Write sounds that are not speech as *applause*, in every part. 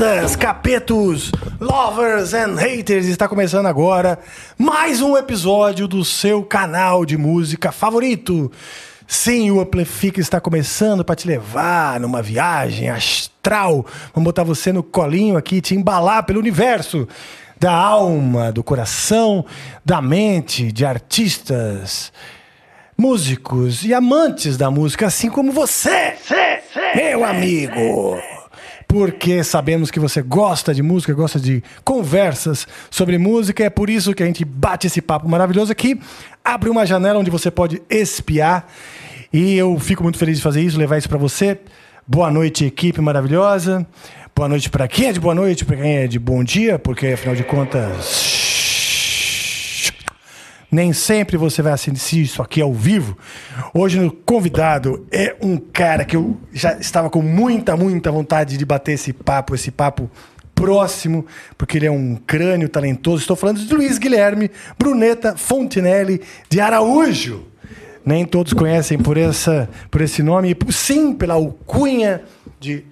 capetas, capetos, lovers and haters, está começando agora mais um episódio do seu canal de música favorito. Sim, o Amplifica está começando para te levar numa viagem astral. Vamos botar você no colinho aqui, te embalar pelo universo da alma, do coração, da mente de artistas, músicos e amantes da música, assim como você, meu amigo porque sabemos que você gosta de música, gosta de conversas sobre música. É por isso que a gente bate esse papo maravilhoso aqui. Abre uma janela onde você pode espiar. E eu fico muito feliz de fazer isso, levar isso para você. Boa noite, equipe maravilhosa. Boa noite para quem é de boa noite, para quem é de bom dia, porque afinal de contas nem sempre você vai assistir isso aqui ao vivo. Hoje o convidado é um cara que eu já estava com muita, muita vontade de bater esse papo, esse papo próximo, porque ele é um crânio talentoso. Estou falando de Luiz Guilherme Bruneta Fontinelli de Araújo. Nem todos conhecem por, essa, por esse nome, e sim pela alcunha de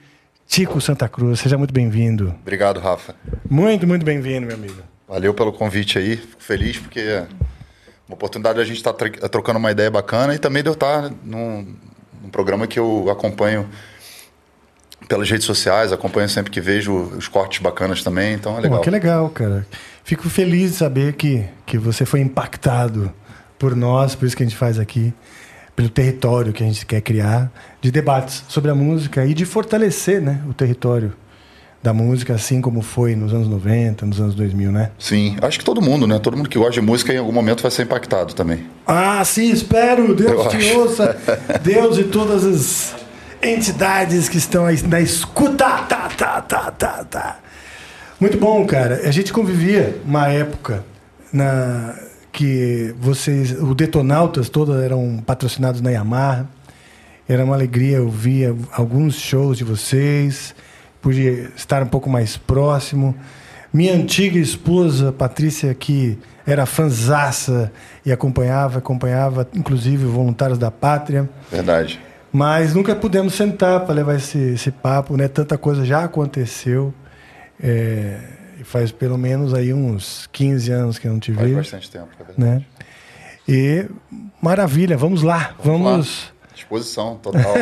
Tico Santa Cruz. Seja muito bem-vindo. Obrigado, Rafa. Muito, muito bem-vindo, meu amigo. Valeu pelo convite aí. Fico feliz porque uma oportunidade de a gente estar tá trocando uma ideia bacana e também de eu estar num, num programa que eu acompanho pelas redes sociais, acompanho sempre que vejo os cortes bacanas também, então é legal. Pô, que legal, cara. Fico feliz de saber que, que você foi impactado por nós, por isso que a gente faz aqui, pelo território que a gente quer criar, de debates sobre a música e de fortalecer né, o território da música, assim como foi nos anos 90, nos anos 2000, né? Sim, acho que todo mundo, né? Todo mundo que gosta de música em algum momento vai ser impactado também. Ah, sim, espero. Deus Eu te acho. ouça. Deus e todas as entidades que estão aí na escuta. Tá, tá, tá, tá, tá. Muito bom, cara. A gente convivia uma época na que vocês, o Detonautas todos eram patrocinados na Yamaha. Era uma alegria ouvir alguns shows de vocês podia estar um pouco mais próximo. Minha antiga esposa, Patrícia, que era fanzaça e acompanhava, acompanhava, inclusive, voluntários da pátria. Verdade. Mas nunca pudemos sentar para levar esse, esse papo, né? Tanta coisa já aconteceu. É, faz pelo menos aí uns 15 anos que eu não te vejo. Faz bastante tempo, é verdade. Né? E maravilha, vamos lá, vamos. vamos... Lá. Disposição total.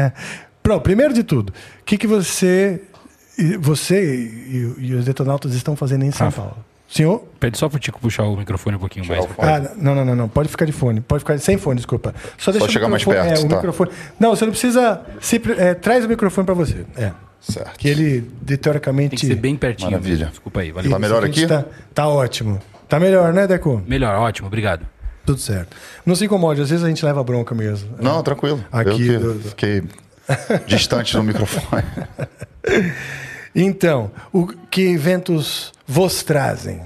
*laughs* Pronto, primeiro de tudo, o que, que você, você e, e, os detonautas estão fazendo em São Rafa. Paulo? Senhor? Pede só pro Tico puxar o microfone um pouquinho mais. Ah, não, não, não, não. Pode ficar de fone. Pode ficar sem fone, desculpa. Só, deixa só chegar mais perto. É, o tá. microfone. Não, você não precisa. Se, é, traz o microfone para você. É. Certo. Que ele, teoricamente. Tem que ser bem pertinho. Maravilha. Desculpa aí. Valeu. Tá melhor aqui? Tá, tá ótimo. Tá melhor, né, Deco? Melhor, ótimo. Obrigado. Tudo certo. Não se incomode, às vezes a gente leva bronca mesmo. Não, tranquilo. Aqui. Eu do, do... fiquei distante do microfone. *laughs* Então, o que eventos vos trazem?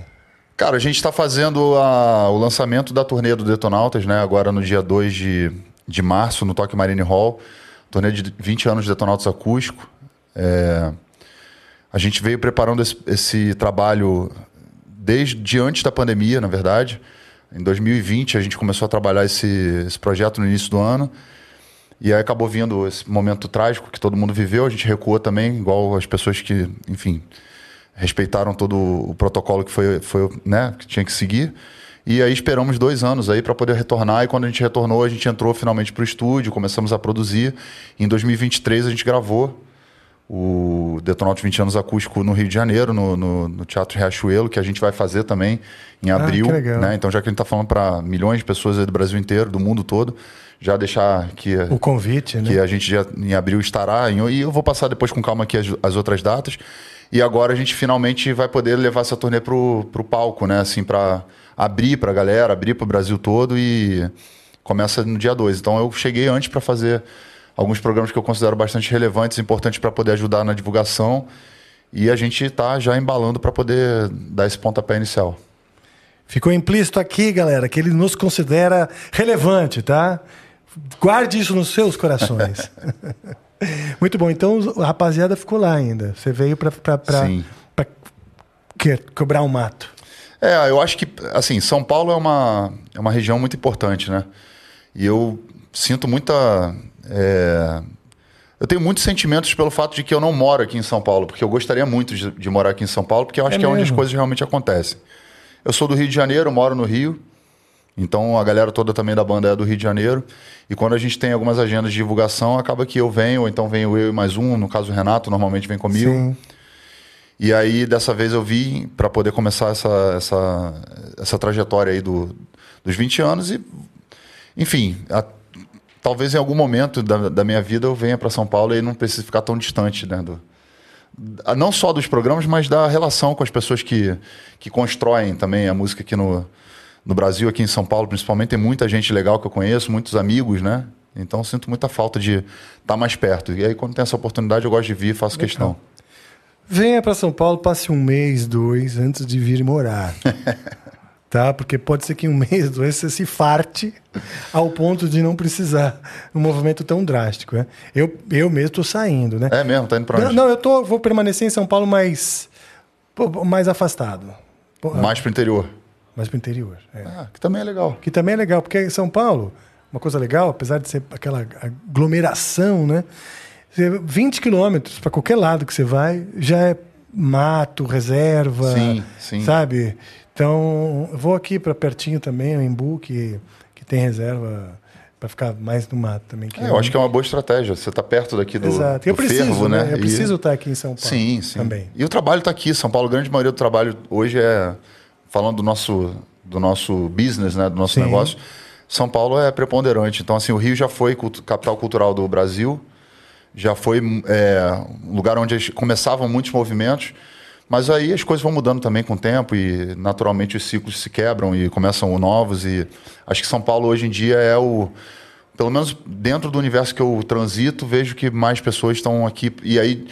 Cara, a gente está fazendo a, o lançamento da turnê do Detonautas, né? Agora no dia 2 de, de março, no Tokyo Marine Hall. Turnê de 20 anos de Detonautas Acústico. É, a gente veio preparando esse, esse, trabalho desde antes da pandemia, na verdade. Em 2020 a gente começou a trabalhar esse, esse projeto no início do ano. E aí acabou vindo esse momento trágico que todo mundo viveu, a gente recuou também, igual as pessoas que, enfim, respeitaram todo o protocolo que foi, foi né, que tinha que seguir. E aí esperamos dois anos aí para poder retornar. E quando a gente retornou, a gente entrou finalmente para o estúdio, começamos a produzir. Em 2023 a gente gravou o Detonautas 20 anos acústico no Rio de Janeiro, no, no, no, Teatro Riachuelo, que a gente vai fazer também em ah, abril. Ah, né? Então, já que a gente está falando para milhões de pessoas do Brasil inteiro, do mundo todo, já deixar que o convite, que né? a gente já em abril estará em, e eu vou passar depois com calma aqui as, as outras datas. E agora a gente finalmente vai poder levar essa turnê pro, pro palco, né? Assim, para abrir para a galera, abrir para o Brasil todo e começa no dia 2. Então eu cheguei antes para fazer alguns programas que eu considero bastante relevantes, importantes para poder ajudar na divulgação. E a gente está já embalando para poder dar esse pontapé inicial. Ficou implícito aqui, galera, que ele nos considera relevante, tá? Guarde isso nos seus corações. *laughs* Muito bom. Então, a rapaziada ficou lá ainda. Você veio para cobrar um mato. É, eu acho que, assim, São Paulo é uma, é uma região muito importante, né? E eu sinto muita. É... Eu tenho muitos sentimentos pelo fato de que eu não moro aqui em São Paulo, porque eu gostaria muito de, de morar aqui em São Paulo, porque eu acho É que é onde as mesmo? coisas realmente acontecem. Eu sou do Rio de Janeiro, moro no Rio, então a galera toda também da banda é do Rio de Janeiro. E quando a gente tem algumas agendas de divulgação, acaba que eu venho, ou então venho eu e mais um, no caso o Renato, normalmente vem comigo. Sim. E aí, dessa vez, eu vim para poder começar essa, essa, essa trajetória aí do, dos 20 anos. E, enfim, a- talvez em algum momento da, da minha vida eu venha para São Paulo e não precise ficar tão distante, né? Do, não só dos programas, mas da relação com as pessoas que, que constroem também a música aqui no, no Brasil, aqui em São Paulo, principalmente. Tem muita gente legal que eu conheço, muitos amigos, né? Então, sinto muita falta de estar mais perto. E aí, quando tem essa oportunidade, eu gosto de vir e faço questão. Venha para São Paulo, passe um mês, dois, antes de vir morar. *laughs* tá? Porque pode ser que em um mês, dois, você se farte ao ponto de não precisar um movimento tão drástico. Né? Eu, eu mesmo estou saindo, né? É mesmo? Tá indo pra onde? Não, não, eu tô, vou permanecer em São Paulo mais, pô, mais afastado. Mais pro interior. Mais para o interior. é. Ah, que também é legal. Que também é legal, porque em São Paulo, uma coisa legal, apesar de ser aquela aglomeração, né? Você- 20 quilômetros para qualquer lado que você vai, já é mato, reserva, Sim, sim. sabe? Então, eu vou aqui para pertinho também, o Embu, que, que tem reserva para ficar mais no mato também. É, eu acho que é uma boa estratégia. Você tá perto daqui do, Exato. Eu do preciso, fervo, né? né? Eu preciso estar aqui em São Paulo. Sim, sim. Também. E o trabalho está aqui. São Paulo, a grande maioria do trabalho hoje é falando do nosso, do nosso business, né? Do nosso Sim. negócio. São Paulo é preponderante. Então, assim, o Rio já foi cultu- capital cultural do Brasil, já foi é, um lugar onde começavam muitos movimentos. Mas aí as coisas vão mudando também com o tempo e naturalmente os ciclos se quebram e começam novos. E acho que São Paulo hoje em dia é o. Pelo menos dentro do universo que eu transito, vejo que mais pessoas estão aqui. E aí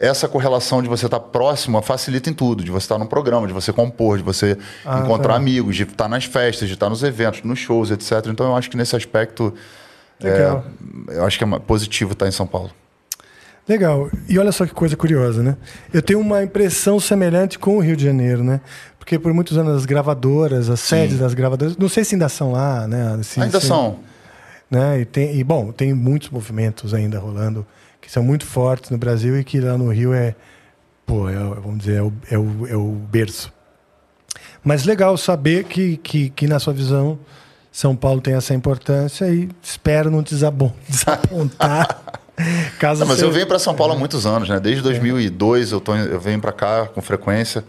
essa correlação de você estar próximo facilita em tudo, de você estar num programa, de você compor, de você Ah, encontrar tá. amigos, de estar nas festas, de estar nos eventos, nos shows, etc. Então eu acho que nesse aspecto é, eu acho que é positivo estar em São Paulo. Legal. E olha só que coisa curiosa, né? Eu tenho uma impressão semelhante com o Rio de Janeiro, né? Porque por muitos anos as gravadoras, as sedes das gravadoras, não sei se ainda são lá, né? Se- Ainda se- são. Né? E, tem, e, bom, tem muitos movimentos ainda rolando que são muito fortes no Brasil e que lá no Rio é, pô, é, vamos dizer, é o, é o, é o berço. Mas legal saber que, que, que, na sua visão, São Paulo tem essa importância e espero não desabon- *laughs* desapontar. caso Não, mas você- eu venho para São Paulo há muitos anos, né? Desde 2002 eu, tô, eu venho para cá com frequência.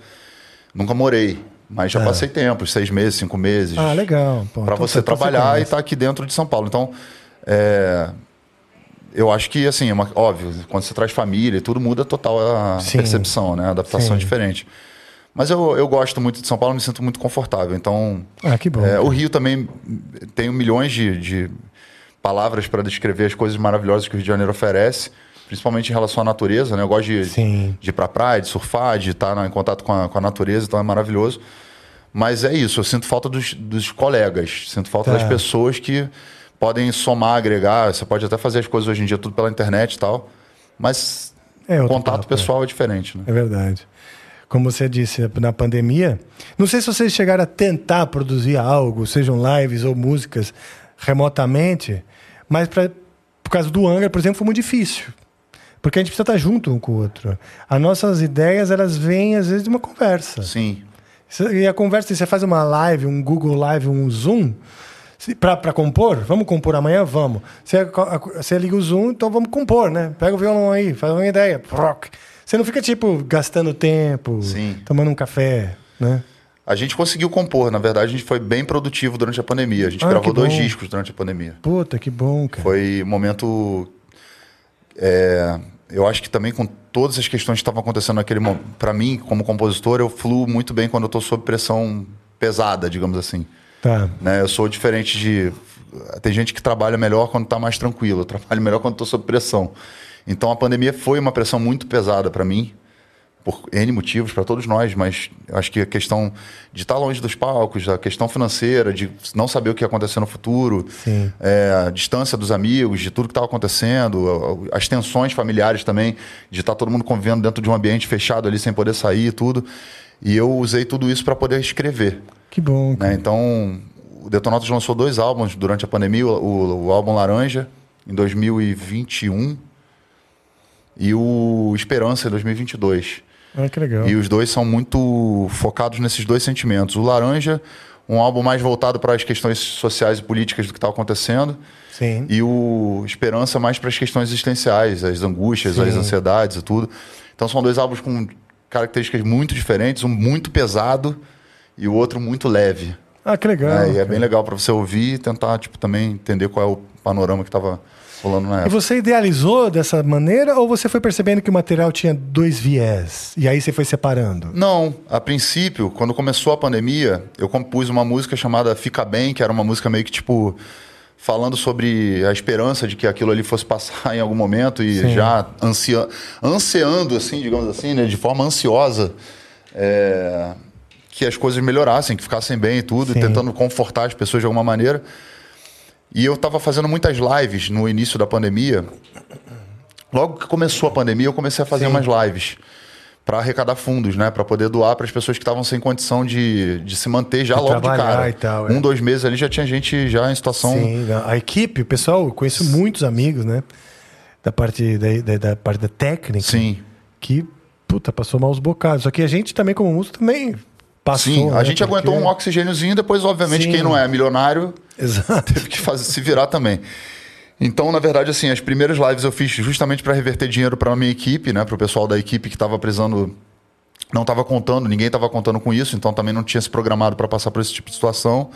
Nunca morei, mas já É. passei tempo, seis meses, cinco meses. Ah, legal. Para então você então trabalhar e estar aqui dentro de São Paulo. Então, é, eu acho que, assim, é uma- óbvio, quando você traz família e tudo, muda total a Sim. percepção, né? A adaptação é diferente. Mas eu, eu gosto muito de São Paulo, me sinto muito confortável. Então, Ah, que bom. é, o Rio também tem milhões de, de palavras para descrever as coisas maravilhosas que o Rio de Janeiro oferece, principalmente em relação à natureza, né? Eu gosto de, Sim. de ir pra praia, de surfar, de estar na- em contato com a, com a natureza, então é maravilhoso. Mas é isso, eu sinto falta dos, dos colegas, sinto falta Tá. das pessoas que podem somar, agregar. Você pode até fazer as coisas hoje em dia tudo pela internet e tal, mas É outro contato papo, é. pessoal é diferente, né? É verdade. Como você disse, na pandemia, não sei se vocês chegaram a tentar produzir algo, sejam lives ou músicas, remotamente, mas pra, por causa do Angra, por exemplo, foi muito difícil. Porque a gente precisa estar junto um com o outro. As nossas ideias, elas vêm, às vezes, de uma conversa. Sim. E a conversa, você faz uma live, um Google Live, um Zoom, para compor, vamos compor amanhã? Vamos. Você, você liga o Zoom, então vamos compor, né? Pega o violão aí, faz uma ideia. Você não fica, tipo, gastando tempo, Sim. tomando um café, né? A gente conseguiu compor, na verdade, a gente foi bem produtivo durante a pandemia. A gente Ah, gravou dois discos durante a pandemia. Puta, que bom, cara. Foi um momento. é, eu acho que também com todas as questões que estavam acontecendo naquele momento, para mim, como compositor, eu fluo muito bem quando eu estou sob pressão pesada, digamos assim. Tá. Né? Eu sou diferente de. Tem gente que trabalha melhor quando está mais tranquilo. Eu trabalho melhor quando estou sob pressão. Então a pandemia foi uma pressão muito pesada para mim, por N motivos, para todos nós, mas acho que a questão de estar longe dos palcos, a questão financeira, de não saber o que ia acontecer no futuro, é, a distância dos amigos, de tudo que estava acontecendo, as tensões familiares também, de estar todo mundo convivendo dentro de um ambiente fechado ali sem poder sair e tudo. E eu usei tudo isso para poder escrever. Que bom. Né? Então, o Detonautas lançou dois álbuns durante a pandemia, o, o álbum Laranja, em 2021, e o Esperança em 2022. Ah, que legal. E os dois são muito focados nesses dois sentimentos. O Laranja, um álbum mais voltado para as questões sociais e políticas do que está acontecendo. Sim. E o Esperança mais para as questões existenciais, as angústias, Sim. as ansiedades e tudo. Então são dois álbuns com características muito diferentes, um muito pesado e o outro muito leve. Ah, que legal. né? E é bem legal para você ouvir e tentar tipo, também entender qual é o panorama que estava rolando na E época. você idealizou dessa maneira ou você foi percebendo que o material tinha dois viés? E aí você foi separando? Não, a princípio, quando começou a pandemia, eu compus uma música chamada Fica Bem, que era uma música meio que tipo falando sobre a esperança de que aquilo ali fosse passar *laughs* em algum momento e Sim. já ansia, ansiando, assim, digamos assim, né, de forma ansiosa, é, que as coisas melhorassem, que ficassem bem e tudo, Sim. tentando confortar as pessoas de alguma maneira. E eu estava fazendo muitas lives no início da pandemia. Logo que começou a pandemia, eu comecei a fazer Sim. umas lives para arrecadar fundos, né? Para poder doar para as pessoas que estavam sem condição de, de se manter já De logo de cara. e tal, é. um, dois meses ali já tinha gente já em situação. Sim, a equipe, o pessoal, eu conheço muitos amigos, né? Da parte da, da, da parte da técnica. Sim. Que, puta, passou maus bocados. Só que a gente também, como músico, também passou. Sim, a né? gente Porque- aguentou um oxigêniozinho, depois, obviamente, Sim. quem não é milionário Exato. teve que fazer, se virar também. Então, na verdade, assim, as primeiras lives eu fiz justamente para reverter dinheiro para a minha equipe, né? Para o pessoal da equipe que estava precisando, não estava contando, ninguém estava contando com isso, então também não tinha se programado para passar por esse tipo de situação.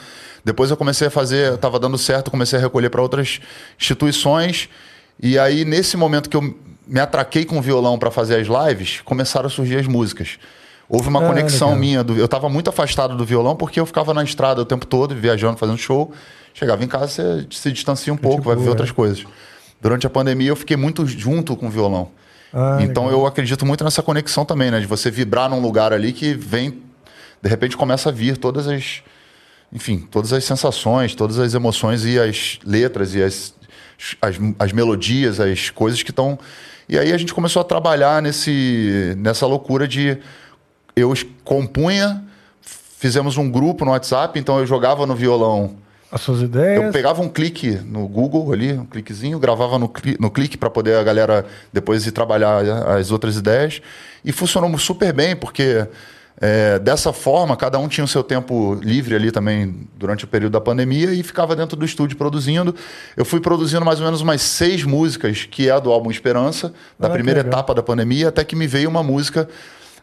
Depois eu comecei a fazer, estava dando certo, comecei a recolher para outras instituições. E aí, nesse momento que eu me atraquei com o violão para fazer as lives, começaram a surgir as músicas. Houve uma Ah, conexão legal. minha. do- eu estava muito afastado do violão porque eu ficava na estrada o tempo todo, viajando, fazendo show. Chegava em casa, você se distancia um pouco, vai boa, viver é. outras coisas. Durante a pandemia, eu fiquei muito junto com o violão. Ah, então, legal. eu acredito muito nessa conexão também, né? De você vibrar num lugar ali que vem, de repente, começa a vir todas as. Enfim, todas as sensações, todas as emoções e as letras e as, as, as melodias, as coisas que estão. E aí a gente começou a trabalhar nesse, nessa loucura de. Eu compunha, fizemos um grupo no WhatsApp, então eu jogava no violão As suas ideias. eu pegava um clique no Google ali, um cliquezinho, gravava no, cli- no clique para poder a galera depois ir trabalhar as outras ideias. E funcionou super bem, porque é, dessa forma cada um tinha o seu tempo livre ali também durante o período da pandemia e ficava dentro do estúdio produzindo. Eu fui produzindo mais ou menos umas seis músicas, que é a do álbum Esperança, da Ah, primeira etapa da pandemia, até que me veio uma música.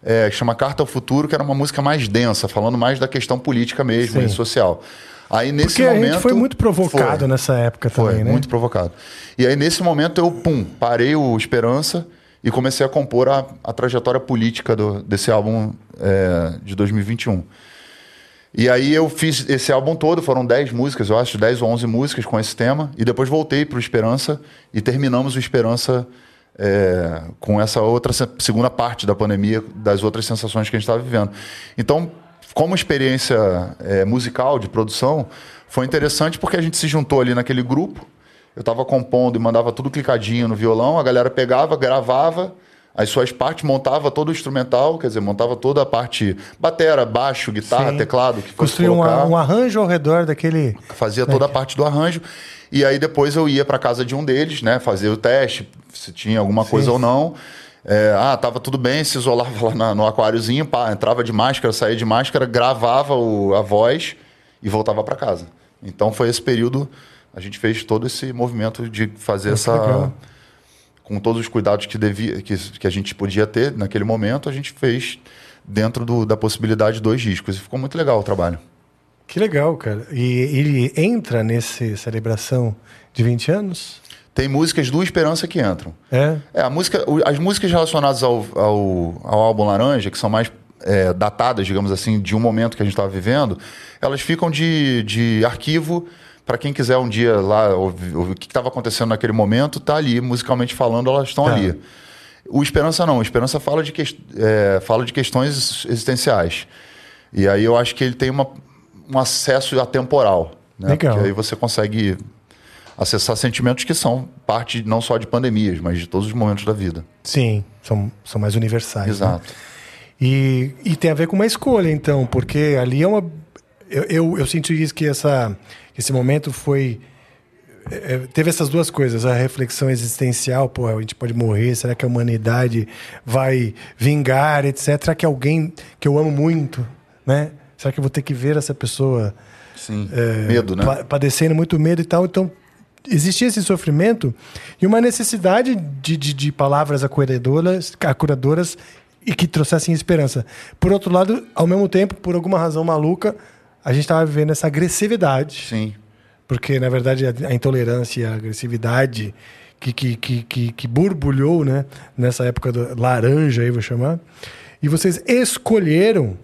É, que chama Carta ao Futuro, que era uma música mais densa, falando mais da questão política mesmo Sim. e social. Aí nesse Porque a momento gente foi muito provocado Foi. nessa época Foi, também, né? muito provocado. E aí, nesse momento, eu, pum, parei o Esperança e comecei a compor a, a trajetória política do- desse álbum é, de 2021. E aí eu fiz esse álbum todo, foram 10 músicas, eu acho, 10 ou 11 músicas com esse tema. E depois voltei para o Esperança e terminamos o Esperança é, com essa outra se- segunda parte da pandemia, das outras sensações que a gente estava vivendo. Então, como experiência é, musical de produção, foi interessante porque a gente se juntou ali naquele grupo. Eu estava compondo e mandava tudo clicadinho no violão, a galera pegava, gravava as suas partes, montava todo o instrumental, quer dizer, montava toda a parte batera, baixo, guitarra, Sim. teclado, que fosse Construir um, colocar um arranjo ao redor daquele. fazia toda a parte do arranjo. E aí depois eu ia para casa de um deles, né? Fazer o teste, se tinha alguma coisa ou não. É, ah, tava tudo bem, se isolava lá na- no aquáriozinho, pá, entrava de máscara, saía de máscara, gravava o- a voz e voltava para casa. Então foi esse período, a gente fez todo esse movimento de fazer que essa. legal. Com todos os cuidados que, devia, que, que a gente podia ter naquele momento, a gente fez dentro do- da possibilidade dois discos. E ficou muito legal o trabalho. Que legal, cara. E ele entra nesse celebração de 20 anos? Tem músicas do Esperança que entram. É. É, a música, as músicas relacionadas ao, ao, ao álbum Laranja, que são mais é, datadas, digamos assim, de um momento que a gente estava vivendo, elas ficam de, de arquivo para quem quiser um dia lá ouvir, ouvir o que estava acontecendo naquele momento, tá ali, musicalmente falando, elas estão Tá. ali. O Esperança não, o Esperança fala de, ques- é, fala de questões existenciais. E aí eu acho que ele tem uma, um acesso atemporal. Né? Legal. Porque aí você consegue acessar sentimentos que são parte não só de pandemias, mas de todos os momentos da vida. Sim, são, são mais universais. né? Exato. E, e tem a ver com uma escolha, então, porque ali é uma. Eu, eu, eu senti isso que essa, esse momento foi é, teve essas duas coisas, a reflexão existencial, pô, a gente pode morrer, será que a humanidade vai vingar, etc. Será que alguém que eu amo muito, né? Será que eu vou ter que ver essa pessoa Sim. medo, né? pa- padecendo muito medo e tal? Então, existia esse sofrimento e uma necessidade de, de, de palavras acolhedoras, acuradoras e que trouxessem esperança. Por outro lado, ao mesmo tempo, por alguma razão maluca, a gente estava vivendo essa agressividade. Sim. Porque, na verdade, a, intolerância e a agressividade que, que, que, que, que borbulhou né, nessa época do laranja, aí vou chamar. E vocês escolheram,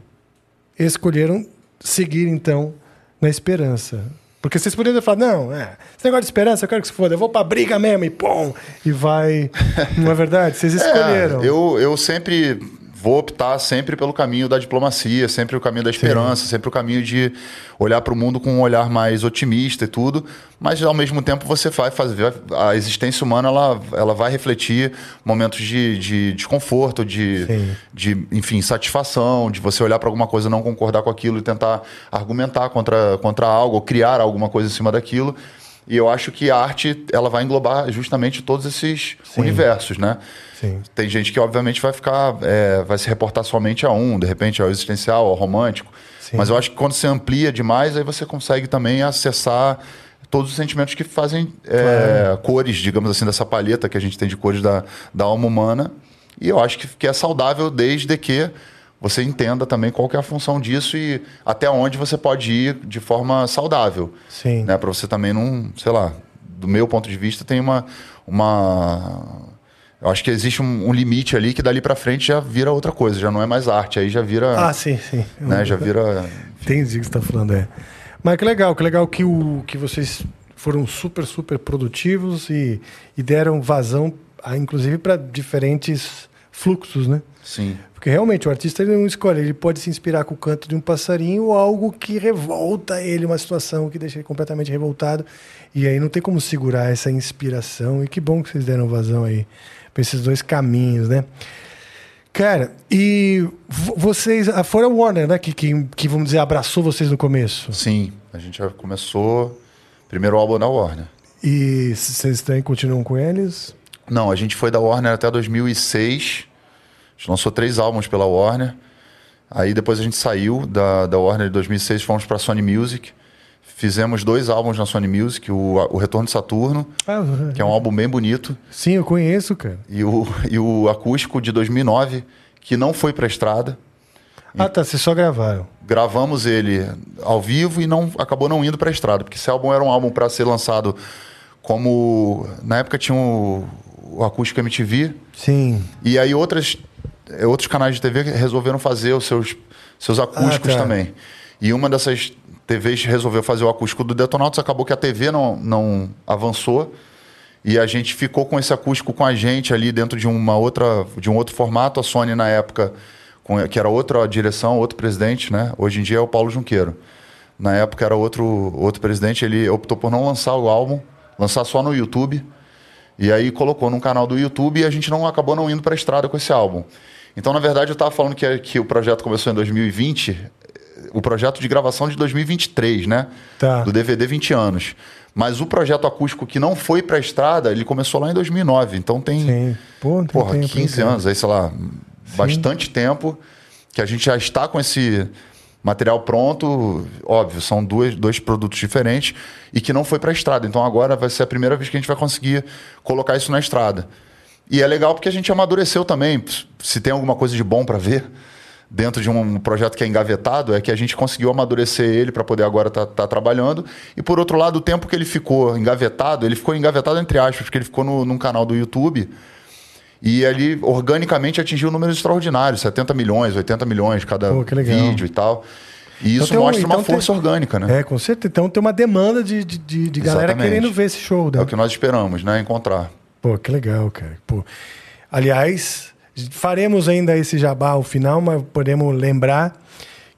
escolheram seguir, então, na esperança. Porque vocês poderiam falado, não, é, esse negócio de esperança, eu quero que se foda, eu vou pra briga mesmo, e pum, e vai. *laughs* Não é verdade? Vocês escolheram. É, eu, eu sempre vou optar sempre pelo caminho da diplomacia, sempre o caminho da esperança, sempre o caminho de olhar para o mundo com um olhar mais otimista e tudo, mas ao mesmo tempo você vai fazer a existência humana ela, ela vai refletir momentos de, de desconforto, de, Sim. de enfim satisfação, de você olhar para alguma coisa não concordar com aquilo e tentar argumentar contra, contra algo, ou criar alguma coisa em cima daquilo. E eu acho que a arte ela vai englobar justamente todos esses universos, né? Sim. Tem gente que, obviamente, vai ficar. é, vai se reportar somente a um, de repente ao existencial, ao romântico. Sim. Mas eu acho que quando você amplia demais, aí você consegue também acessar todos os sentimentos que fazem é, cores, digamos assim, dessa palheta que a gente tem de cores da, da alma humana. E eu acho que, que é saudável desde que você entenda também qual que é a função disso e até onde você pode ir de forma saudável Sim. né? Para você também não, sei lá, do meu ponto de vista tem uma, uma, eu acho que existe um, um limite ali que dali para frente já vira outra coisa, já não é mais arte, aí já vira, Ah, sim, sim. né? Já vira, Entendi o que você está falando, é. Mas que legal, que legal que, o, que vocês foram super, super produtivos e, e deram vazão, a, inclusive, para diferentes fluxos, né? sim, Porque realmente o artista ele não escolhe, ele pode se inspirar com o canto de um passarinho ou algo que revolta ele, uma situação que deixa ele completamente revoltado. E aí não tem como segurar essa inspiração. E que bom que vocês deram vazão aí para esses dois caminhos, né? Cara, e vo- vocês. ah, Foi a Warner, né? Que, que, que, vamos dizer, abraçou vocês no começo. sim. A gente já começou primeiro álbum da Warner. E vocês também continuam com eles? Não, a gente foi da Warner até 2006. A gente lançou três álbuns pela Warner. Aí depois a gente saiu da, da Warner em 2006, fomos para Sony Music. Fizemos dois álbuns na Sony Music, o, o Retorno de Saturno, Ah, que é um álbum bem bonito, sim, eu conheço, cara. e o, e o Acústico de 2009, que não foi para estrada. Ah, tá, vocês só gravaram. Gravamos ele ao vivo e não acabou não indo para estrada, porque esse álbum era um álbum para ser lançado como na época tinha o, o Acústico MTV, Sim. E aí outras, outros canais de TV resolveram fazer os seus, seus acústicos Ah, tá. também. E uma dessas TVs resolveu fazer o acústico do Detonautas, acabou que a TV não, não avançou. E a gente ficou com esse acústico com a gente ali dentro de uma outra, de um outro formato. A Sony na época, com- que era outra direção, outro presidente, né? Hoje em dia é o Paulo Junqueiro. Na época era outro, outro presidente, ele optou por não lançar o álbum, lançar só no YouTube. E aí colocou num canal do YouTube e a gente não acabou não indo para a estrada com esse álbum. Então, na verdade, eu estava falando que, que o projeto começou em 2020, o projeto de gravação de 2023, né? Tá. Do DVD 20 anos. Mas o projeto acústico que não foi para a estrada, ele começou lá em 2009. Então tem, Sim. Pô, tem porra, tempo, 15 hein, cara? anos, aí sei lá, bastante tempo que a gente já está com esse material pronto, óbvio, são dois, dois produtos diferentes e que não foi para a estrada. Então agora vai ser a primeira vez que a gente vai conseguir colocar isso na estrada. E é legal porque a gente amadureceu também. Se tem alguma coisa de bom para ver dentro de um projeto que é engavetado, é que a gente conseguiu amadurecer ele para poder agora estar trabalhando. E por outro lado, o tempo que ele ficou engavetado, ele ficou engavetado entre aspas, porque ele ficou no, num canal do YouTube. E ali, organicamente, atingiu números extraordinários, 70 milhões, 80 milhões cada Pô, vídeo e tal. E isso tem um- mostra uma então tem- força orgânica, né? É, com certeza. Então tem uma demanda de, de, de, galera querendo ver esse show. Né? É o que nós esperamos, né? Encontrar. Pô, que legal, cara. Pô. Aliás, faremos ainda esse jabá ao final, mas podemos lembrar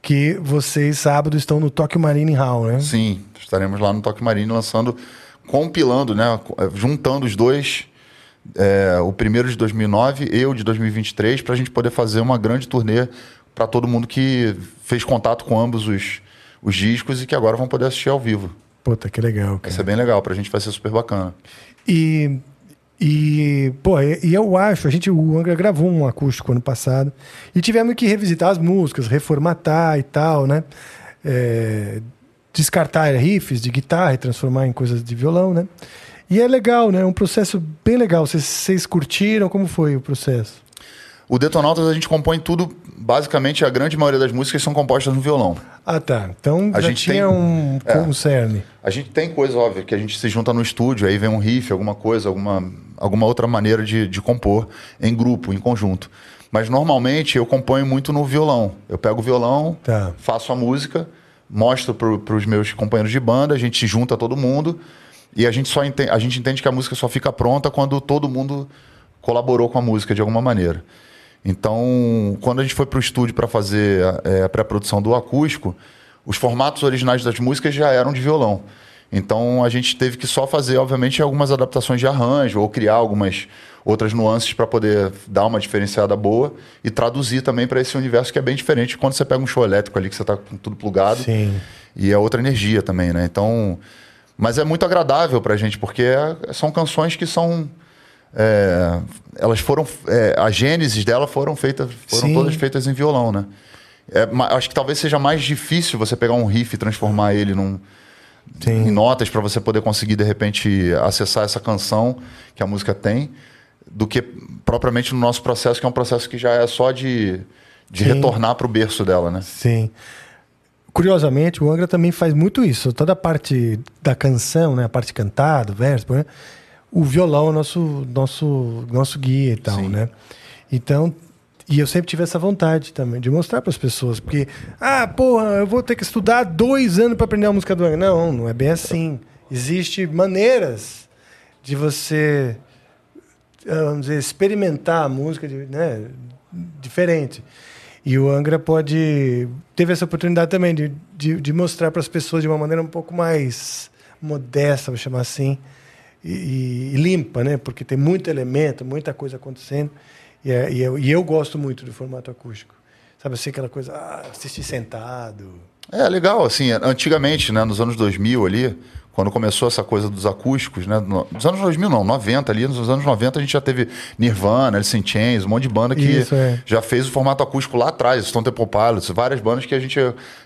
que vocês sábado estão no Tokyo Marine Hall, né? Sim, estaremos lá no Toque Marine lançando, compilando, né? Juntando os dois. é, o primeiro de 2009 e o de 2023, para a gente poder fazer uma grande turnê para todo mundo que fez contato com ambos os, os discos e que agora vão poder assistir ao vivo. Puta, que legal, Vai cara. ser bem legal, pra gente vai ser super bacana. E, e, pô, e eu acho, a gente, o Angra gravou um acústico ano passado e tivemos que revisitar as músicas, reformatar e tal, né? É, descartar riffs de guitarra e transformar em coisas de violão, né? E é legal, né? É um processo bem legal. Vocês curtiram? Como foi o processo? O Detonautas a gente compõe tudo, basicamente a grande maioria das músicas são compostas no violão. Ah, tá. Então A gente tinha tem- um, é. um cerne. A gente tem coisa, óbvio, que a gente se junta no estúdio, aí vem um riff, alguma coisa, alguma, alguma outra maneira de, de compor em grupo, em conjunto. Mas normalmente eu componho muito no violão. Eu pego o violão, Tá. faço a música, mostro para os meus companheiros de banda, a gente junta todo mundo e a gente só entende, a gente entende que a música só fica pronta quando todo mundo colaborou com a música de alguma maneira. Então, quando a gente foi para o estúdio para fazer é, a pré-produção do acústico, os formatos originais das músicas já eram de violão. Então, a gente teve que só fazer, obviamente, algumas adaptações de arranjo ou criar algumas outras nuances para poder dar uma diferenciada boa e traduzir também para esse universo que é bem diferente quando você pega um show elétrico ali que você está com tudo plugado Sim. e é outra energia também, né? Então, mas é muito agradável pra gente porque é- são canções que são é, elas foram é, a gênesis dela foram feitas foram Sim. todas feitas em violão, né? É, acho que talvez seja mais difícil você pegar um riff e transformar ele num, Sim. em notas para você poder conseguir de repente acessar essa canção que a música tem, do que propriamente no nosso processo que é um processo que já é só de, de Sim. retornar para o berço dela, né? Sim. Curiosamente, o Angra também faz muito isso. Toda a parte da canção, né? a parte cantada, verso, né? O violão é o nosso, nosso, nosso guia e tal, Sim. né? Então, e eu sempre tive essa vontade também de mostrar para as pessoas, porque, ah, porra, eu vou ter que estudar dois anos para aprender a música do Angra. Não, não é bem assim. Existem maneiras de você, ah, vamos dizer, experimentar a música, de- né? Diferente. E o Angra pode. Teve essa oportunidade também de, de, de mostrar para as pessoas de uma maneira um pouco mais modesta, vou chamar assim, e, e- limpa, né? Porque tem muito elemento, muita coisa acontecendo. E, é- e eu, e eu gosto muito do formato acústico. Sabe assim, aquela coisa, ah, assistir sentado. É legal, assim, antigamente, né, nos anos 2000 ali, quando começou essa coisa dos acústicos, né, no- nos anos 2000 não, 90 ali, nos anos 90 a gente já teve Nirvana, Alice in Chains, um monte de banda que Isso, é. já fez o formato acústico lá atrás, Stone Temple Pilots, várias bandas que a gente,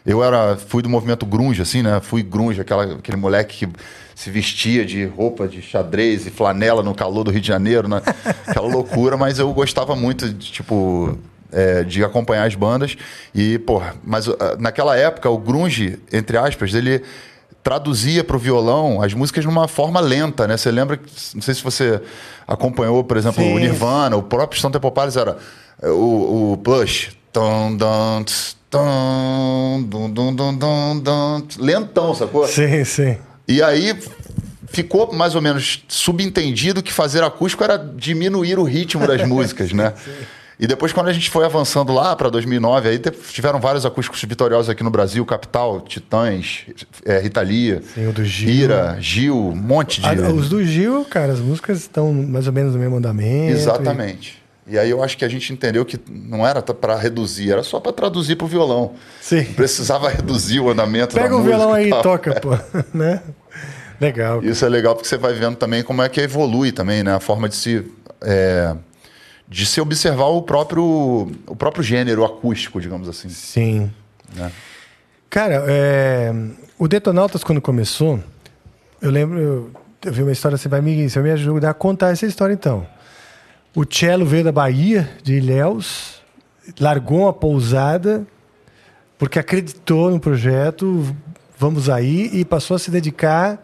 eu era, fui do movimento grunge, assim, né, fui grunge, aquela, aquele moleque que se vestia de roupa de xadrez e flanela no calor do Rio de Janeiro, né, *laughs* aquela loucura, mas eu gostava muito de, tipo, é, de acompanhar as bandas. E, porra, mas ah, naquela época, o grunge, entre aspas, ele traduzia para o violão as músicas numa forma lenta, né? Você lembra, que- não sei se você acompanhou, por exemplo, Sim. o Nirvana, o próprio Stone Temple Pilots era é, o, o Plush. Tum, dum, dum, dum, dum, dum, tss, lentão, sacou? Sim, sim. E aí ficou mais ou menos subentendido que fazer acústico era diminuir o ritmo das *laughs* músicas, né? E depois, quando a gente foi avançando lá para 2009, aí tiveram vários acústicos vitoriosos aqui no Brasil, Capital, Titãs, é, Rita Lee, Sim, o do Gil. Ira, Gil, um monte de... Ah, os do Gil, cara, as músicas estão mais ou menos no mesmo andamento. Exatamente. E aí eu acho que a gente entendeu que não era para reduzir, era só para traduzir para o violão. E- Sim. Precisava *laughs* reduzir o andamento Pega da o violão aí e e toca, pô. *laughs* *laughs* né? Legal. Isso é legal porque você vai vendo também como é que evolui também, né? A forma de se é, de se observar o próprio o próprio gênero acústico, digamos assim. Sim. Né? Cara, é, o Detonautas, quando começou, eu lembro, eu, eu vi uma história, você vai me, você vai me ajudar a contar essa história então. O Cello veio da Bahia, de Ilhéus, largou uma pousada, porque acreditou no projeto, vamos aí, e passou a se dedicar,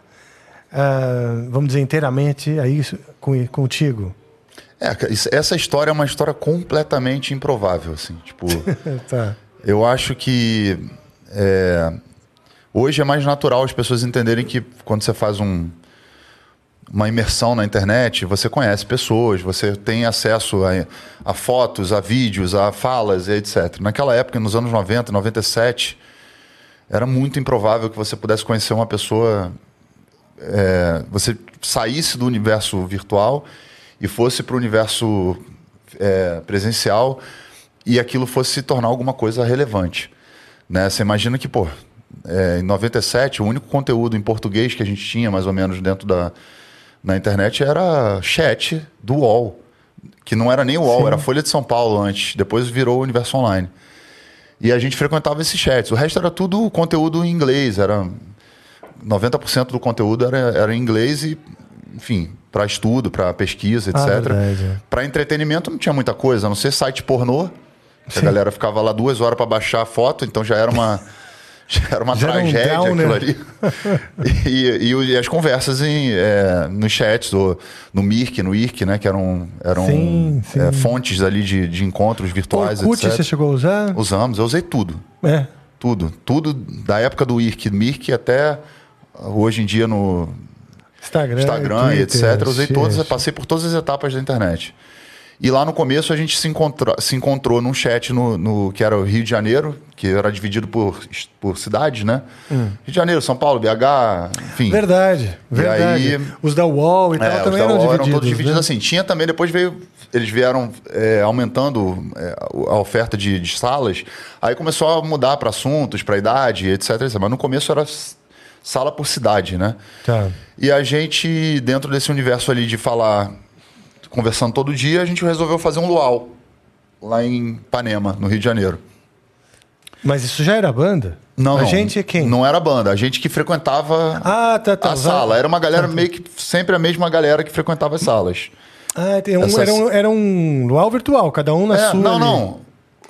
ah, vamos dizer, inteiramente a isso com, contigo. É, essa história é uma história completamente improvável, assim. Tipo, *laughs* tá. eu acho que é, hoje é mais natural as pessoas entenderem que quando você faz um, uma imersão na internet, você conhece pessoas, você tem acesso a, a fotos, a vídeos, a falas e etc. Naquela época, nos anos 90, 97, era muito improvável que você pudesse conhecer uma pessoa, é, você saísse do universo virtual e fosse para o universo é, presencial e aquilo fosse se tornar alguma coisa relevante. Né? Você imagina que, pô, é, em 97, o único conteúdo em português que a gente tinha, mais ou menos, dentro da na internet era chat do UOL. Que não era nem o UOL, Sim. era Folha de São Paulo antes. Depois virou o Universo Online. E a gente frequentava esses chats. O resto era tudo conteúdo em inglês. Era 90% do conteúdo era, era em inglês e, enfim, para estudo, para pesquisa, Ah, etc. é. Para entretenimento não tinha muita coisa, a não ser site pornô. que A galera ficava lá duas horas para baixar a foto, então já era uma, *laughs* já era uma Já era um tragédia downer. aquilo ali. e, e e as conversas em, é, nos chats, ou no Mirk, no IRC, né? Que eram, eram Sim, sim. é, fontes ali de, de encontros virtuais, Orkut etc. você chegou a usar? Usamos, eu usei tudo. É. Tudo. Tudo da época do IRC, Mirk até hoje em dia no Instagram, Instagram Twitter, etc. Usei todas, passei por todas as etapas da internet. E lá no começo a gente se, encontrou se encontrou num chat no, no- que era o Rio de Janeiro, que era dividido por, por cidades, né? Rio de Janeiro, São Paulo, BH, enfim. Hum. Verdade, verdade. aí- Os da UOL e tal É, os também eram divididos. eram todos divididos né? assim. Tinha também, depois veio. Eles vieram é, aumentando é, a oferta de, de salas. Aí começou a mudar para assuntos, para idade, etc, etc. Mas no começo era sala por cidade, né? Tá. E a gente, dentro desse universo ali de falar, conversando todo dia, a gente resolveu fazer um luau lá em Ipanema, no Rio de Janeiro. Mas isso já era banda? Não, A não, gente é quem? Não era banda, a gente que frequentava Ah, tá, tá. a sala. Era uma galera meio que sempre a mesma galera que frequentava as salas. Ah, tem um, Essas- era, um, era um luau virtual, cada um na É, sua. não, ali. não.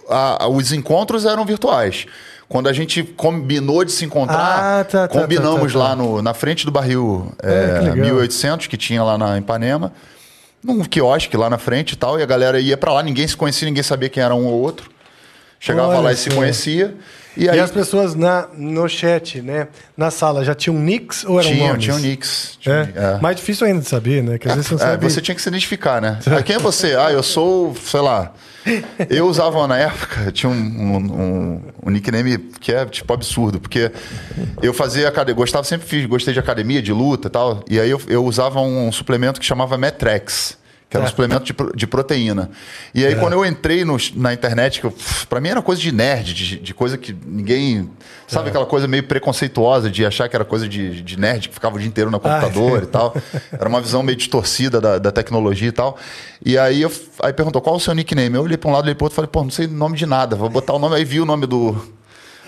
A- a- os encontros eram virtuais. Quando a gente combinou de se encontrar, Ah, tá, tá, combinamos tá, tá, tá. lá no, na frente do barril Ah, é, que legal. 1800, que tinha lá na Ipanema, num quiosque lá na frente e tal, e a galera ia pra lá, ninguém se conhecia, ninguém sabia quem era um ou outro. Chegava Olha lá e se conhecia. E E, aí as pessoas na, no chat, né? Na sala, já tinham nicks ou eram tinham, nomes? tinham nicks. É? Tinha- é. Mais difícil ainda de saber, né? Que às vezes você não É, sabe. você tinha que se identificar, né? Ah, quem é você? Ah, eu sou, sei lá. Eu usava na época, *laughs* tinha um, um, um- um nickname que é tipo absurdo, porque eu fazia academia, gostava, sempre fiz, gostei de academia, de luta e tal, e aí eu, eu usava um suplemento que chamava Metrex. Que era um Tá. suplemento de, de proteína. E aí, quando eu entrei no- na internet, que eu, pra mim era coisa de nerd, de, de coisa que ninguém. Sabe aquela coisa meio preconceituosa de achar que era coisa de, de nerd que ficava o dia inteiro no computador e tal. *laughs* Era uma visão meio distorcida da, da tecnologia e tal. E aí eu aí perguntou qual o seu nickname. Eu olhei pra um lado, olhei pro outro e falei, pô, não sei nome de nada. Vou botar o nome. Aí vi o nome do,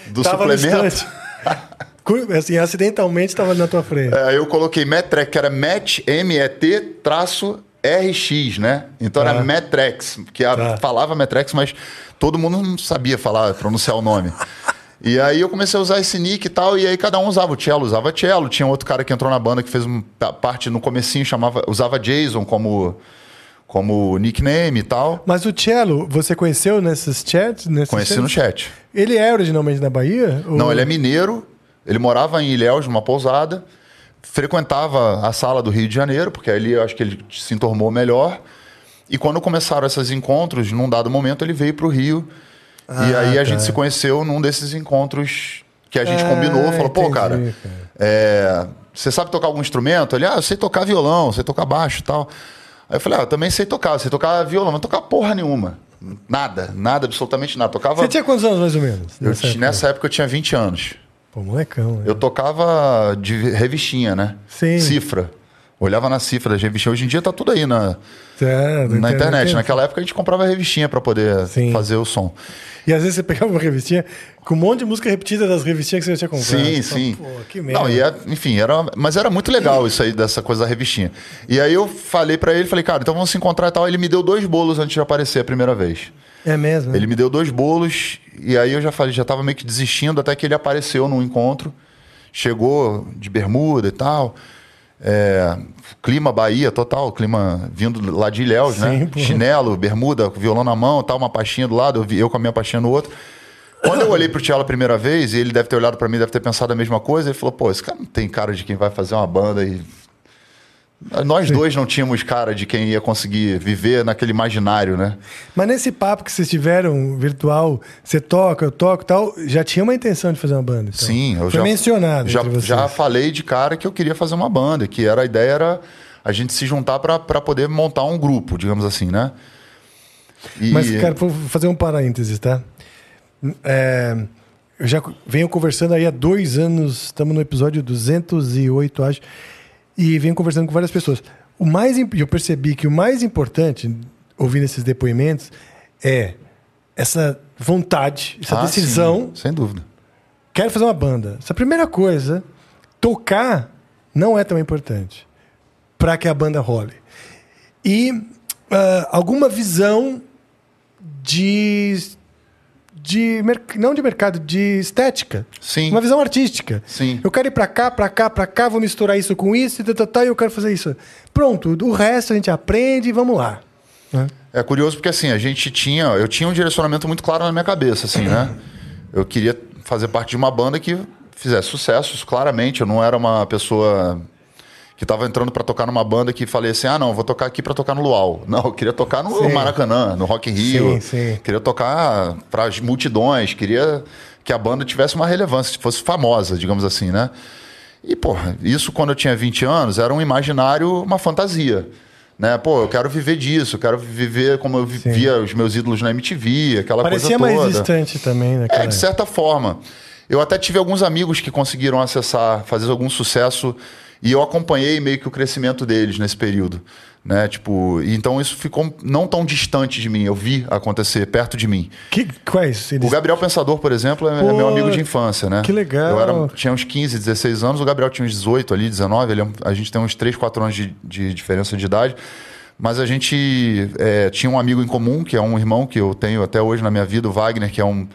do Tava suplemento. *laughs* assim, acidentalmente estava na tua frente. É, eu coloquei Metrec, que era Met, M-E-T, traço RX, né? Então Tá. era Metrex, que a- Tá. falava Metrex, mas todo mundo não sabia falar, pronunciar o nome. *laughs* E aí eu comecei a usar esse nick e tal, e aí cada um usava o cello, usava cello. Tinha outro cara que entrou na banda que fez uma parte no comecinho, chamava, usava Jason como, como nickname e tal. Mas o Cello, você conheceu nesses chats? Nesses Conheci no chats? chat. Ele é originalmente da Bahia? Ou- Não, ele é mineiro, ele morava em Ilhéus, numa pousada, frequentava a sala do Rio de Janeiro, porque ali eu acho que ele se entormou melhor. E quando começaram esses encontros, num dado momento ele veio para o Rio. e Ah, aí a tá. gente se conheceu num desses encontros que a gente Ah, combinou. Falou, pô, entendi, cara, cara. é, você sabe tocar algum instrumento? Ele, ah, eu sei tocar violão, sei tocar baixo e tal. Aí eu falei, ah, eu também sei tocar, eu sei tocar violão, mas não tocar porra nenhuma. Nada, nada, absolutamente nada. Tocava. Você tinha quantos anos mais ou menos? eu, nessa ti- época? nessa época eu tinha 20 anos. Pô, molecão. né? Eu tocava de revistinha, né? Sim. Cifra. Olhava na cifra das revistinhas. Hoje em dia tá tudo aí na, É, na internet. né? Naquela época a gente comprava revistinha para poder Sim. fazer o som. E às vezes você pegava uma revistinha com um monte de música repetida das revistinhas que você já tinha comprado. Sim, sim. Pô, que merda. Não, e é- enfim, era, mas era muito legal isso aí, dessa coisa da revistinha. E aí eu falei para ele, falei, cara, então vamos se encontrar e tal. Ele me deu dois bolos antes de aparecer a primeira vez. É mesmo? né? Ele me deu dois bolos e aí eu já falei, já tava meio que desistindo até que ele apareceu num encontro. Chegou de bermuda e tal. É, clima Bahia total, clima vindo lá de Ilhéus, Sim, né? pô. Chinelo, bermuda, com violão na mão, tal, uma pastinha do lado, eu, eu com a minha pastinha no outro. Quando eu olhei pro Tiago a primeira vez, e ele deve ter olhado para mim, deve ter pensado a mesma coisa, ele falou: pô, esse cara não tem cara de quem vai fazer uma banda e. Nós dois não tínhamos cara de quem ia conseguir viver naquele imaginário, né? Mas nesse papo que vocês tiveram virtual, você toca, eu toco e tal, já tinha uma intenção de fazer uma banda. então. Sim, eu Foi já mencionado já, já falei de cara que eu queria fazer uma banda, que era a ideia era a gente se juntar para poder montar um grupo, digamos assim, né? E- Mas, cara, vou fazer um parênteses, tá? É, eu já venho conversando aí há dois anos, estamos no episódio 208, acho, e venho conversando com várias pessoas. O mais, eu percebi que o mais importante, ouvindo esses depoimentos, é essa vontade, essa Ah, decisão. sim, sem dúvida. Quero fazer uma banda. Essa primeira coisa, tocar não é tão importante para que a banda role. E ah, alguma visão de de não de mercado, de estética. Sim. Uma visão artística. Sim. Eu quero ir pra cá, pra cá, pra cá, vou misturar isso com isso e tal, tal, tal, e eu quero fazer isso. Pronto, o resto a gente aprende e vamos lá. né? É curioso porque assim, a gente tinha. Eu tinha um direcionamento muito claro na minha cabeça, assim, né? *clears throat* Eu queria fazer parte de uma banda que fizesse sucessos, claramente. Eu não era uma pessoa que estava entrando para tocar numa banda que falei assim: ah, não, vou tocar aqui para tocar no Luau. *laughs* Não, eu queria tocar no Sim. Maracanã, no Rock in Rio. Sim, sim. Queria tocar para as multidões, queria que a banda tivesse uma relevância, fosse famosa, digamos assim, né? E, porra, isso quando eu tinha 20 anos era um imaginário, uma fantasia. Né? Pô, eu quero viver disso, eu quero viver como eu vivia os meus ídolos na MTV, aquela Parecia coisa toda. mais distante também, né? É, de certa forma. Eu até tive alguns amigos que conseguiram acessar, fazer algum sucesso, e eu acompanhei meio que o crescimento deles nesse período. Né? Tipo, então isso ficou não tão distante de mim, eu vi acontecer perto de mim. Que, quais? O Eles... Gabriel Pensador, por exemplo, é, é Pô, meu amigo de infância, né? que legal. Eu era, tinha uns 15, 16 anos, o Gabriel tinha uns 18 ali, 19. Ele é a gente tem uns 3, 4 anos de, de diferença de idade. Mas a gente é, tinha um amigo em comum, que é um irmão que eu tenho até hoje na minha vida, o Wagner, que é um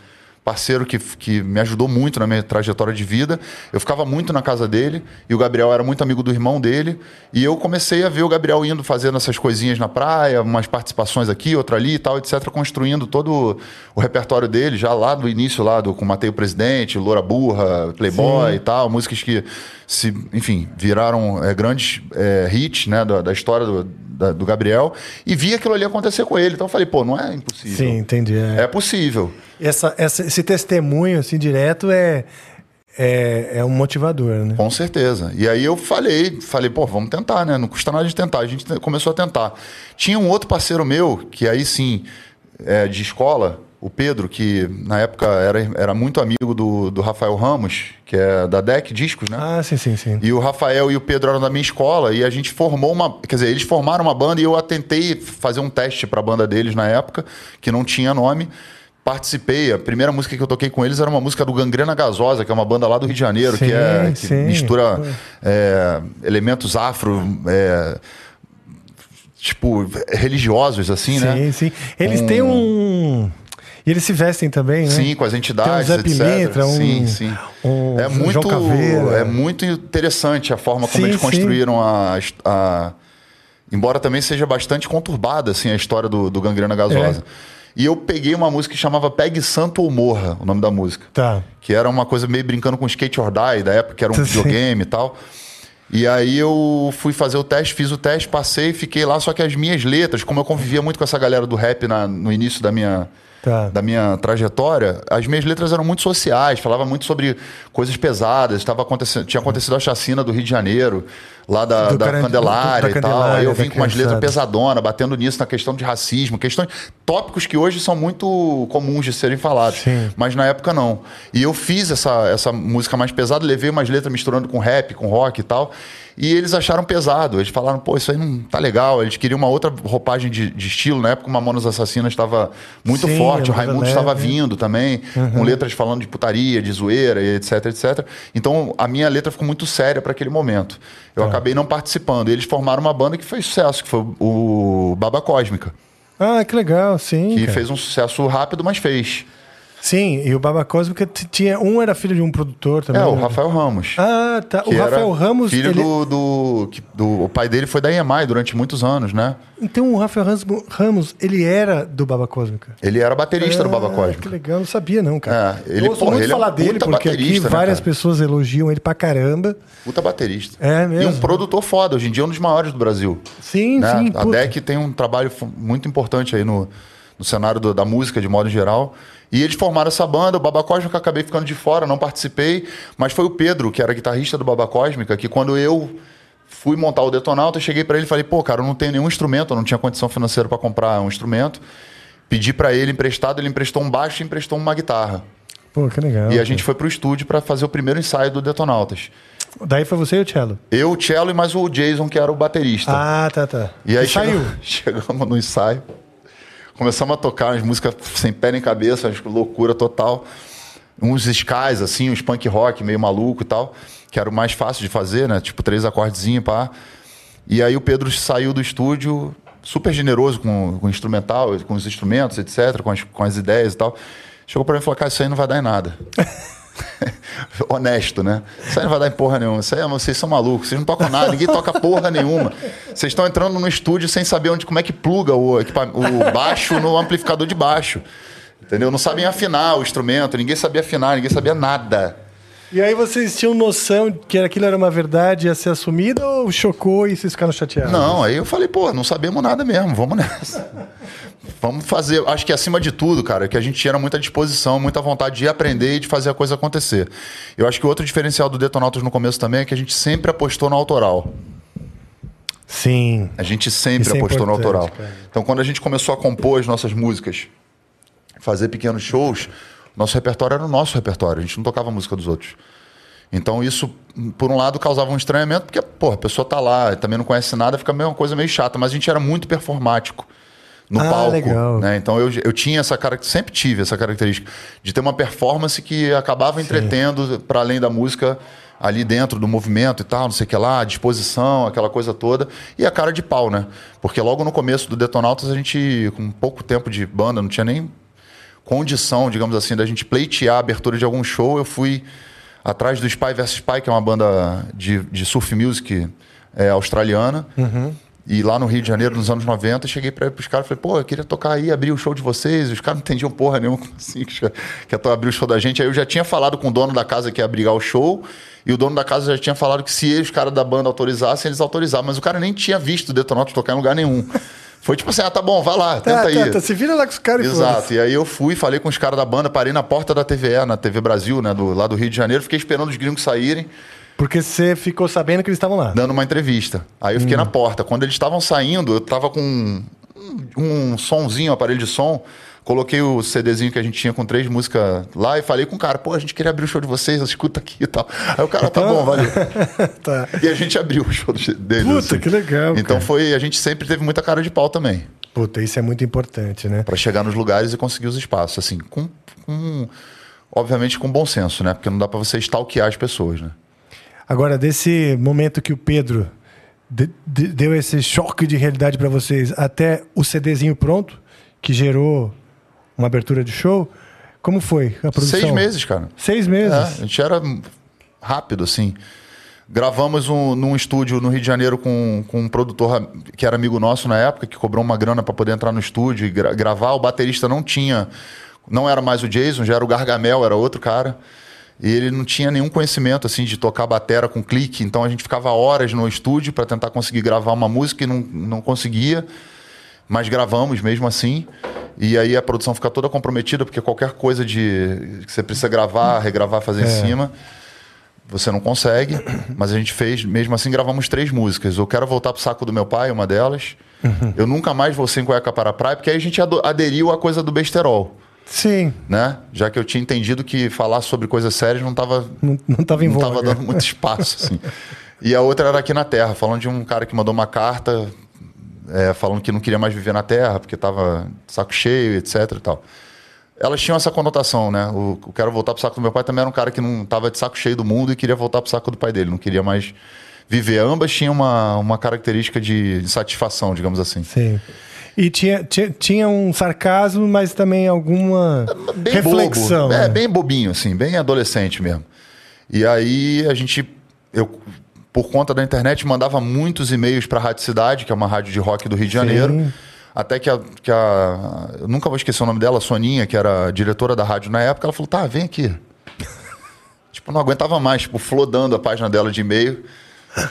parceiro que, que me ajudou muito na minha trajetória de vida. Eu ficava muito na casa dele e o Gabriel era muito amigo do irmão dele. E eu comecei a ver o Gabriel indo fazendo essas coisinhas na praia, umas participações aqui, outra ali e tal, etc., construindo todo o repertório dele, já lá do início, lá do, com Matei o Presidente, Loura Burra, Playboy e tal, músicas que, se, enfim, viraram é, grandes é, hits né, da, da história do, da- do Gabriel. E vi aquilo ali acontecer com ele. Então eu falei, pô, não é impossível. Sim, entendi. é. É possível. Essa, essa- esse testemunho assim direto é, é, é um motivador, né? Com certeza. E aí eu falei, falei, pô, vamos tentar, né? Não custa nada de tentar. A gente te- começou a tentar. Tinha um outro parceiro meu, que aí sim, é, de escola, o Pedro, que na época era, era muito amigo do, do Rafael Ramos, que é da DEC Discos, né? Ah, sim, sim, sim. E o Rafael e o Pedro eram da minha escola e a gente formou uma. Quer dizer, eles formaram uma banda e eu tentei fazer um teste para a banda deles na época, que não tinha nome. Participei. A primeira música que eu toquei com eles era uma música do Gangrena Gasosa, que é uma banda lá do Rio de Janeiro, Sim, que, é, que sim. mistura é, elementos afro. é, tipo, religiosos, assim, sim, né? sim. Eles Um- têm um. E eles se vestem também, né? Sim, com as entidades, Tem um Zé etc. Pilintra, um- sim, sim. um é João muito, Caveira. é muito interessante a forma como Sim, eles construíram a, a- embora também seja bastante conturbada assim a história do, do Gangrena Gasosa. É. E eu peguei uma música que chamava Pegue Santo ou Morra, o nome da música. Tá. Que era uma coisa meio brincando com Skate or Die, da época que era um videogame e tal. E aí eu fui fazer o teste, fiz o teste, passei, fiquei lá, só que as minhas letras, como eu convivia muito com essa galera do rap na- no início da minha, Tá. da minha trajetória, as minhas letras eram muito sociais, falava muito sobre coisas pesadas. Estava acontecendo, tinha acontecido a chacina do Rio de Janeiro, lá da, da Candelária do- da e tal. Aí eu vim com umas letras pesadona, batendo nisso na questão de racismo, questões, tópicos que hoje são muito comuns de serem falados, Sim. mas na época não. E eu fiz essa, essa música mais pesada, levei umas letras misturando com rap, com rock e tal. E eles acharam pesado. Eles falaram, pô, isso aí não tá legal. Eles queriam uma outra roupagem de, de estilo. Na época, o Mamonas Assassinas estava muito Sim, forte. O Raimundo estava vindo também, com letras falando de putaria, de zoeira, etc, etc. Então, a minha letra ficou muito séria para aquele momento. Eu acabei não participando. E eles formaram uma banda que fez sucesso, que foi o Baba Cósmica. Ah, que legal, sim. Que cara. fez um sucesso rápido, mas fez. Sim, e o Baba Cósmica tinha. Um era filho de um produtor também. É, o né? Rafael Ramos. Ah, tá. O Rafael Ramos. Filho ele- do, do, que- do. O pai dele foi da EMI durante muitos anos, né? Então o Rafael Ramos, ele era do Baba Cósmica. Ele era baterista do Baba Ah, Cósmico. Que legal, não sabia não, cara. É, ele- eu ouço porra, muito ele é falar dele, puta porque aqui né, várias cara? pessoas elogiam ele pra caramba. Puta baterista. É E mesmo? um produtor foda. Hoje em dia é um dos maiores do Brasil. Sim, né? sim. A puta. DEC tem um trabalho muito importante aí no, no cenário do- da música, de modo geral. E eles formaram essa banda, o Baba Cósmica, eu acabei ficando de fora, não participei. Mas foi o Pedro, que era guitarrista do Baba Cósmica, que quando eu fui montar o Detonauta, eu cheguei pra ele e falei, pô, cara, eu não tenho nenhum instrumento, eu não tinha condição financeira pra comprar um instrumento. Pedi pra ele emprestado, ele emprestou um baixo e emprestou uma guitarra. Pô, que legal. E a gente foi pro estúdio para fazer o primeiro ensaio do Detonautas. Daí foi você e o Cello. Eu, o Cello e mais o Jason, que era o baterista. Ah, tá, tá. E aí saiu. chegamos, *laughs* chegamos no ensaio, começamos a tocar umas músicas sem pé nem cabeça, loucura total. Uns skies, assim, uns punk rock meio maluco e tal, que era o mais fácil de fazer, né? Tipo, três acordezinhos, pá. E aí o Pedro saiu do estúdio super generoso com, com o instrumental, com os instrumentos, etc., com as, com as ideias e tal. Chegou pra mim e falou, cara, isso aí não vai dar em nada. *laughs* *laughs* Honesto, né? Isso aí não vai dar em porra nenhuma. Isso aí, vocês são malucos, vocês não tocam nada, ninguém toca porra nenhuma. Vocês estão entrando no estúdio sem saber onde, como é que pluga o, o baixo no amplificador de baixo. Entendeu? Não sabem afinar o instrumento, ninguém sabia afinar, ninguém sabia nada. E aí vocês tinham noção que aquilo era uma verdade ia ser assumida ou chocou e vocês ficaram chateados? Não, aí eu falei, pô, não sabemos nada mesmo, vamos nessa. *laughs* vamos fazer. Acho que acima de tudo, cara, que a gente tinha muita disposição, muita vontade de aprender e de fazer a coisa acontecer. Eu acho que outro diferencial do Detonautas no começo também é que a gente sempre apostou no autoral. Sim. A gente sempre é apostou no autoral. cara. Então, quando a gente começou a compor as nossas músicas, fazer pequenos shows, nosso repertório era o nosso repertório. A gente não tocava a música dos outros. Então, isso, por um lado, causava um estranhamento, porque, pô, a pessoa tá lá, também não conhece nada, fica meio uma coisa meio chata. Mas a gente era muito performático no Ah, palco. legal. Né? Então, eu, eu tinha essa característica, sempre tive essa característica, de ter uma performance que acabava entretendo para além da música ali dentro do movimento e tal, não sei o que lá, a disposição, aquela coisa toda, e a cara de pau, né? Porque logo no começo do Detonautas, a gente, com pouco tempo de banda, não tinha nem condição, digamos assim, da gente pleitear a abertura de algum show. Eu fui atrás do Spy vs Spy, que é uma banda de, de surf music é, australiana. E lá no Rio de Janeiro, nos anos 90, cheguei para os caras e falei, pô, eu queria tocar aí, abrir o show de vocês. Os caras não entendiam porra nenhuma *laughs* como assim, que caras quer abrir o show da gente. Aí eu já tinha falado com o dono da casa que ia abrigar o show, e o dono da casa já tinha falado que se os caras da banda autorizassem, eles autorizavam. Mas o cara nem tinha visto o Detonautas tocar em lugar nenhum. *laughs* Foi tipo assim, ah, tá bom, vai lá, tenta Tá, aí. tá, tá, se vira lá com os caras e Exato. E aí eu fui, falei com os caras da banda, parei na porta da TVE, na TV Brasil, né, do, lá do Rio de Janeiro, fiquei esperando os gringos saírem, Porque você ficou sabendo que eles estavam lá. dando uma entrevista. Aí eu fiquei na porta. Quando eles estavam saindo, eu tava com um, um sonzinho, um aparelho de som, coloquei o CDzinho que a gente tinha com três músicas lá e falei com o cara, pô, a gente queria abrir o show de vocês, escuta aqui e tal. Aí o cara, tá bom, valeu. *laughs* tá. E a gente abriu o show deles. Puta, assim. que legal, Então cara. foi, a gente sempre teve muita cara de pau também. Puta, isso é muito importante, né? Pra chegar nos lugares e conseguir os espaços, assim, com, com- obviamente com bom senso, né? Porque não dá pra você stalkear as pessoas, né? Agora, desse momento que o Pedro de- de- deu esse choque de realidade pra vocês até o CDzinho pronto, que gerou uma abertura de show, como foi a produção? Seis meses, cara. Seis É, meses. a gente era rápido, assim. Gravamos um, num estúdio no Rio de Janeiro com, com um produtor que era amigo nosso na época, que cobrou uma grana pra poder entrar no estúdio e gra- gravar. O baterista não tinha, não era mais o Jason, já era o Gargamel, era outro cara. E ele não tinha nenhum conhecimento assim de tocar batera com clique, então a gente ficava horas no estúdio para tentar conseguir gravar uma música e não, não conseguia. Mas gravamos mesmo assim. E aí a produção fica toda comprometida, porque qualquer coisa de que você precisa gravar, regravar, fazer em cima, você não consegue. Mas a gente fez, mesmo assim, gravamos três músicas. Eu quero voltar pro saco do meu pai, uma delas. Eu nunca mais vou sem cueca para a praia, porque aí a gente aderiu à coisa do besterol. Sim, Né? Já que eu tinha entendido que falar sobre coisas sérias não estava não, não tava em não voga. dando muito espaço, assim. *laughs* E a outra era aqui na Terra, falando de um cara que mandou uma carta é, falando que não queria mais viver na Terra, porque tava de saco cheio, etc e tal. Elas tinham essa conotação, né? O, o Quero Voltar pro Saco do Meu Pai também era um cara que não tava de saco cheio do mundo e queria voltar pro saco do pai dele, não queria mais viver. Ambas tinham uma, uma característica de, de satisfação, digamos assim. Sim. E tinha, tinha, tinha um sarcasmo, mas também alguma bem reflexão. bobo. É, né? bem bobinho, assim, bem adolescente mesmo. E aí a gente, eu, por conta da internet, mandava muitos e-mails para a Rádio Cidade, que é uma rádio de rock do Rio de Janeiro. Até que a, que a. Eu nunca vou esquecer o nome dela, a Soninha, que era diretora da rádio na época, ela falou: tá, vem aqui. *laughs* tipo, não aguentava mais, tipo, flodando a página dela de e-mail.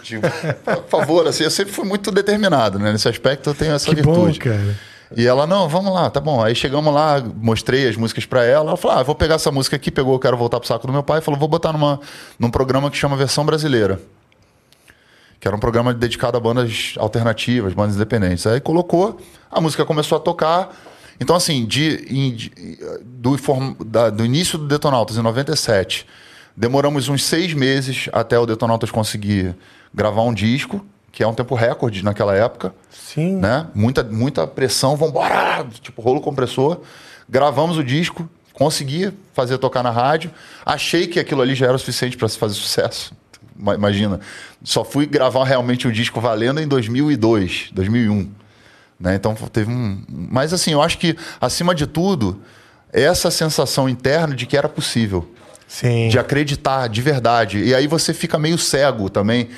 Tipo, por favor, assim, eu sempre fui muito determinado, né? Nesse aspecto eu tenho essa Que bom, virtude. cara. E ela, não, vamos lá, tá bom. Aí chegamos lá, mostrei as músicas pra ela. Ela falou, ah, vou pegar essa música aqui, pegou, eu quero voltar pro saco do meu pai. Falou, vou botar numa, num programa que chama Versão Brasileira. Que era um programa dedicado a bandas alternativas, bandas independentes. Aí colocou, a música começou a tocar. Então, assim, de, de- do, da- do início do Detonautas, em 97, demoramos uns seis meses até o Detonautas conseguir gravar um disco, que é um tempo recorde naquela época Sim. né? Muita, muita pressão, vambora! Tipo, rolo compressor. Gravamos o disco, consegui fazer tocar na rádio. Achei que aquilo ali já era o suficiente para se fazer sucesso. Ma- Imagina. Só fui gravar realmente o disco valendo em 2002, 2001. Né? Então teve um. Mas assim, eu acho que, acima de tudo, essa sensação interna de que era possível Sim. de acreditar de verdade. E aí você fica meio cego também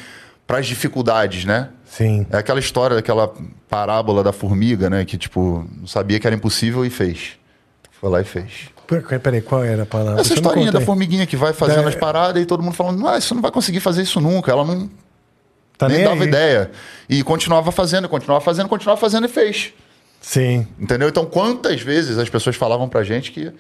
para as dificuldades, né? Sim. É aquela história, daquela parábola da formiga, né? Que, tipo, não sabia que era impossível e fez. Foi lá e fez. Pera- Peraí, qual era a palavra? Essa historinha da formiguinha que vai fazendo Da- as paradas e todo mundo falando, ah, você não vai conseguir fazer isso nunca. Ela não Tá nem nem dava aí. ideia. E continuava fazendo, continuava fazendo, continuava fazendo e fez. Sim. Entendeu? Então, quantas vezes as pessoas falavam pra gente que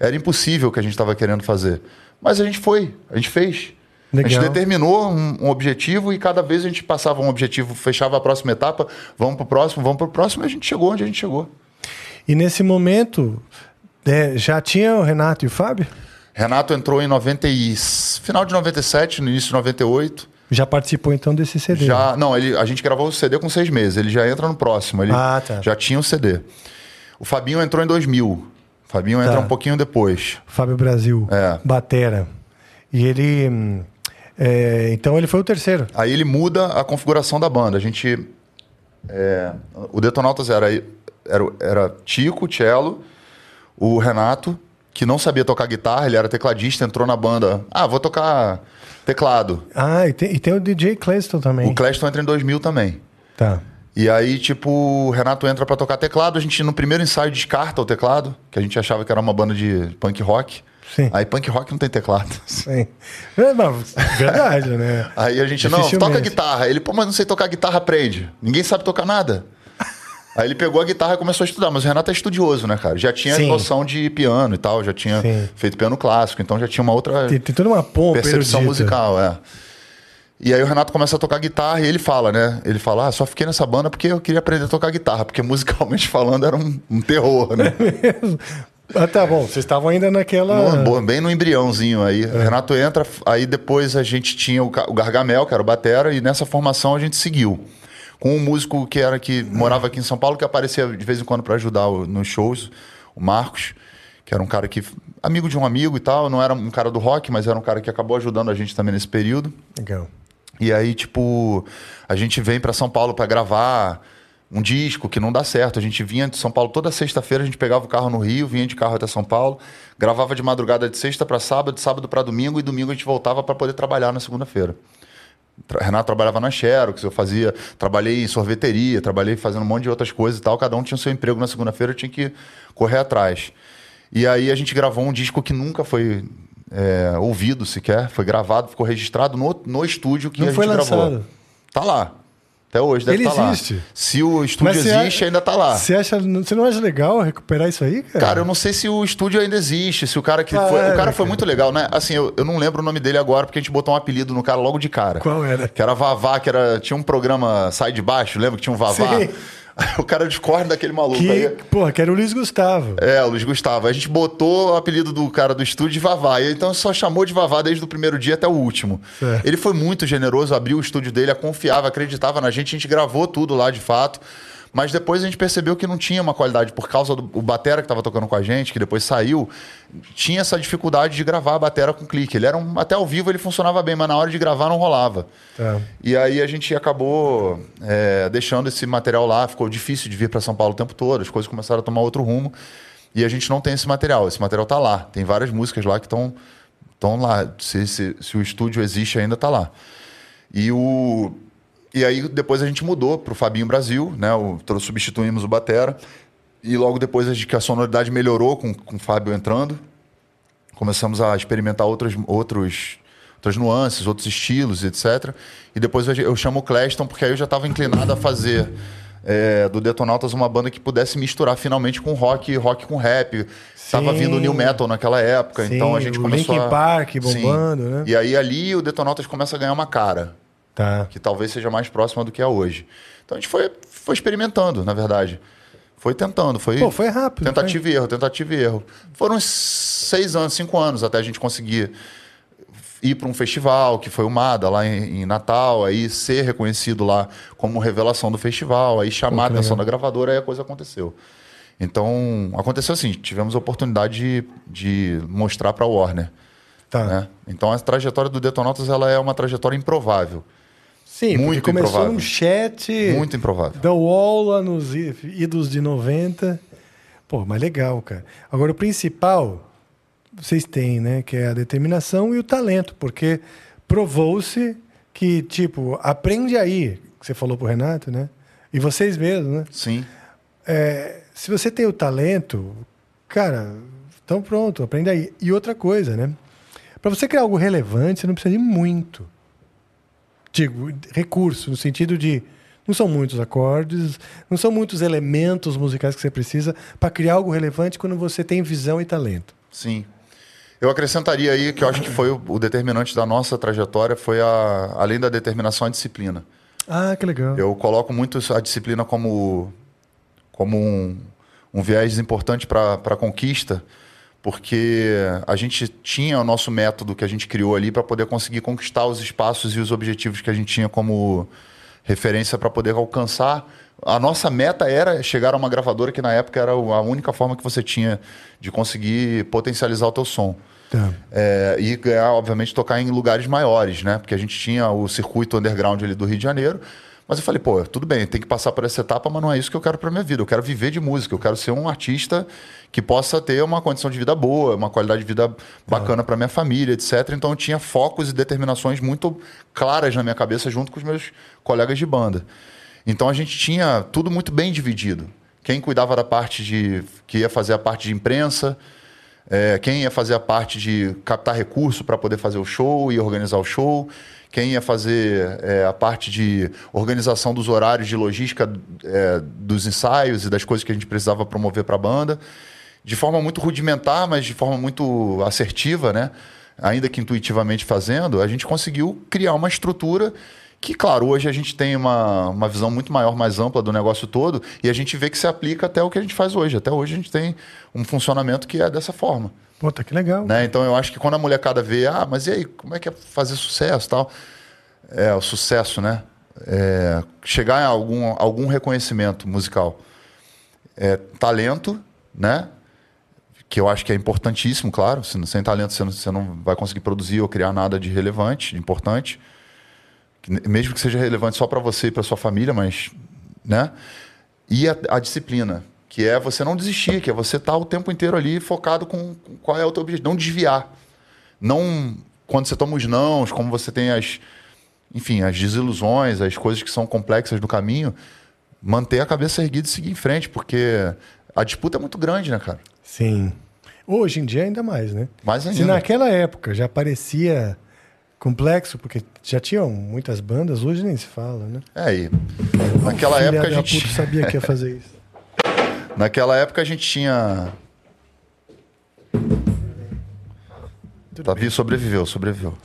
era impossível o que a gente estava querendo fazer. Mas a gente foi, a gente fez. A Legal. gente determinou um, um objetivo e cada vez a gente passava um objetivo, fechava a próxima etapa, vamos pro próximo, vamos pro próximo, e a gente chegou onde a gente chegou. E nesse momento, é, já tinha o Renato e o Fábio? Renato entrou em 90 e... final de 97, no início de 98. Já participou então desse CD? Já, não, ele, a gente gravou o CD com seis meses. Ele já entra no próximo. Ele Ah, tá. já tinha o CD. O Fabinho entrou em 2000. O Fabinho entra Tá. um pouquinho depois. Fábio Brasil. É. Batera. E ele. é, então ele foi o terceiro. Aí ele muda a configuração da banda. A gente. é, o Detonautas era, era, era Tico, Cello, o Renato, que não sabia tocar guitarra, ele era tecladista, entrou na banda. Ah, vou tocar teclado. Ah, e tem, e tem o DJ Cleston também. O Cleston entra em 2000 também. Tá. E aí, tipo, o Renato entra pra tocar teclado. A gente, no primeiro ensaio, descarta o teclado, que a gente achava que era uma banda de punk rock. Sim. Aí, punk rock não tem teclado. Sim. É, não, verdade, né? Aí a gente, não, toca guitarra. Ele, pô, mas não sei tocar guitarra, aprende. Ninguém sabe tocar nada. Aí ele pegou a guitarra e começou a estudar. Mas o Renato é estudioso, né, cara? Já tinha Sim. noção de piano e tal, já tinha Sim. feito piano clássico, então já tinha uma outra Tem, tem toda uma pompa percepção erudita. musical, é. E aí o Renato começa a tocar guitarra e ele fala, né? Ele fala, ah, só fiquei nessa banda porque eu queria aprender a tocar guitarra, porque musicalmente *laughs* falando era um, um terror, né? Ah, tá bom. Vocês estavam ainda naquela. No- bem no embriãozinho aí. O Renato entra, aí depois a gente tinha o, o Gargamel, que era o Batera, e nessa formação a gente seguiu. Com um músico que era que morava aqui em São Paulo, que aparecia de vez em quando para ajudar o- nos shows, o Marcos, que era um cara que. amigo de um amigo e tal, não era um cara do rock, mas era um cara que acabou ajudando a gente também nesse período. Legal. E aí, tipo, a gente vem pra São Paulo pra gravar um disco que não dá certo. A gente vinha de São Paulo toda sexta-feira, a gente pegava o carro no Rio, vinha de carro até São Paulo, gravava de madrugada de sexta pra sábado, de sábado pra domingo e domingo a gente voltava pra poder trabalhar na segunda-feira. Renato trabalhava na Xerox, eu fazia, trabalhei em sorveteria, trabalhei fazendo um monte de outras coisas e tal. Cada um tinha o seu emprego na segunda-feira, eu tinha que correr atrás. E aí a gente gravou um disco que nunca foi é, ouvido sequer, foi gravado, ficou registrado no, no estúdio que Não a gente foi gravou. lançado. Tá lá. Até hoje deve Ele estar lá. existe? Se o estúdio você existe, a- ainda tá lá. Você, acha, você não acha legal recuperar isso aí, cara? Cara, eu não sei se o estúdio ainda existe, se o cara que Cara, foi. O cara foi cara. muito legal, né? Assim, eu, eu não lembro o nome dele agora, porque a gente botou um apelido no cara logo de cara. Qual era? Que era Vavá, que era. Tinha um programa Sai de Baixo, lembra que tinha um Vavá? Sim. *laughs* O cara discorda daquele maluco Que, aí. porra, que era o Luiz Gustavo. É, o Luiz Gustavo. A gente botou o apelido do cara do estúdio de Vavá. E então só chamou de Vavá desde o primeiro dia até o último. Certo. Ele foi muito generoso, abriu o estúdio dele, confiava, acreditava na gente. A gente gravou tudo lá de fato. Mas depois a gente percebeu que não tinha uma qualidade por causa do o batera que estava tocando com a gente, que depois saiu, tinha essa dificuldade de gravar a batera com clique. Ele era um, até ao vivo ele funcionava bem, mas na hora de gravar não rolava. Tá. E aí a gente acabou é, deixando esse material lá, ficou difícil de vir para São Paulo o tempo todo, as coisas começaram a tomar outro rumo. E a gente não tem esse material. Esse material tá lá. Tem várias músicas lá que estão estão lá. Se, se, se o estúdio existe ainda, tá lá. E o e aí depois a gente mudou pro Fabinho Brasil, né? O, substituímos o Batera. E logo depois a gente- que a sonoridade melhorou com, com o Fábio entrando, começamos a experimentar outras, outros, outras nuances, outros estilos, etc. E depois eu, chamo o Cleston, porque aí eu já estava inclinado a fazer é, do Detonautas uma banda que pudesse misturar finalmente com rock, rock com rap. Tava Sim. vindo o New Metal naquela época, Sim, então a gente o começou Linkin a... Park Sim. bombando, né? E aí ali o Detonautas começa a ganhar uma cara Tá. que talvez seja mais próxima do que é hoje. Então a gente foi, foi experimentando, na verdade. Foi tentando, foi. Pô, foi rápido. Tentativa e erro, tentativa e erro. Foram uns seis anos, cinco anos até a gente conseguir ir para um festival, que foi o MADA, lá em, em Natal, aí ser reconhecido lá como revelação do festival, aí chamar Pô, a atenção legal. da gravadora, aí a coisa aconteceu. Então, aconteceu assim, tivemos a oportunidade de, de mostrar para a Warner. Tá. Né? Então, a trajetória do Detonautas ela é uma trajetória improvável. Sim, Muito começou improvável. um chat Muito improvável. da UOL lá nos idos de 90. Pô, mas legal, cara. Agora, o principal, vocês têm, né? Que é a determinação e o talento, porque provou-se que, tipo, aprende aí, que você falou pro Renato, né? E vocês mesmos, né? Sim. É, se você tem o talento, cara, então pronto, aprende aí. E outra coisa, né? Para você criar algo relevante, você não precisa de muito. Digo, recurso, no sentido de não são muitos acordes, não são muitos elementos musicais que você precisa para criar algo relevante quando você tem visão e talento. Sim. Eu acrescentaria aí que eu acho que foi o, o determinante da nossa trajetória, foi a, além da determinação, a disciplina. Ah, que legal. Eu coloco muito a disciplina como, como um, um viés importante para a conquista, porque a gente tinha o nosso método que a gente criou ali para poder conseguir conquistar os espaços e os objetivos que a gente tinha como referência para poder alcançar. A nossa meta era chegar a uma gravadora que na época era a única forma que você tinha de conseguir potencializar o teu som. Tá. É, e obviamente, tocar em lugares maiores, né? Porque a gente tinha o circuito underground ali do Rio de Janeiro. Mas eu falei, pô, tudo bem, tem que passar por essa etapa, mas não é isso que eu quero para minha vida. Eu quero viver de música, eu quero ser um artista que possa ter uma condição de vida boa, uma qualidade de vida bacana para minha família, etc. Então eu tinha focos e determinações muito claras na minha cabeça junto com os meus colegas de banda. Então a gente tinha tudo muito bem dividido. Quem cuidava da parte de. que ia fazer a parte de imprensa, é, quem ia fazer a parte de captar recurso para poder fazer o show e organizar o show, quem ia fazer é, a parte de organização dos horários de logística é, dos ensaios e das coisas que a gente precisava promover para a banda, de forma muito rudimentar, mas de forma muito assertiva, né? Ainda que intuitivamente fazendo, a gente conseguiu criar uma estrutura que, claro, hoje a gente tem uma, uma visão muito maior, mais ampla do negócio todo, e a gente vê que se aplica até o que a gente faz hoje. Até hoje a gente tem um funcionamento que é dessa forma. Puta, que legal. Né? Então eu acho que quando a molecada vê, ah, mas e aí, como é que é fazer sucesso tal? É, o sucesso, né? É, chegar a algum, algum reconhecimento musical. É, talento, né? Que eu acho que é importantíssimo, claro. Se- Sem talento você não, você não vai conseguir produzir ou criar nada de relevante, de importante. Mesmo que seja relevante só para você e para sua família, mas, né? E a, a disciplina, que é você não desistir, que é você estar o tempo inteiro ali focado com, qual é o teu objetivo, não desviar. Não quando você toma os nãos, como você tem as, enfim, as desilusões, as coisas que são complexas do caminho, manter a cabeça erguida e seguir em frente, porque a disputa é muito grande, né, cara? Sim. Hoje em dia ainda mais, né? Mais Se ainda. naquela época já parecia complexo, porque já tinham muitas bandas, hoje nem se fala, né? É, e naquela época a gente sabia que ia fazer isso. *laughs* Naquela época a gente tinha Davi sobreviveu, sobreviveu.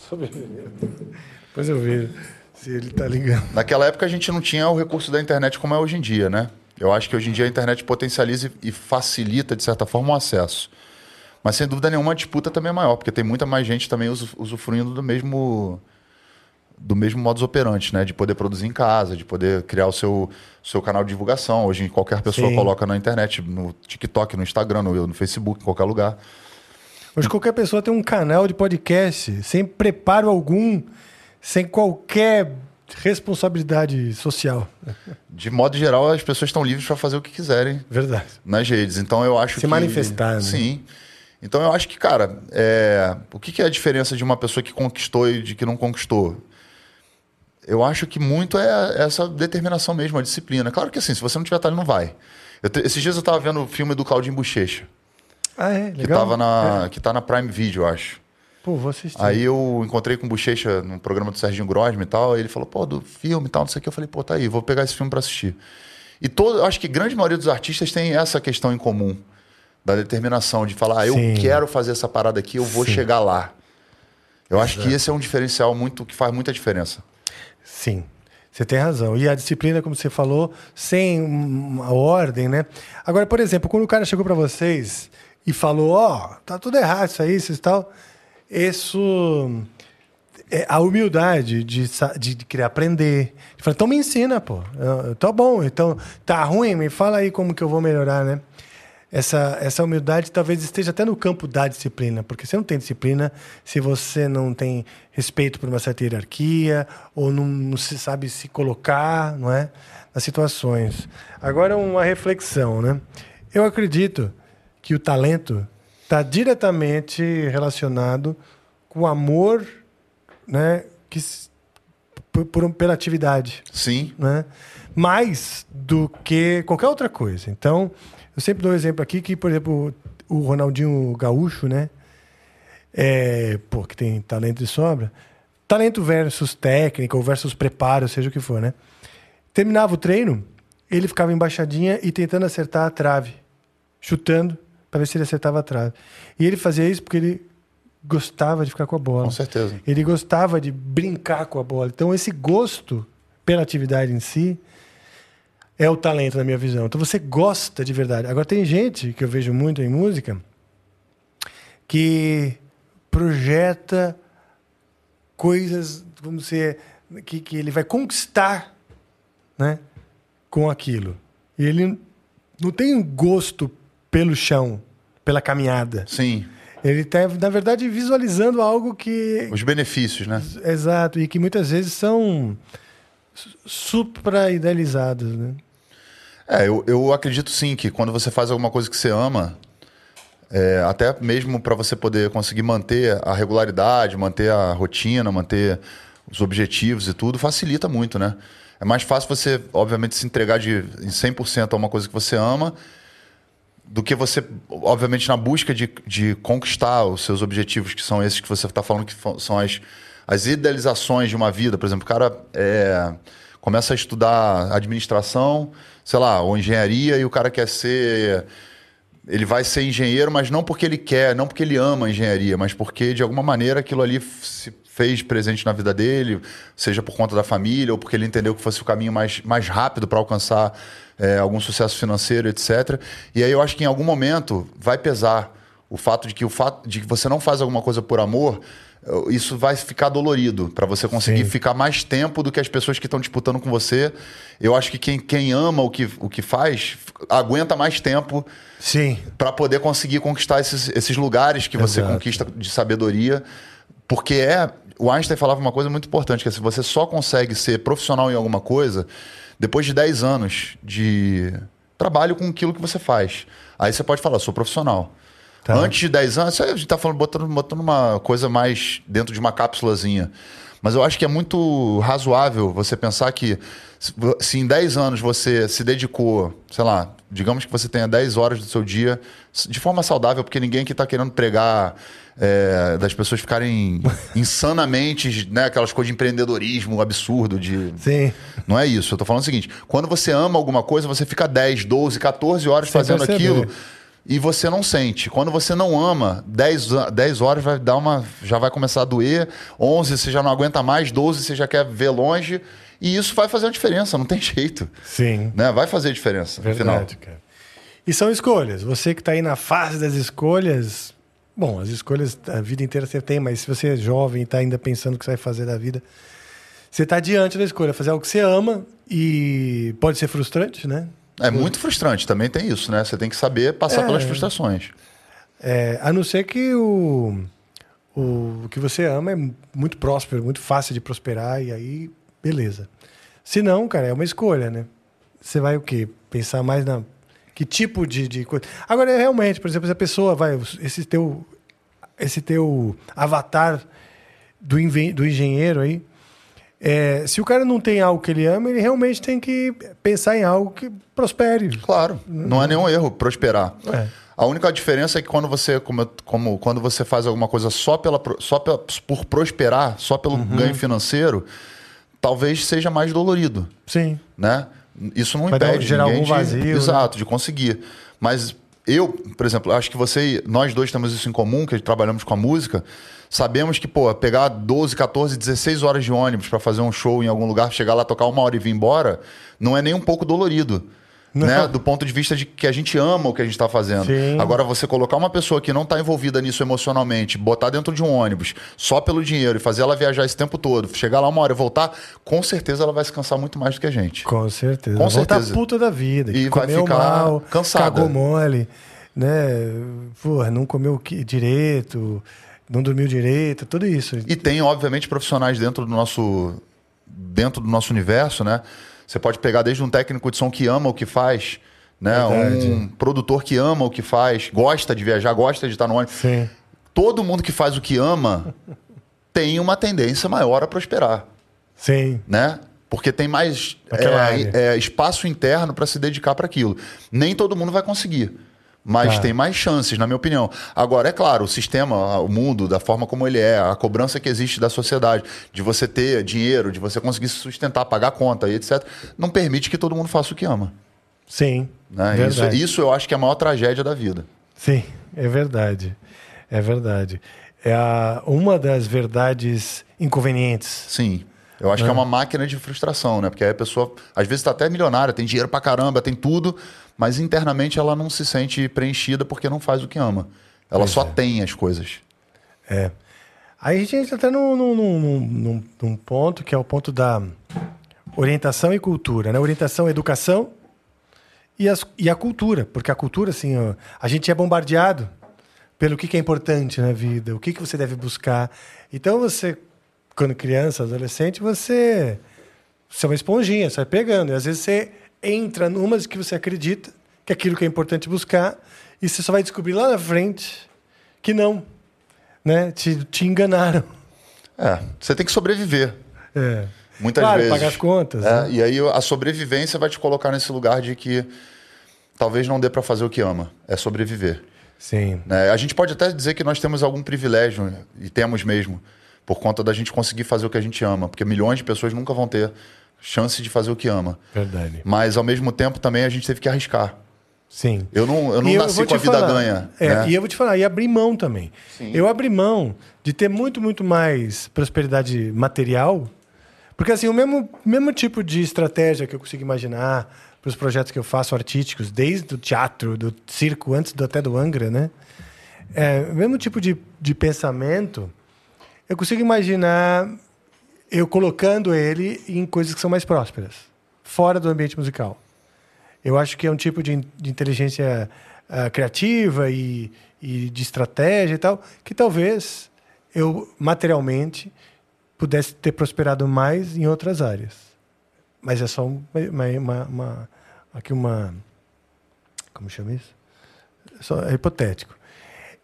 Depois eu vejo se ele tá ligando. Naquela época a gente não tinha o recurso da internet como é hoje em dia, né? Eu acho que hoje em dia a internet potencializa e facilita, de certa forma, o acesso. Mas sem dúvida nenhuma a disputa também é maior, porque tem muita mais gente também usu- usufruindo do mesmo do mesmo modus operandi, né? De poder produzir em casa, de poder criar o seu, seu canal de divulgação. Hoje qualquer pessoa Sim. coloca na internet, no TikTok, no Instagram, no, no Facebook, em qualquer lugar. Hoje qualquer pessoa tem um canal de podcast sem preparo algum, sem qualquer responsabilidade social. De modo geral, as pessoas estão livres para fazer o que quiserem Verdade. nas redes. Então eu acho Se que. manifestar, né? Sim. Então eu acho que, cara, é... o que, que é a diferença de uma pessoa que conquistou e de que não conquistou? Eu acho que muito é essa determinação mesmo, a disciplina. Claro que assim, se você não tiver talento, não vai. Te- Esses dias eu estava vendo o filme do Claudinho Bochecha, Ah, é? que, Legal? tava na... É. que tá na Prime Video, eu acho. Pô, vou assistir. Aí eu encontrei com o Bochecha no programa do Serginho Grosme e tal, e ele falou, pô, do filme e tal, não sei o que. Eu falei, pô, tá aí, vou pegar esse filme para assistir. E todo, eu acho que grande maioria dos artistas tem essa questão em comum, da determinação, de falar, ah, eu Sim. quero fazer essa parada aqui, eu vou Sim. chegar lá. Eu acho que esse é um diferencial muito que faz muita diferença. Sim. Você tem razão. E a disciplina, como você falou, sem uma ordem, né? Agora, por exemplo, quando o cara chegou para vocês e falou, ó, oh, tá tudo errado isso aí, isso e tal, isso... É a humildade de, de, de querer aprender. De então me ensina, pô. Tá bom, então tá ruim, me fala aí como que eu vou melhorar, né? Essa, essa humildade talvez esteja até no campo da disciplina, porque você não tem disciplina se você não tem respeito por uma certa hierarquia ou não, não se sabe se colocar, não é, nas situações. Agora uma reflexão, né? Eu acredito que o talento está diretamente relacionado com o amor, né, que por, por, pela atividade. Sim. Né? Mais do que qualquer outra coisa. Então, eu sempre dou um exemplo aqui que, por exemplo, o Ronaldinho Gaúcho, né? É, pô, que tem talento de sobra. Talento versus técnica ou versus preparo, seja o que for, né? Terminava o treino, ele ficava embaixadinha e tentando acertar a trave, chutando para ver se ele acertava a trave. E ele fazia isso porque ele gostava de ficar com a bola. Com certeza. Ele gostava de brincar com a bola. Então esse gosto pela atividade em si é o talento na minha visão. Então você gosta de verdade. Agora tem gente que eu vejo muito em música que projeta coisas, vamos dizer, que, que ele vai conquistar, né, com aquilo. E ele não tem um gosto pelo chão, pela caminhada. Sim. Ele está, na verdade, visualizando algo que. Os benefícios, né? Exato, e que muitas vezes são supra-idealizados, né? É, eu, eu acredito sim que quando você faz alguma coisa que você ama, é, até mesmo para você poder conseguir manter a regularidade, manter a rotina, manter os objetivos e tudo, facilita muito, né? É mais fácil você, obviamente, se entregar de, em 100% a uma coisa que você ama do que você, obviamente, na busca de, de conquistar os seus objetivos, que são esses que você está falando que são as, as idealizações de uma vida. Por exemplo, o cara é, começa a estudar administração sei lá, ou engenharia e o cara quer ser. Ele vai ser engenheiro, mas não porque ele quer, não porque ele ama a engenharia, mas porque de alguma maneira aquilo ali se fez presente na vida dele, seja por conta da família ou porque ele entendeu que fosse o caminho mais, mais rápido para alcançar é, algum sucesso financeiro, etc. E aí eu acho que em algum momento vai pesar o fato de que o fato de que você não faz alguma coisa por amor isso vai ficar dolorido para você conseguir Sim. ficar mais tempo do que as pessoas que estão disputando com você. Eu acho que quem, quem ama o que, o que faz aguenta mais tempo para poder conseguir conquistar esses, esses lugares que Exato. você conquista de sabedoria. Porque é. O Einstein falava uma coisa muito importante: que é se você só consegue ser profissional em alguma coisa depois de 10 anos de trabalho com aquilo que você faz. Aí você pode falar, sou profissional. Tá. Antes de 10 anos, a gente está falando, botando, botando uma coisa mais dentro de uma cápsulazinha. Mas eu acho que é muito razoável você pensar que se em 10 anos você se dedicou, sei lá, digamos que você tenha 10 horas do seu dia de forma saudável, porque ninguém aqui está querendo pregar é, das pessoas ficarem *laughs* insanamente, né, aquelas coisas de empreendedorismo absurdo, de... Sim. Não é isso. Eu estou falando o seguinte, quando você ama alguma coisa, você fica 10, 12, 14 horas Sem fazendo perceber. aquilo e você não sente. Quando você não ama, 10, 10 horas vai dar uma, já vai começar a doer, 11 você já não aguenta mais, 12 você já quer ver longe, e isso vai fazer a diferença, não tem *laughs* jeito. Sim. Né? Vai fazer a diferença Verdade. Cara. E são escolhas. Você que está aí na fase das escolhas, bom, as escolhas a vida inteira você tem, mas se você é jovem e está ainda pensando o que você vai fazer da vida, você está diante da escolha, fazer algo que você ama e pode ser frustrante, né? É muito frustrante, também tem isso, né? Você tem que saber passar é, pelas frustrações. É, a não ser que o, o, o que você ama é muito próspero, muito fácil de prosperar, e aí, beleza. Se não, cara, é uma escolha, né? Você vai o quê? Pensar mais na. Que tipo de, de coisa. Agora, realmente, por exemplo, se a pessoa vai. Esse teu, esse teu avatar do, do engenheiro aí, é, se o cara não tem algo que ele ama, ele realmente tem que pensar em algo que prospere. Claro, não é nenhum erro prosperar. É. A única diferença é que quando você, como, como, quando você faz alguma coisa só, pela, só pela, por prosperar, só pelo uhum. ganho financeiro, talvez seja mais dolorido. Sim. Né? Isso não Vai impede gerar algum vazio. De, né? exato, de conseguir. Mas eu, por exemplo, acho que você, nós dois temos isso em comum, que trabalhamos com a música. Sabemos que, pô, pegar 12, 14, 16 horas de ônibus para fazer um show em algum lugar, chegar lá, tocar uma hora e vir embora, não é nem um pouco dolorido. Né? Do ponto de vista de que a gente ama o que a gente está fazendo. Sim. Agora, você colocar uma pessoa que não está envolvida nisso emocionalmente, botar dentro de um ônibus só pelo dinheiro e fazer ela viajar esse tempo todo, chegar lá uma hora e voltar, com certeza ela vai se cansar muito mais do que a gente. Com certeza. Com certeza. puta da vida. E vai ficar mal, cansada. Cagou mole, né? Porra, não comeu direito, não dormiu direito, tudo isso. E tem, obviamente, profissionais dentro do nosso dentro do nosso universo, né? Você pode pegar desde um técnico de som que ama o que faz, né? Verdade. Um produtor que ama o que faz, gosta de viajar, gosta de estar no ônibus. Sim. Todo mundo que faz o que ama tem uma tendência maior a prosperar, Sim. né? Porque tem mais é, é, espaço interno para se dedicar para aquilo. Nem todo mundo vai conseguir. Mas Tá. tem mais chances, na minha opinião. Agora, é claro, o sistema, o mundo, da forma como ele é, a cobrança que existe da sociedade, de você ter dinheiro, de você conseguir se sustentar, pagar conta e etc., não permite que todo mundo faça o que ama. Sim. Né? Isso, isso eu acho que é a maior tragédia da vida. Sim, é verdade. É verdade. É a, uma das verdades inconvenientes. Sim. Eu acho que é uma máquina de frustração, né? Porque aí a pessoa, às vezes, está até milionária, tem dinheiro pra caramba, tem tudo, mas internamente ela não se sente preenchida porque não faz o que ama. Ela só tem as coisas. É. Aí a gente entra até num, num, num, num- num ponto que é o ponto da orientação e cultura, né? Orientação, educação e, as, e a cultura. Porque a cultura, assim, ó, a gente é bombardeado pelo que, que é importante na vida, o que, que você deve buscar. Então você, quando criança, adolescente, você, você é uma esponjinha, você vai pegando. E às vezes você entra numas que você acredita que é aquilo que é importante buscar e você só vai descobrir lá na frente que não né? Te, te enganaram. É, você tem que sobreviver. É. Muitas claro, vezes. pagar as contas. É, né? E aí a sobrevivência vai te colocar nesse lugar de que talvez não dê pra fazer o que ama. É sobreviver. Sim. né? A gente pode até dizer que nós temos algum privilégio, e temos mesmo, por conta da gente conseguir fazer o que a gente ama. Porque milhões de pessoas nunca vão ter chance de fazer o que ama. Verdade. Mas ao mesmo tempo também a gente teve que arriscar. Sim. Eu não, eu não E nasci com a vida falar, ganha. É, né? E eu vou te falar, e abrir mão também. Sim. Eu abri mão de ter muito, muito mais prosperidade material, porque assim, o mesmo, mesmo tipo de estratégia que eu consigo imaginar para os projetos que eu faço artísticos, desde o teatro, do circo, antes do, até do Angra, né? É, o mesmo tipo de, de pensamento, eu consigo imaginar eu colocando ele em coisas que são mais prósperas, fora do ambiente musical. Eu acho que é um tipo de, in- de inteligência ah, criativa e, e de estratégia e tal, que talvez eu, materialmente, pudesse ter prosperado mais em outras áreas. Mas é só um- uma, uma, uma- aqui uma... Como chama isso? Só, é hipotético.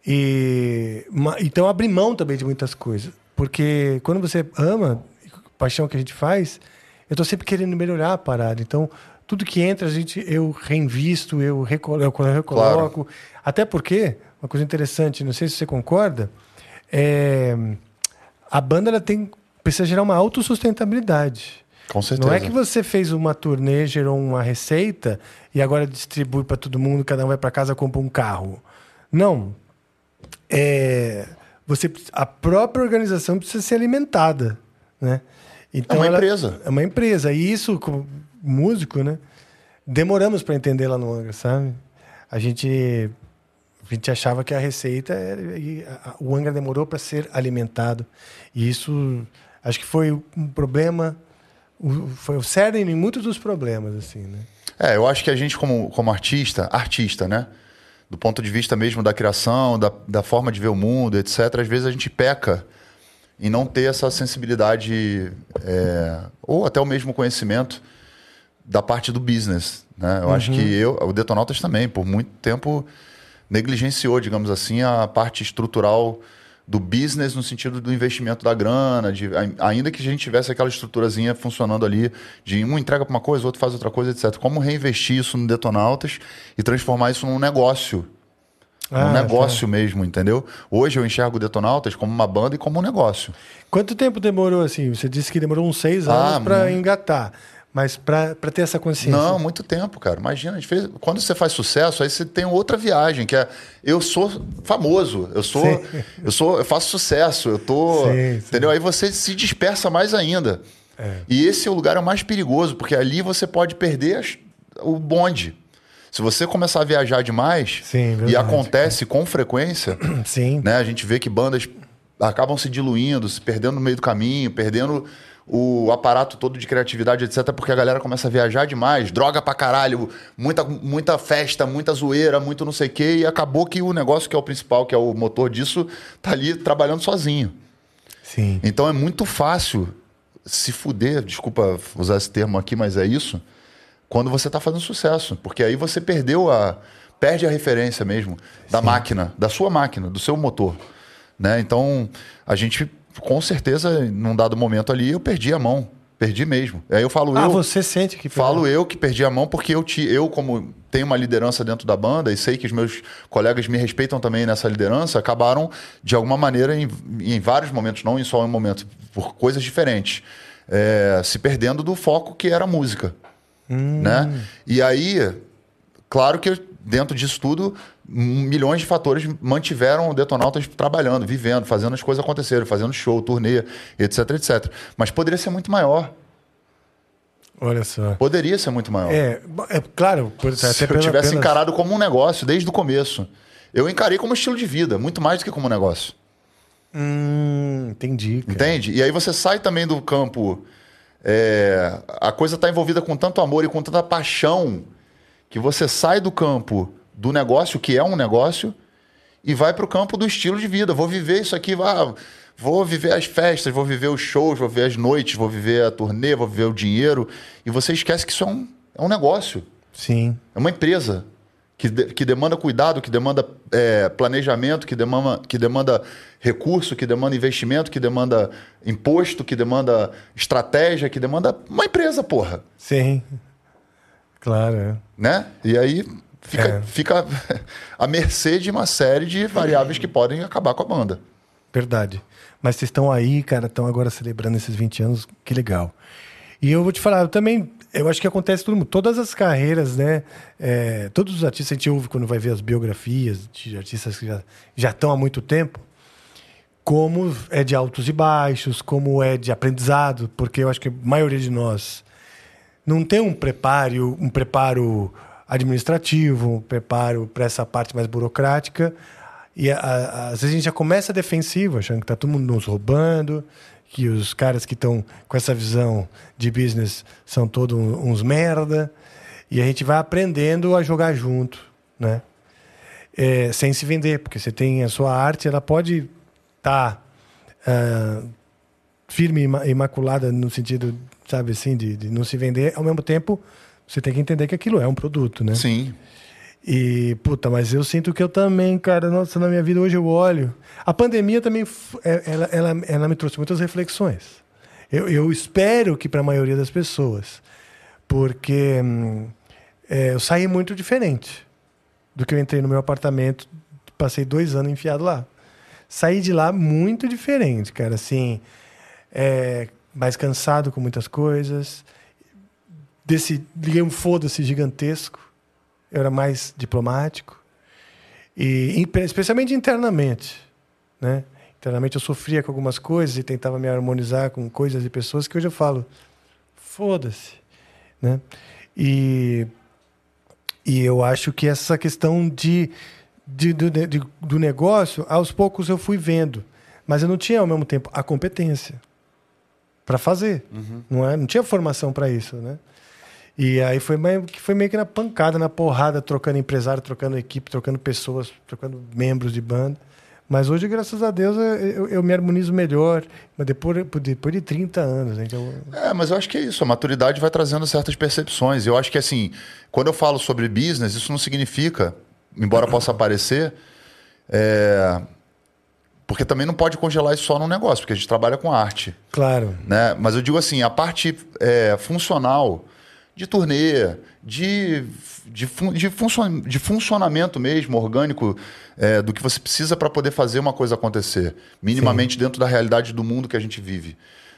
E, ma- então, abrir mão também de muitas coisas. Porque quando você ama, paixão que a gente faz, eu estou sempre querendo melhorar a parada. Então, tudo que entra, a gente, eu reinvisto, eu recolo- eu recoloco. Até porque, uma coisa interessante, não sei se você concorda, é, a banda ela tem, precisa gerar uma autossustentabilidade. Com certeza. Não é que você fez uma turnê, gerou uma receita e agora distribui para todo mundo, cada um vai para casa e compra um carro. Não. É, você, a própria organização precisa ser alimentada, né? Então É uma ela- empresa. É uma empresa. E isso, como músico, né? Demoramos para entender lá no Angra, sabe? A gente, a gente achava que a receita era, e a- a- o Angra demorou para ser alimentado. E isso, acho que foi um problema, o- foi o cerne em muitos dos problemas, assim, né? É, eu acho que a gente, como, como artista, artista, né? Do ponto de vista mesmo da criação, da, da forma de ver o mundo, etc., às vezes a gente peca em não ter essa sensibilidade, é, ou até o mesmo conhecimento da parte do business. Né? Eu acho que eu, o Detonautas também, por muito tempo, negligenciou, digamos assim, a parte estrutural do business no sentido do investimento da grana, de, ai- ainda que a gente tivesse aquela estruturazinha funcionando ali, de um entrega para uma coisa, outro faz outra coisa, etc. Como reinvestir isso no Detonautas e transformar isso num negócio. Ah, um negócio mesmo, entendeu? Hoje eu enxergo o Detonautas como uma banda e como um negócio. Quanto tempo demorou, assim? Você disse que demorou uns seis Ah, anos para muito. engatar. Mas pra, pra ter essa consciência. Não, muito tempo, cara. Imagina, a gente fez- quando você faz sucesso, aí você tem outra viagem, que é eu sou famoso, eu sou, Sim. eu sou, eu faço sucesso, eu tô, Sim, sim. entendeu? Aí você se dispersa mais ainda. É. E esse é o lugar mais perigoso, porque ali você pode perder as- o bonde. Se você começar a viajar demais, Sim, e acontece com frequência, *clears throat* Sim. né? A gente vê que bandas acabam se diluindo, se perdendo no meio do caminho, perdendo o aparato todo de criatividade, etc., porque a galera começa a viajar demais, droga pra caralho, muita, muita festa, muita zoeira, muito não sei o quê, e acabou que o negócio que é o principal, que é o motor disso, tá ali trabalhando sozinho. Sim. Então é muito fácil se fuder, desculpa usar esse termo aqui, mas é isso, quando você tá fazendo sucesso. Porque aí você perdeu a. perde a referência mesmo da máquina, da sua máquina, do seu motor. Né? Então, a gente, com certeza, num dado momento ali, eu perdi a mão. Perdi mesmo. Aí eu falo Ah, eu. você sente que Falo eu que perdi a mão porque eu, te, eu, como tenho uma liderança dentro da banda e sei que os meus colegas me respeitam também nessa liderança, acabaram, de alguma maneira, em, em vários momentos, não em só um momento, por coisas diferentes, é, se perdendo do foco que era a música. Né? E aí, claro que dentro disso tudo, milhões de fatores mantiveram o Detonautas trabalhando, vivendo, fazendo as coisas acontecerem, fazendo show, turnê, etc, etc. Mas poderia ser muito maior. Olha só. Poderia ser muito maior. É, é claro, Se eu tivesse encarado como um negócio desde o começo. Eu encarei como estilo de vida, muito mais do que como um negócio. Hum, entendi. cara. Entende? E aí você sai também do campo. É, a coisa está envolvida com tanto amor e com tanta paixão que você sai do campo do negócio, que é um negócio, e vai para o campo do estilo de vida. Vou viver isso aqui, vá, vou viver as festas, vou viver os shows, vou viver as noites, vou viver a turnê, vou viver o dinheiro. E você esquece que isso é um, é um negócio. Sim. É uma empresa que, de- que demanda cuidado, que demanda é, planejamento, que demanda, que demanda recurso, que demanda investimento, que demanda imposto, que demanda estratégia, que demanda uma empresa, porra. Sim. Claro. é. Né? E aí fica, É. fica *laughs* à mercê de uma série de variáveis que podem acabar com a banda. Verdade. Mas vocês estão aí, cara, estão agora celebrando esses 20 anos, que legal. E eu vou te falar, eu também, eu acho que acontece todo mundo, todas as carreiras, né? é, todos os artistas, a gente ouve quando vai ver as biografias de artistas que já, já estão há muito tempo, como é de altos e baixos, como é de aprendizado, porque eu acho que a maioria de nós não tem um preparo, um preparo administrativo, um preparo para essa parte mais burocrática. E a- a- às vezes a gente já começa defensivo, achando que está todo mundo nos roubando, que os caras que estão com essa visão de business são todos uns merda. E a gente vai aprendendo a jogar junto, né? É, sem se vender, porque você tem a sua arte, ela pode estar firme e ima- imaculada no sentido, sabe assim, de, de não se vender, ao mesmo tempo você tem que entender que aquilo é um produto, né? Sim. E, puta, mas eu sinto que eu também, cara, nossa, na minha vida hoje eu olho. A pandemia também, é- ela, ela, ela me trouxe muitas reflexões. Eu, eu espero que para a maioria das pessoas, porque hum, é, eu saí muito diferente do que eu entrei no meu apartamento, passei dois anos enfiado lá. Saí de lá muito diferente, cara, assim, é, mais cansado com muitas coisas. Desse, liguei um foda-se gigantesco eu era mais diplomático e especialmente internamente, né? Internamente eu sofria com algumas coisas e tentava me harmonizar com coisas e pessoas que hoje eu falo, foda-se, né? E e eu acho que essa questão de, de, do, de- do negócio, aos poucos eu fui vendo, mas eu não tinha ao mesmo tempo a competência para fazer, não é? Não tinha formação para isso, né? E aí foi meio, que foi meio que na pancada, na porrada, trocando empresário, trocando equipe, trocando pessoas, trocando membros de banda. Mas hoje, graças a Deus, eu, eu- me harmonizo melhor. Mas depois, depois de 30 anos, né? É, mas eu acho que é isso. A maturidade vai trazendo certas percepções. Eu acho que, assim, quando eu falo sobre business, isso não significa, embora possa parecer, é, porque também não pode congelar isso só no negócio, porque a gente trabalha com arte. claro. né? Mas eu digo assim, a parte é, funcional de turnê, de, de, fun- de, funcio- de funcionamento mesmo, orgânico, é, do que você precisa para poder fazer uma coisa acontecer, minimamente dentro da realidade do mundo que a gente vive.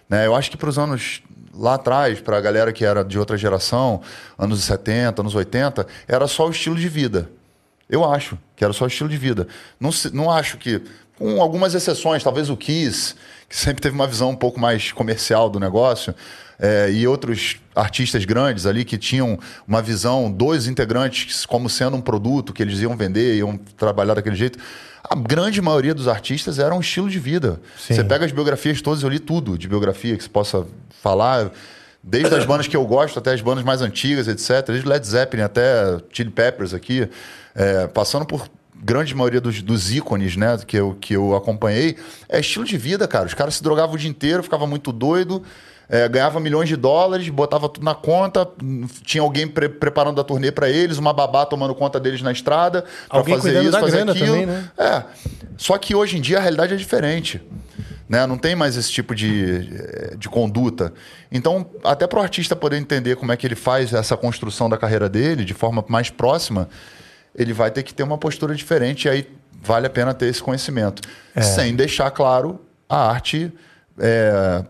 Né? Eu acho que para os anos lá atrás, para a galera que era de outra geração, anos 70, anos 80, era só o estilo de vida. Eu acho que era só o estilo de vida. Não, não acho que, com algumas exceções, talvez o Kiss, que sempre teve uma visão um pouco mais comercial do negócio, é, e outros artistas grandes ali que tinham uma visão dos integrantes como sendo um produto que eles iam vender, iam trabalhar daquele jeito. A grande maioria dos artistas era um estilo de vida. Sim. Você pega as biografias todas, eu li tudo de biografia que se possa falar, desde as bandas que eu gosto até as bandas mais antigas, etc. Desde Led Zeppelin até Chili Peppers aqui, é, passando por grande maioria dos, dos ícones, né, que eu, que eu acompanhei, é estilo de vida, cara. Os caras se drogavam o dia inteiro, ficava muito doido, é, ganhava milhões de dólares, botava tudo na conta, tinha alguém pre- preparando a turnê pra eles, uma babá tomando conta deles na estrada, Alguém fazer isso, fazer aquilo. também, né? É. Só que hoje em dia a realidade é diferente. Né? Não tem mais esse tipo de, de conduta. Então, até para o artista poder entender como é que ele faz essa construção da carreira dele de forma mais próxima, ele vai ter que ter uma postura diferente e aí vale a pena ter esse conhecimento. Sem deixar claro a arte é,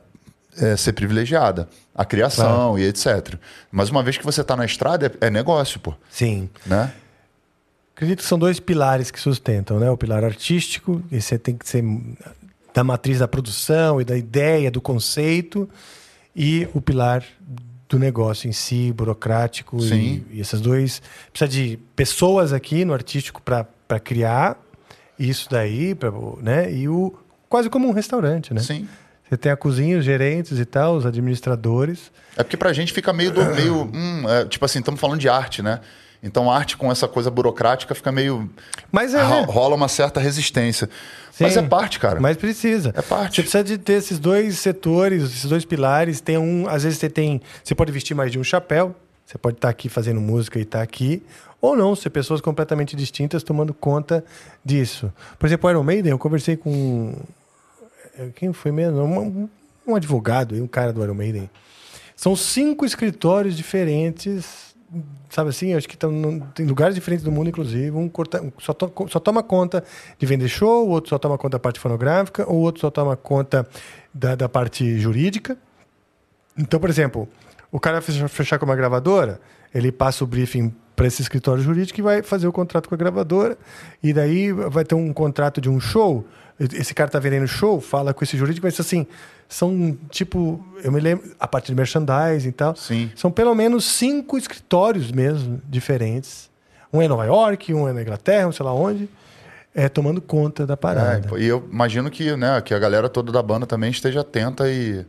é, ser privilegiada, a criação e etc. Mas uma vez que você está na estrada, é, é negócio, pô. Sim. Né? Acredito que são dois pilares que sustentam, né? O pilar artístico, esse tem que ser da matriz da produção e da ideia, do conceito, e o pilar do negócio em si, burocrático. E, Sim. e esses dois. Precisa de pessoas aqui no artístico para criar isso daí, pra, né? E o quase como um restaurante, né? Sim. Você tem a cozinha, os gerentes e tal, os administradores. É porque pra gente fica meio do meio. hum, é, tipo assim, estamos falando de arte, né? Então arte com essa coisa burocrática fica meio. Mas é. ro- rola uma certa resistência. Mas Sim. é parte, cara. Mas precisa. É parte. Você precisa de ter esses dois setores, esses dois pilares. Tem um, às vezes você tem, você pode vestir mais de um chapéu. Você pode estar aqui fazendo música e estar aqui, ou não, ser pessoas completamente distintas tomando conta disso. Por exemplo, o Iron Maiden, eu conversei com eh, quem foi mesmo, um, um advogado, e um cara do Iron Maiden. São cinco escritórios diferentes, sabe assim? Acho que estão em lugares diferentes do mundo, inclusive. Um corta- só, to- só toma conta de vender show, o outro só toma conta da parte fonográfica, o outro só toma conta da, da parte jurídica. Então, por exemplo, o cara fecha- fechar com uma gravadora, ele passa o briefing para esse escritório jurídico e vai fazer o contrato com a gravadora. E daí vai ter um contrato de um show. Esse cara tá vendendo show, fala com esse jurídico, mas assim, são tipo, eu me lembro, a parte de merchandising e tal. Sim. São pelo menos cinco escritórios mesmo diferentes. Um é em Nova York, um é na Inglaterra, um sei lá onde, é, tomando conta da É, parada. e eu imagino que, né, que a galera toda da banda também esteja atenta e,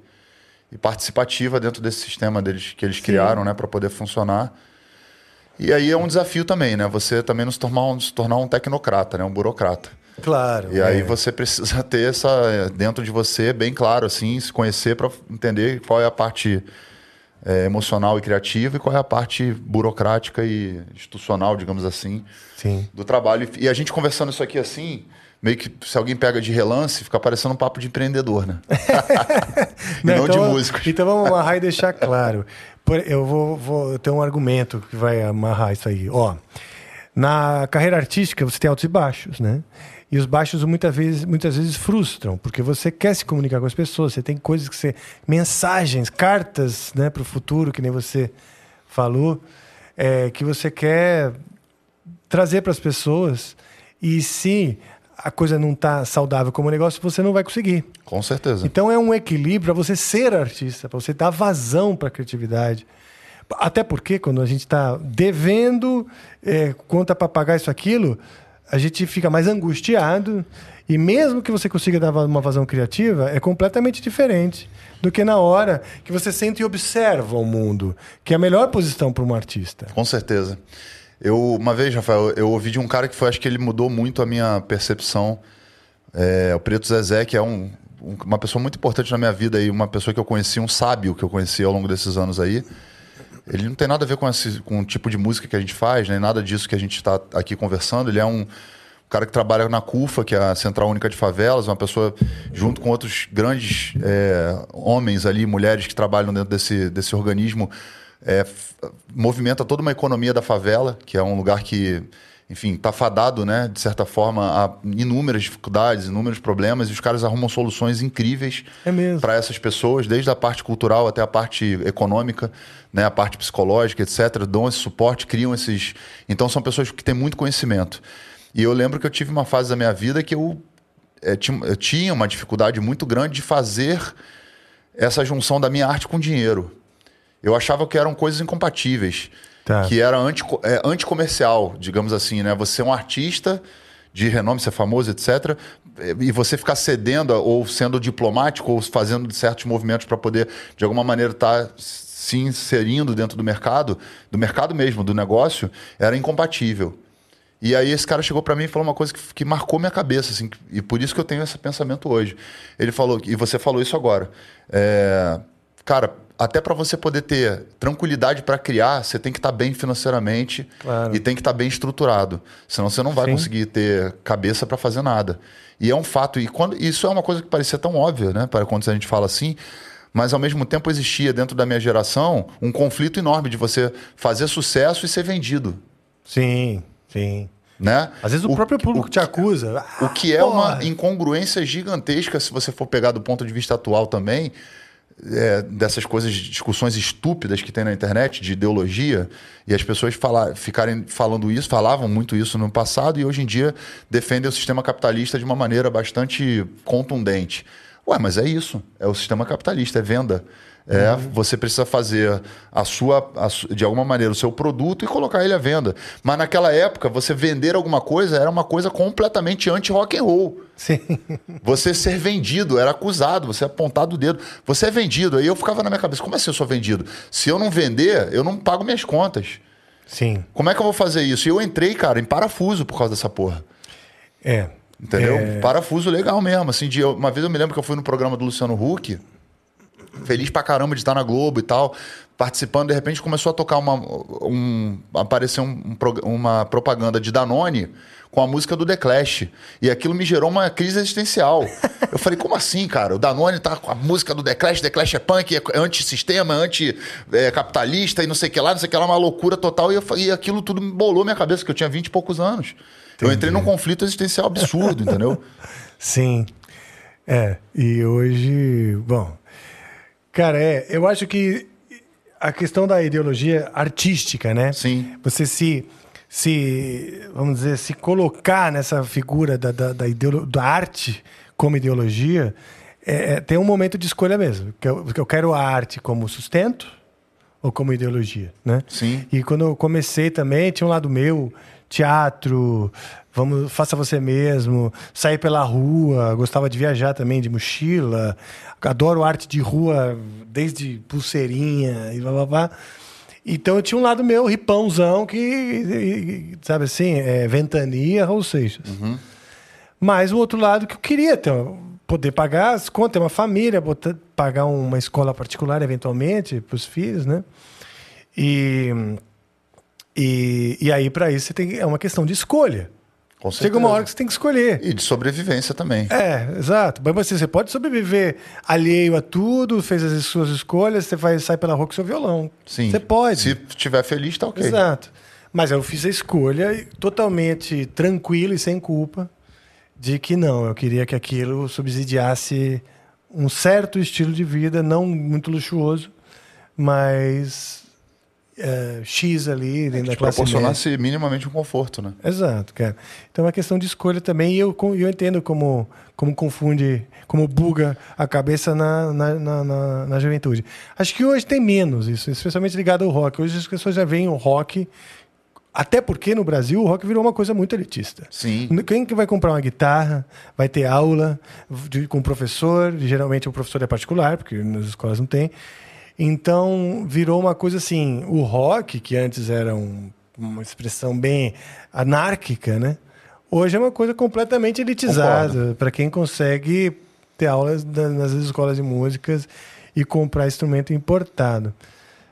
e participativa dentro desse sistema deles que eles criaram, né, para poder funcionar. E aí é um desafio também, né? Você também não se tornar um, se tornar um tecnocrata, né? Um burocrata. Claro. E aí é. você precisa *laughs* ter essa dentro de você bem claro assim, se conhecer para entender qual é a parte é, emocional e criativa e qual é a parte burocrática e institucional, digamos assim, Sim. do trabalho. E a gente conversando isso aqui assim, meio que se alguém pega de relance, fica parecendo um papo de empreendedor, né? *laughs* e não, de músicos. Então vamos *laughs* amarrar e deixar claro. Eu vou, vou ter um argumento que vai amarrar isso aí. Ó, na carreira artística você tem altos e baixos, né? E os baixos muitas vezes, muitas vezes frustram, porque você quer se comunicar com as pessoas, você tem coisas que você. mensagens, cartas né, para o futuro, que nem você falou, é, que você quer trazer para as pessoas. E se a coisa não está saudável como negócio, você não vai conseguir. Com certeza. Então é um equilíbrio para você ser artista, para você dar vazão para a criatividade. Até porque quando a gente está devendo é, conta para pagar isso aquilo, a gente fica mais angustiado e mesmo que você consiga dar uma vazão criativa, é completamente diferente do que na hora que você sente e observa o mundo, que é a melhor posição para um artista. Com certeza. Eu, uma vez, Rafael, eu ouvi de um cara que foi, acho que ele mudou muito a minha percepção. É, o Preto Zezé, que é um, um- uma pessoa muito importante na minha vida e uma pessoa que eu conheci, um sábio que eu conheci ao longo desses anos aí. Ele não tem nada a ver com, esse, com o tipo de música que a gente faz, nem nada disso que a gente está aqui conversando. Ele é um cara que trabalha na CUFA, que é a Central Única de Favelas, uma pessoa junto com outros grandes é, homens ali, mulheres que trabalham dentro desse, desse organismo, é, movimenta toda uma economia da favela, que é um lugar que enfim, tá fadado, né, de certa forma, a inúmeras dificuldades, inúmeros problemas, e os caras arrumam soluções incríveis É para essas pessoas, desde a parte cultural até a parte econômica, né, a parte psicológica, etc. Dão esse suporte, criam esses. Então são pessoas que têm muito conhecimento. E eu lembro que eu tive uma fase da minha vida que eu, tinha, eu tinha uma dificuldade muito grande de fazer essa junção da minha arte com dinheiro. Eu achava que eram coisas incompatíveis. Tá. Que era anti, é, anticomercial, digamos assim, né? Você é um artista de renome, ser famoso, etc. E você ficar cedendo ou sendo diplomático ou fazendo certos movimentos para poder, de alguma maneira, estar se inserindo dentro do mercado, do mercado mesmo, do negócio, era incompatível. E aí esse cara chegou para mim e falou uma coisa que, que marcou minha cabeça, assim, e por isso que eu tenho esse pensamento hoje. Ele falou, e você falou isso agora, é, cara, até para você poder ter tranquilidade para criar, você tem que estar bem financeiramente Claro. e tem que estar bem estruturado, senão você não vai Sim. conseguir ter cabeça para fazer nada. E é um fato, e quando isso é uma coisa que parecia tão óbvia, né, para quando a gente fala assim, mas ao mesmo tempo existia dentro da minha geração um conflito enorme de você fazer sucesso e ser vendido, Sim, sim. né? Às vezes o, próprio público te acusa. O Ah, que é porra. uma incongruência gigantesca se você for pegar do ponto de vista atual também, é, dessas coisas, discussões estúpidas que tem na internet de ideologia, e as pessoas falar, ficarem falando isso, falavam muito isso no passado, e hoje em dia defendem o sistema capitalista de uma maneira bastante contundente. Ué, mas é isso. É o sistema capitalista, é venda. É, Você precisa fazer a sua, a de alguma maneira, o seu produto e colocar ele à venda. Mas naquela época, você vender alguma coisa era uma coisa completamente anti-rock and roll. Sim. Você ser vendido, era acusado, você apontado o dedo. Você é vendido. Aí eu ficava na minha cabeça, como assim eu sou vendido? Se eu não vender, eu não pago minhas contas. Sim. Como é que eu vou fazer isso? E eu entrei, cara, em parafuso por causa dessa porra. É. Entendeu? É, Parafuso legal mesmo. Assim, de, uma vez eu me lembro que eu fui no programa do Luciano Huck, feliz pra caramba de estar na Globo e tal, participando, de repente começou a tocar uma. Um, apareceu um, um uma propaganda de Danone com a música do The Clash. E aquilo me gerou uma crise existencial. Eu falei, como assim, cara? O Danone tá com a música do The Clash, The Clash é punk, é antissistema, anti-capitalista e não sei o que lá, não sei o que lá, uma loucura total. E, eu, e aquilo tudo me bolou minha cabeça, que eu tinha 20 e poucos anos. Eu entrei num conflito existencial absurdo, entendeu? *laughs* Sim. É. E hoje. Bom. Cara, é. Eu acho que a questão da ideologia artística, né? Sim. Você se. Se, vamos dizer, se colocar nessa figura da, da, da, ideolo- da arte como ideologia, é, é, tem um momento de escolha mesmo. Que eu, que eu quero a arte como sustento ou como ideologia, né? Sim. E quando eu comecei também, tinha um lado meu, teatro, vamos, faça você mesmo, sair pela rua, gostava de viajar também de mochila, adoro arte de rua, desde pulseirinha e blá blá blá. Então eu tinha um lado meu, ripãozão, que, sabe assim, é, ventania, Raul Seixas. Mas o outro lado que eu queria ter, poder pagar as contas, ter uma família, botar, pagar uma escola particular eventualmente para os filhos, né? E, e, e aí, para isso, você tem, é uma questão de escolha. Chega uma hora que você tem que escolher. E de sobrevivência também. É, exato. Mas você, você pode sobreviver alheio a tudo, fez as suas escolhas, você vai sair pela rua com seu violão. Sim. Você pode. Se estiver feliz, tá ok. Exato. Mas eu fiz a escolha totalmente tranquilo e sem culpa de que não, eu queria que aquilo subsidiasse um certo estilo de vida, não muito luxuoso, mas é, X ali dentro da Que classe média. proporcionasse minimamente um conforto, né? Exato, cara. Então é uma questão de escolha também, e eu, eu entendo como, como confunde, como buga a cabeça na, na, na, na- na juventude. Acho que hoje tem menos isso, especialmente ligado ao rock. Hoje as pessoas já veem o rock, até porque no Brasil o rock virou uma coisa muito elitista. Sim. Quem que vai comprar uma guitarra, vai ter aula de- com um professor, geralmente o professor é particular, porque nas escolas não tem. Então virou uma coisa assim, o rock, que antes era um- uma expressão bem anárquica, né? Hoje é uma coisa completamente elitizada para quem consegue ter aulas nas escolas de músicas e comprar instrumento importado.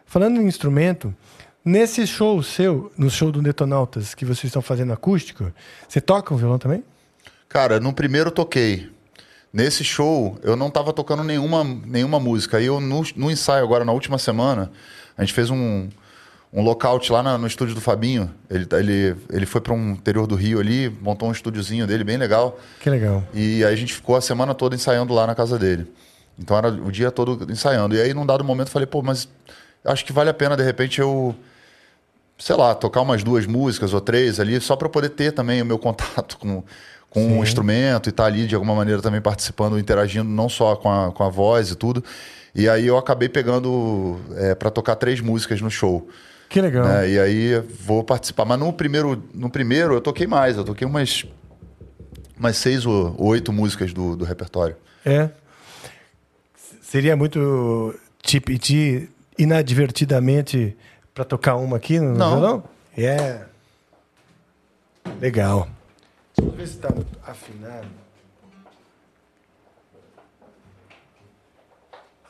Falando em instrumento, nesse show seu, no show do Detonautas que vocês estão fazendo acústico, você toca o violão também? Cara, no primeiro eu toquei. Nesse show, eu não tava tocando nenhuma, nenhuma música. Aí eu, no, no ensaio agora, na última semana, a gente fez um, um lockout lá na- no estúdio do Fabinho. Ele, ele, ele foi para um interior do Rio ali, montou um estúdiozinho dele bem legal. Que legal. E aí a gente ficou a semana toda ensaiando lá na casa dele. Então era o dia todo ensaiando. E aí, num dado momento, eu falei, pô, mas acho que vale a pena, de repente, eu, sei lá, tocar umas duas músicas ou três ali, só para poder ter também o meu *laughs* contato com, com o instrumento e estar ali, de alguma maneira, também participando, interagindo, não só com a, com a voz e tudo. E aí eu acabei pegando para tocar três músicas no show. Que legal. né? E aí vou participar. Mas no primeiro, no primeiro eu toquei mais, eu toquei umas, umas seis ou oito músicas do, do repertório. É. Seria muito te pedir inadvertidamente para tocar uma aqui no Não. violão? É. Legal. Deixa eu ver se está afinado.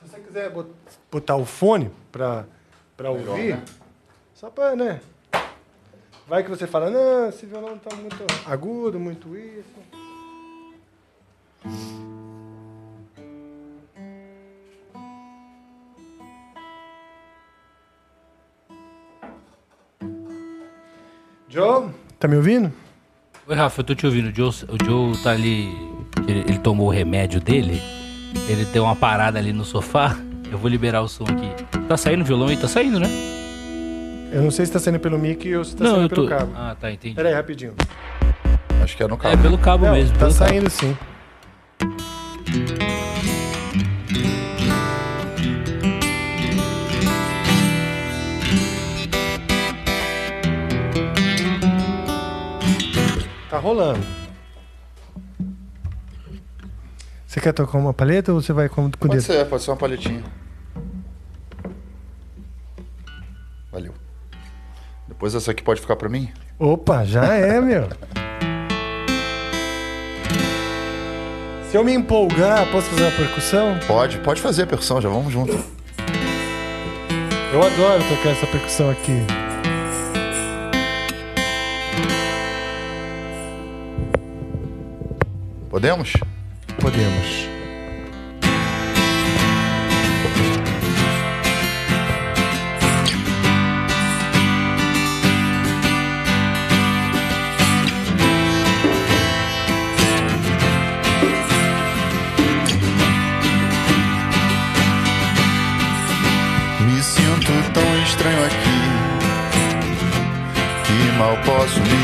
Se você quiser bot- botar o fone para ouvir, né? só para, né? Vai que você fala, não, esse violão tá muito agudo, muito isso. Joe, tá me ouvindo? Oi, Rafa, eu tô te ouvindo. O Joe, o Joe tá ali. Ele, ele tomou o remédio dele. Ele deu uma parada ali no sofá. Eu vou liberar o som aqui. Tá saindo o violão aí? Tá saindo, né? Eu não sei se tá saindo pelo mic ou se tá não, saindo eu tô. pelo cabo. Ah, tá, entendi. Pera aí, rapidinho. Acho que é no É cabo. pelo cabo Não, mesmo. tá pelo cabo. saindo sim. Tá rolando. Você quer tocar uma palheta ou você vai com, com o Pode dedo? ser, pode ser uma palhetinha. Valeu. Depois essa aqui pode ficar pra mim? Opa, já é, meu. Se eu me empolgar, posso fazer uma percussão? Pode, pode fazer a percussão, já vamos junto. Eu adoro tocar essa percussão aqui. Podemos? Podemos. Me sinto tão estranho aqui que mal posso me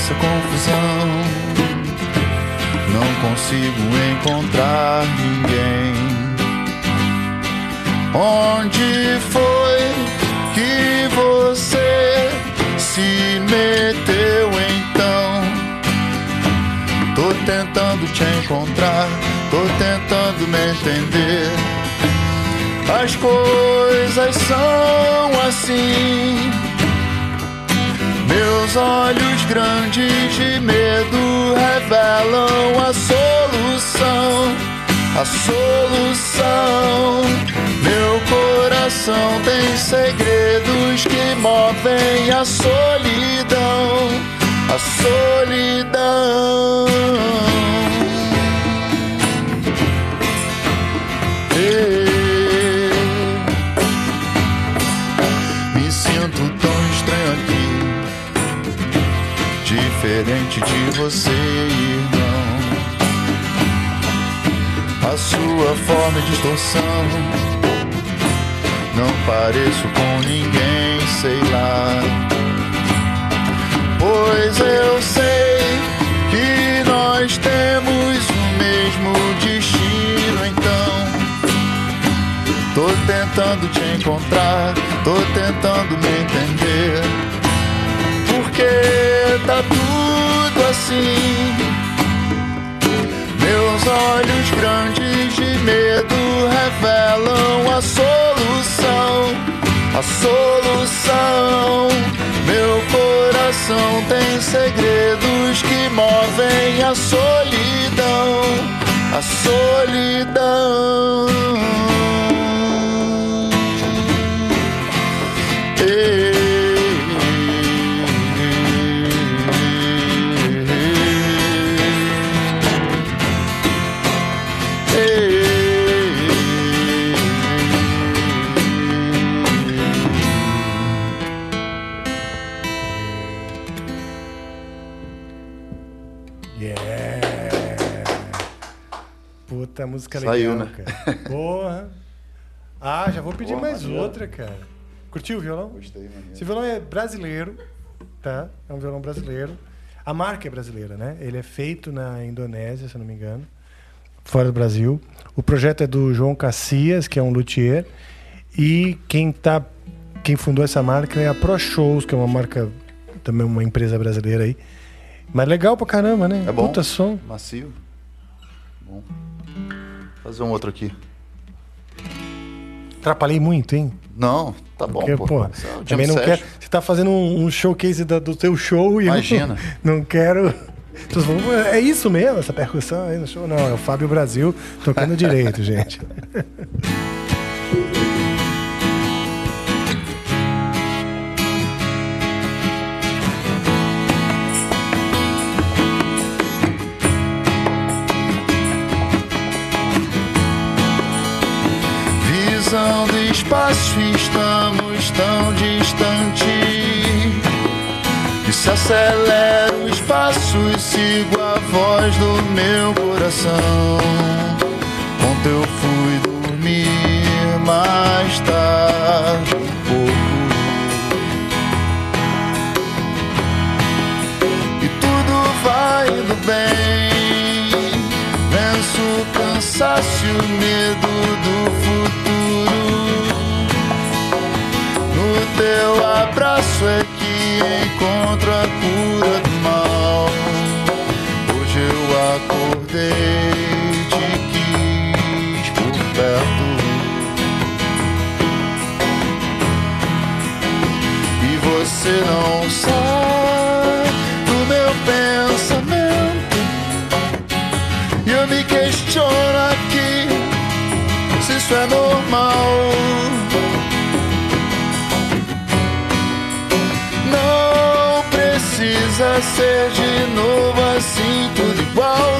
dessa confusão, não consigo encontrar ninguém. Onde foi que você se meteu então? Tô tentando te encontrar, tô tentando me entender. As coisas são assim. Meus olhos grandes de medo revelam a solução, a solução. Meu coração tem segredos que movem a solidão, a solidão. Diferente de você, irmão. A sua forma e distorção, não pareço com ninguém, sei lá. Pois eu sei que nós temos o mesmo destino, então. Tô tentando te encontrar, tô tentando me entender. Porque tá tudo assim. Meus olhos grandes de medo revelam a solução, a solução. Meu coração tem segredos que movem a solidão, a solidão. Puta, música Saiu, legal, né? cara. Porra. Ah, já vou pedir Pô, mais maneiro. outra, cara. Curtiu o violão? Gostei, maneiro. Esse violão é brasileiro, tá? É um violão brasileiro. A marca é brasileira, né? Ele é feito na Indonésia, se não me engano, fora do Brasil. O projeto é do João Cacias, que é um luthier, e quem tá, quem fundou essa marca é a Pro Shows, que é uma marca também uma empresa brasileira aí. Mas legal pra caramba, né? É bom. Puta som. Macio. Bom. Fazer um outro aqui. Atrapalhei muito, hein? Não, tá bom, Porque, pô. pô, é também não quero. Você tá fazendo um, um showcase da- do teu show e eu Imagina. não, *laughs* não quero. Vocês vão, "Pô, É isso mesmo, essa percussão aí no show? Não, é o Fábio Brasil tocando direito, *laughs* gente. Espaço, estamos tão distante. E se acelera o espaço e sigo a voz do meu coração. Ontem eu fui dormir mais tarde um pouco. E tudo vai indo bem. Venço o cansaço e o medo do Teu abraço é que encontro a cura do mal. Hoje eu acordei, te quis por perto. E você não sai ser de novo assim, tudo igual.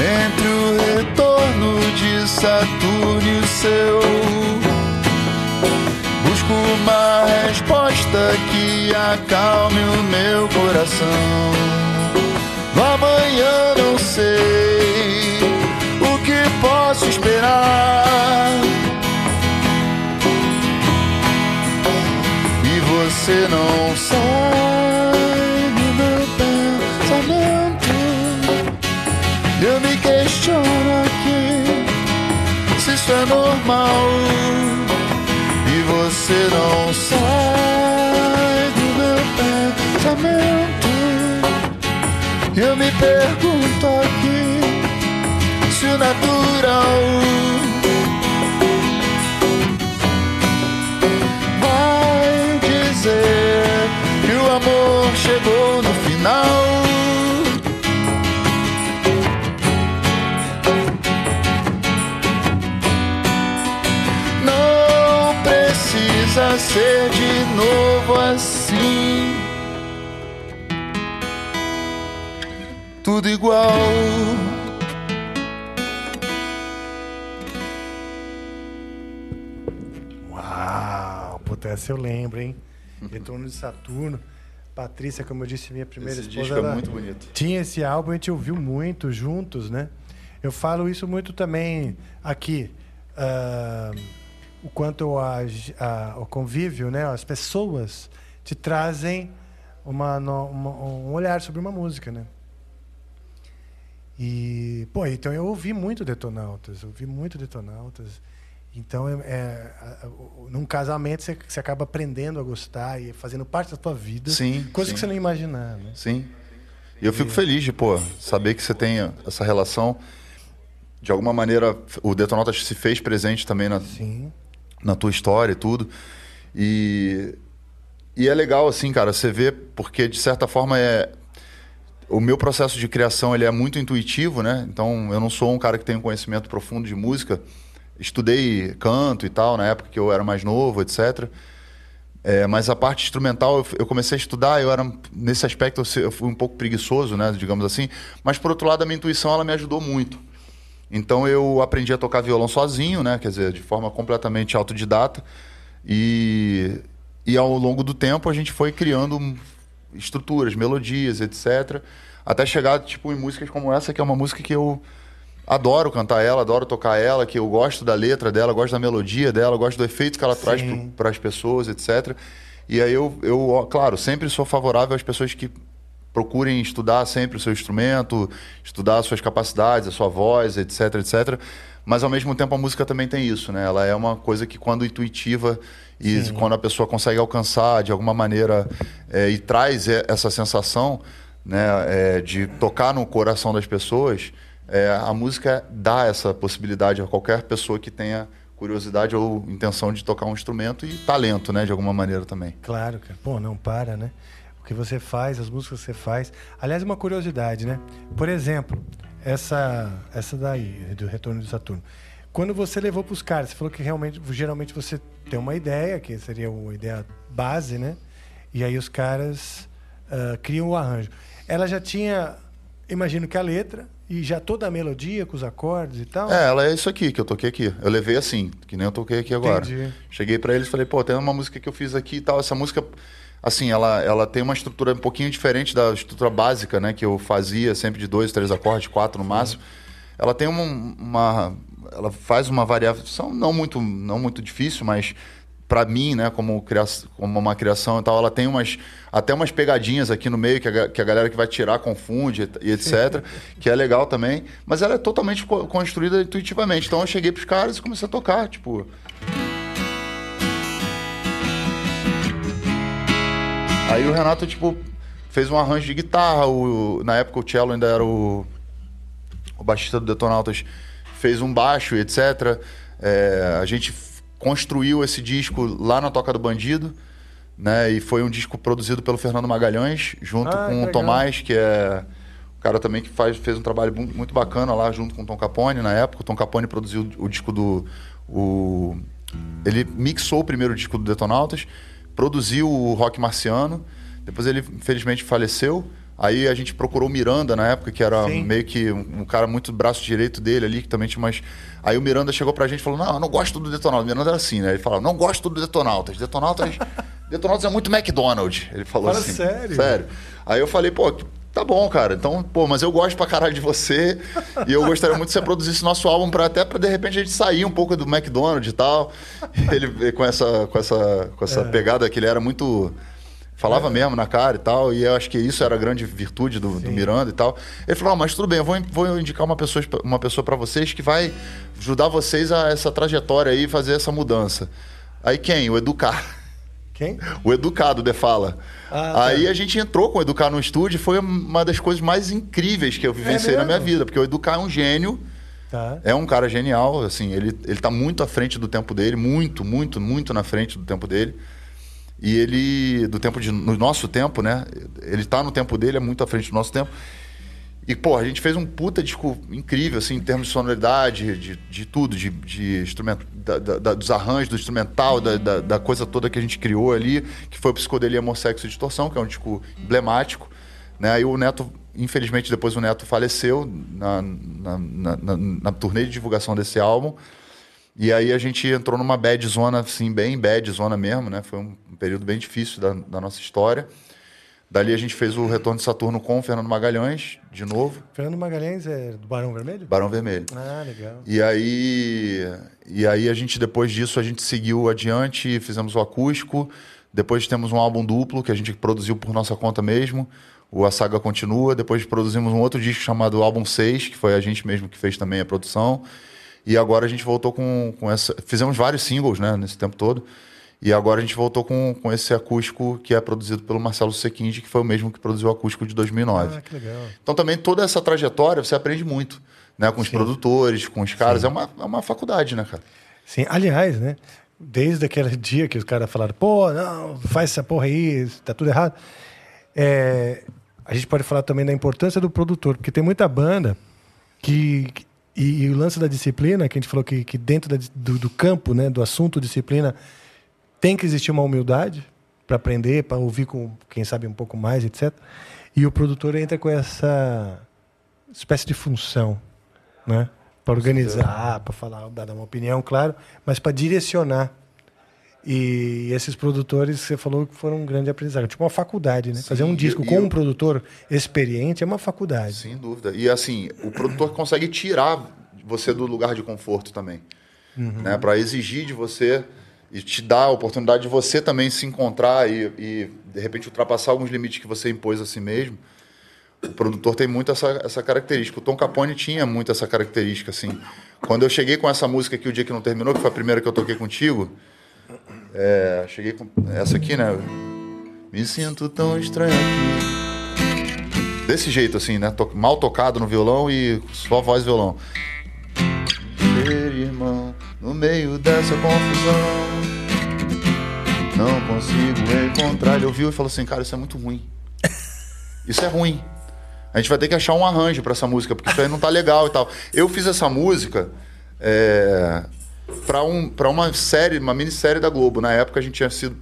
Entre o retorno de Saturno e o seu Busco uma resposta que acalme o meu coração. No amanhã não sei o que posso esperar. Você não do meu pensamento. Eu me questiono aqui se isso é normal. E você não sai do meu pensamento. Eu me pergunto aqui se o natural final. Não precisa ser de novo assim. Tudo igual. Uau, puta, essa eu lembro, hein? Retorno de Saturno. Patrícia, como eu disse, minha primeira Esse esposa. disco é muito bonito. Tinha esse álbum, a gente ouviu muito juntos, né? Eu falo isso muito também aqui. ah, o quanto a, a- o convívio, né? As pessoas te trazem uma, uma- um olhar sobre uma música, né? E, pô, então eu ouvi muito Detonautas, ouvi muito Detonautas. Então, é, é, num casamento, você, você acaba aprendendo a gostar e fazendo parte da tua vida. Sim, Coisa sim. que você não imaginar, né? Sim. E eu fico feliz de, pô, saber que você tem essa relação. De alguma maneira, o Detonautas se fez presente também na, Sim. na tua história e tudo. E, e é legal, assim, cara, você vê, porque de certa forma é. O meu processo de criação ele é muito intuitivo, né? Então eu não sou um cara que tem um conhecimento profundo de música. Estudei canto e tal na época que eu era mais novo, etc. É, mas a parte instrumental eu, comecei a estudar, eu era nesse aspecto eu, eu fui um pouco preguiçoso, né, digamos assim. Mas por outro lado a minha intuição ela me ajudou muito. Então eu aprendi a tocar violão sozinho, né, quer dizer, de forma completamente autodidata. E e ao longo do tempo a gente foi criando estruturas, melodias, etc. Até chegar tipo em músicas como essa, que é uma música que eu adoro cantar ela, adoro tocar ela, que eu gosto da letra dela, gosto da melodia dela, gosto do efeito que ela Sim. traz para as pessoas, etc. E aí eu, eu, claro, sempre sou favorável às pessoas que procurem estudar sempre o seu instrumento, estudar as suas capacidades, a sua voz, etc, etc. Mas ao mesmo tempo a música também tem isso, né? Ela é uma coisa que quando intuitiva e Sim. quando a pessoa consegue alcançar de alguma maneira é, e traz essa sensação, né, é, de tocar no coração das pessoas, é, a música dá essa possibilidade a qualquer pessoa que tenha curiosidade ou intenção de tocar um instrumento e talento, né, de alguma maneira também. Claro, cara. Pô, não para, né? O que você faz, as músicas que você faz. Aliás, uma curiosidade, né? Por exemplo, essa essa daí do Retorno de Saturno. Quando você levou para os caras, você falou que realmente, geralmente você tem uma ideia, que seria uma ideia base, né? E aí os caras uh, criam o arranjo. Ela já tinha, imagino que a letra, e já toda a melodia com os acordes e tal? É, ela é isso aqui que eu toquei aqui. Eu levei assim, que nem eu toquei aqui agora. Entendi. Cheguei para eles e falei, pô, tem uma música que eu fiz aqui e tal. Essa música, assim, ela, ela tem uma estrutura um pouquinho diferente da estrutura básica, né? Que eu fazia sempre de dois, três acordes, quatro no máximo. Ela tem uma, uma. Ela faz uma variação não muito, não muito difícil, mas para mim, né, como, criação, como uma criação e tal, ela tem umas até umas pegadinhas aqui no meio que a, que a galera que vai tirar confunde e etc, *laughs* que é legal também, mas ela é totalmente co construída intuitivamente. Então eu cheguei pros caras e comecei a tocar, tipo, Aí o Renato tipo fez um arranjo de guitarra, o, na época o cello ainda era o o baixista do Detonautas fez um baixo e etc. É, a gente construiu esse disco lá na Toca do Bandido, né? E foi um disco produzido pelo Fernando Magalhães, junto ah, com o Tomás, que é o cara também que faz, fez um trabalho muito bacana lá, junto com o Tom Capone na época. O Tom Capone produziu o disco do. O, ele mixou o primeiro disco do Detonautas, produziu o Rock Marciano, depois ele infelizmente faleceu. Aí a gente procurou o Miranda na época, que era Sim. meio que um, um, cara muito braço direito dele ali, que também tinha umas. Aí o Miranda chegou pra gente e falou: Não, eu não gosto do Detonautas. O Miranda era assim, né? Ele falava: Não gosto do Detonautas. Detonautas, *laughs* Detonautas é muito McDonald's. Ele falou Fala assim. Sério? Sério. Aí eu falei: Pô, tá bom, cara. Então, pô, mas eu gosto pra caralho de você. e eu gostaria muito que você produzisse nosso álbum pra até pra de repente a gente sair um pouco do McDonald's e tal. *laughs* E ele com essa, com essa, com essa é. pegada que ele era muito Falava é. mesmo na cara e tal, e eu acho que isso era a grande virtude do, do Miranda e tal. Ele falou: ah, mas tudo bem, eu vou, vou indicar uma pessoa, uma pessoa para vocês que vai ajudar vocês a essa trajetória aí, fazer essa mudança. Aí quem? O Educar. Quem? *laughs* O Educado de Fala. Ah, tá. aí tá. a gente entrou com o Educar no estúdio e foi uma das coisas mais incríveis que eu vivenciei é na minha vida, porque o Educar é um gênio. Tá. É um cara genial, assim, ele, ele tá muito à frente do tempo dele, muito, muito, muito na frente do tempo dele. E ele, do tempo de, no nosso tempo, né? Ele tá no tempo dele, é muito à frente do nosso tempo. E, pô, a gente fez um puta disco incrível, assim, em termos de sonoridade, de, de tudo, de, de instrumento, da, da, dos arranjos, do instrumental, da, da, da, coisa toda que a gente criou ali, que foi o Psicodelia Amor, Sexo e Distorção, que é um disco emblemático. Né? Aí o Neto, infelizmente, depois o Neto faleceu na, na, na, na, na turnê de divulgação desse álbum. E aí a gente entrou numa bad zona, assim, bem bad zona mesmo, né? Foi um período bem difícil da, da nossa história. Dali a gente fez o retorno de Saturno com o Fernando Magalhães, de novo. Fernando Magalhães é do Barão Vermelho? Barão Vermelho. Ah, legal. E aí, e aí a gente, depois disso, a gente seguiu adiante, fizemos o acústico. Depois temos um álbum duplo que a gente produziu por nossa conta mesmo. O A Saga Continua. Depois produzimos um outro disco chamado Álbum 6, que foi a gente mesmo que fez também a produção. E agora a gente voltou com, com essa. Fizemos vários singles, né, nesse tempo todo. E agora a gente voltou com, com esse acústico que é produzido pelo Marcelo Sequinde, que foi o mesmo que produziu o acústico de 2009. Ah, que legal. Então também toda essa trajetória você aprende muito, né? Com os Sim. produtores, com os caras. É uma, é uma faculdade, né, cara? Sim, aliás, né? Desde aquele *laughs* dia que os caras falaram, pô, não, faz essa porra aí, tá tudo errado. É, a gente pode falar também da importância do produtor, porque tem muita banda que, e, e, o lance da disciplina, que a gente falou que, que dentro da, do, do, campo, né, do assunto disciplina, tem que existir uma humildade para aprender, para ouvir com quem sabe um pouco mais, etc. E o produtor entra com essa espécie de função, né? Para organizar, para falar, dar uma opinião, claro, mas para direcionar. E esses produtores, você falou que foram um grande aprendizado. Tipo uma faculdade, né? Sim, Fazer um disco e- com e um eu- produtor experiente é uma faculdade. Sem dúvida. E assim, o produtor consegue tirar você do lugar de conforto também. Né? Para exigir de você e te dar a oportunidade de você também se encontrar e, e, de repente ultrapassar alguns limites que você impôs a si mesmo. O produtor tem muito essa, essa característica. O Tom Capone tinha muito essa característica, assim. Quando eu cheguei com essa música aqui, O Dia Que Não Terminou, que foi a primeira que eu toquei contigo, é, cheguei com essa aqui, né? Me sinto tão estranho aqui. Desse jeito, assim, né? Mal tocado no violão e só voz e violão. Ser irmão no meio dessa confusão. Não consigo encontrar. Ele ouviu e falou assim: Cara, isso é muito ruim. Isso é ruim. A gente vai ter que achar um arranjo pra essa música, porque isso aí não tá legal e tal. Eu fiz essa música é, para um, pra uma série, uma minissérie da Globo. Na época a gente tinha sido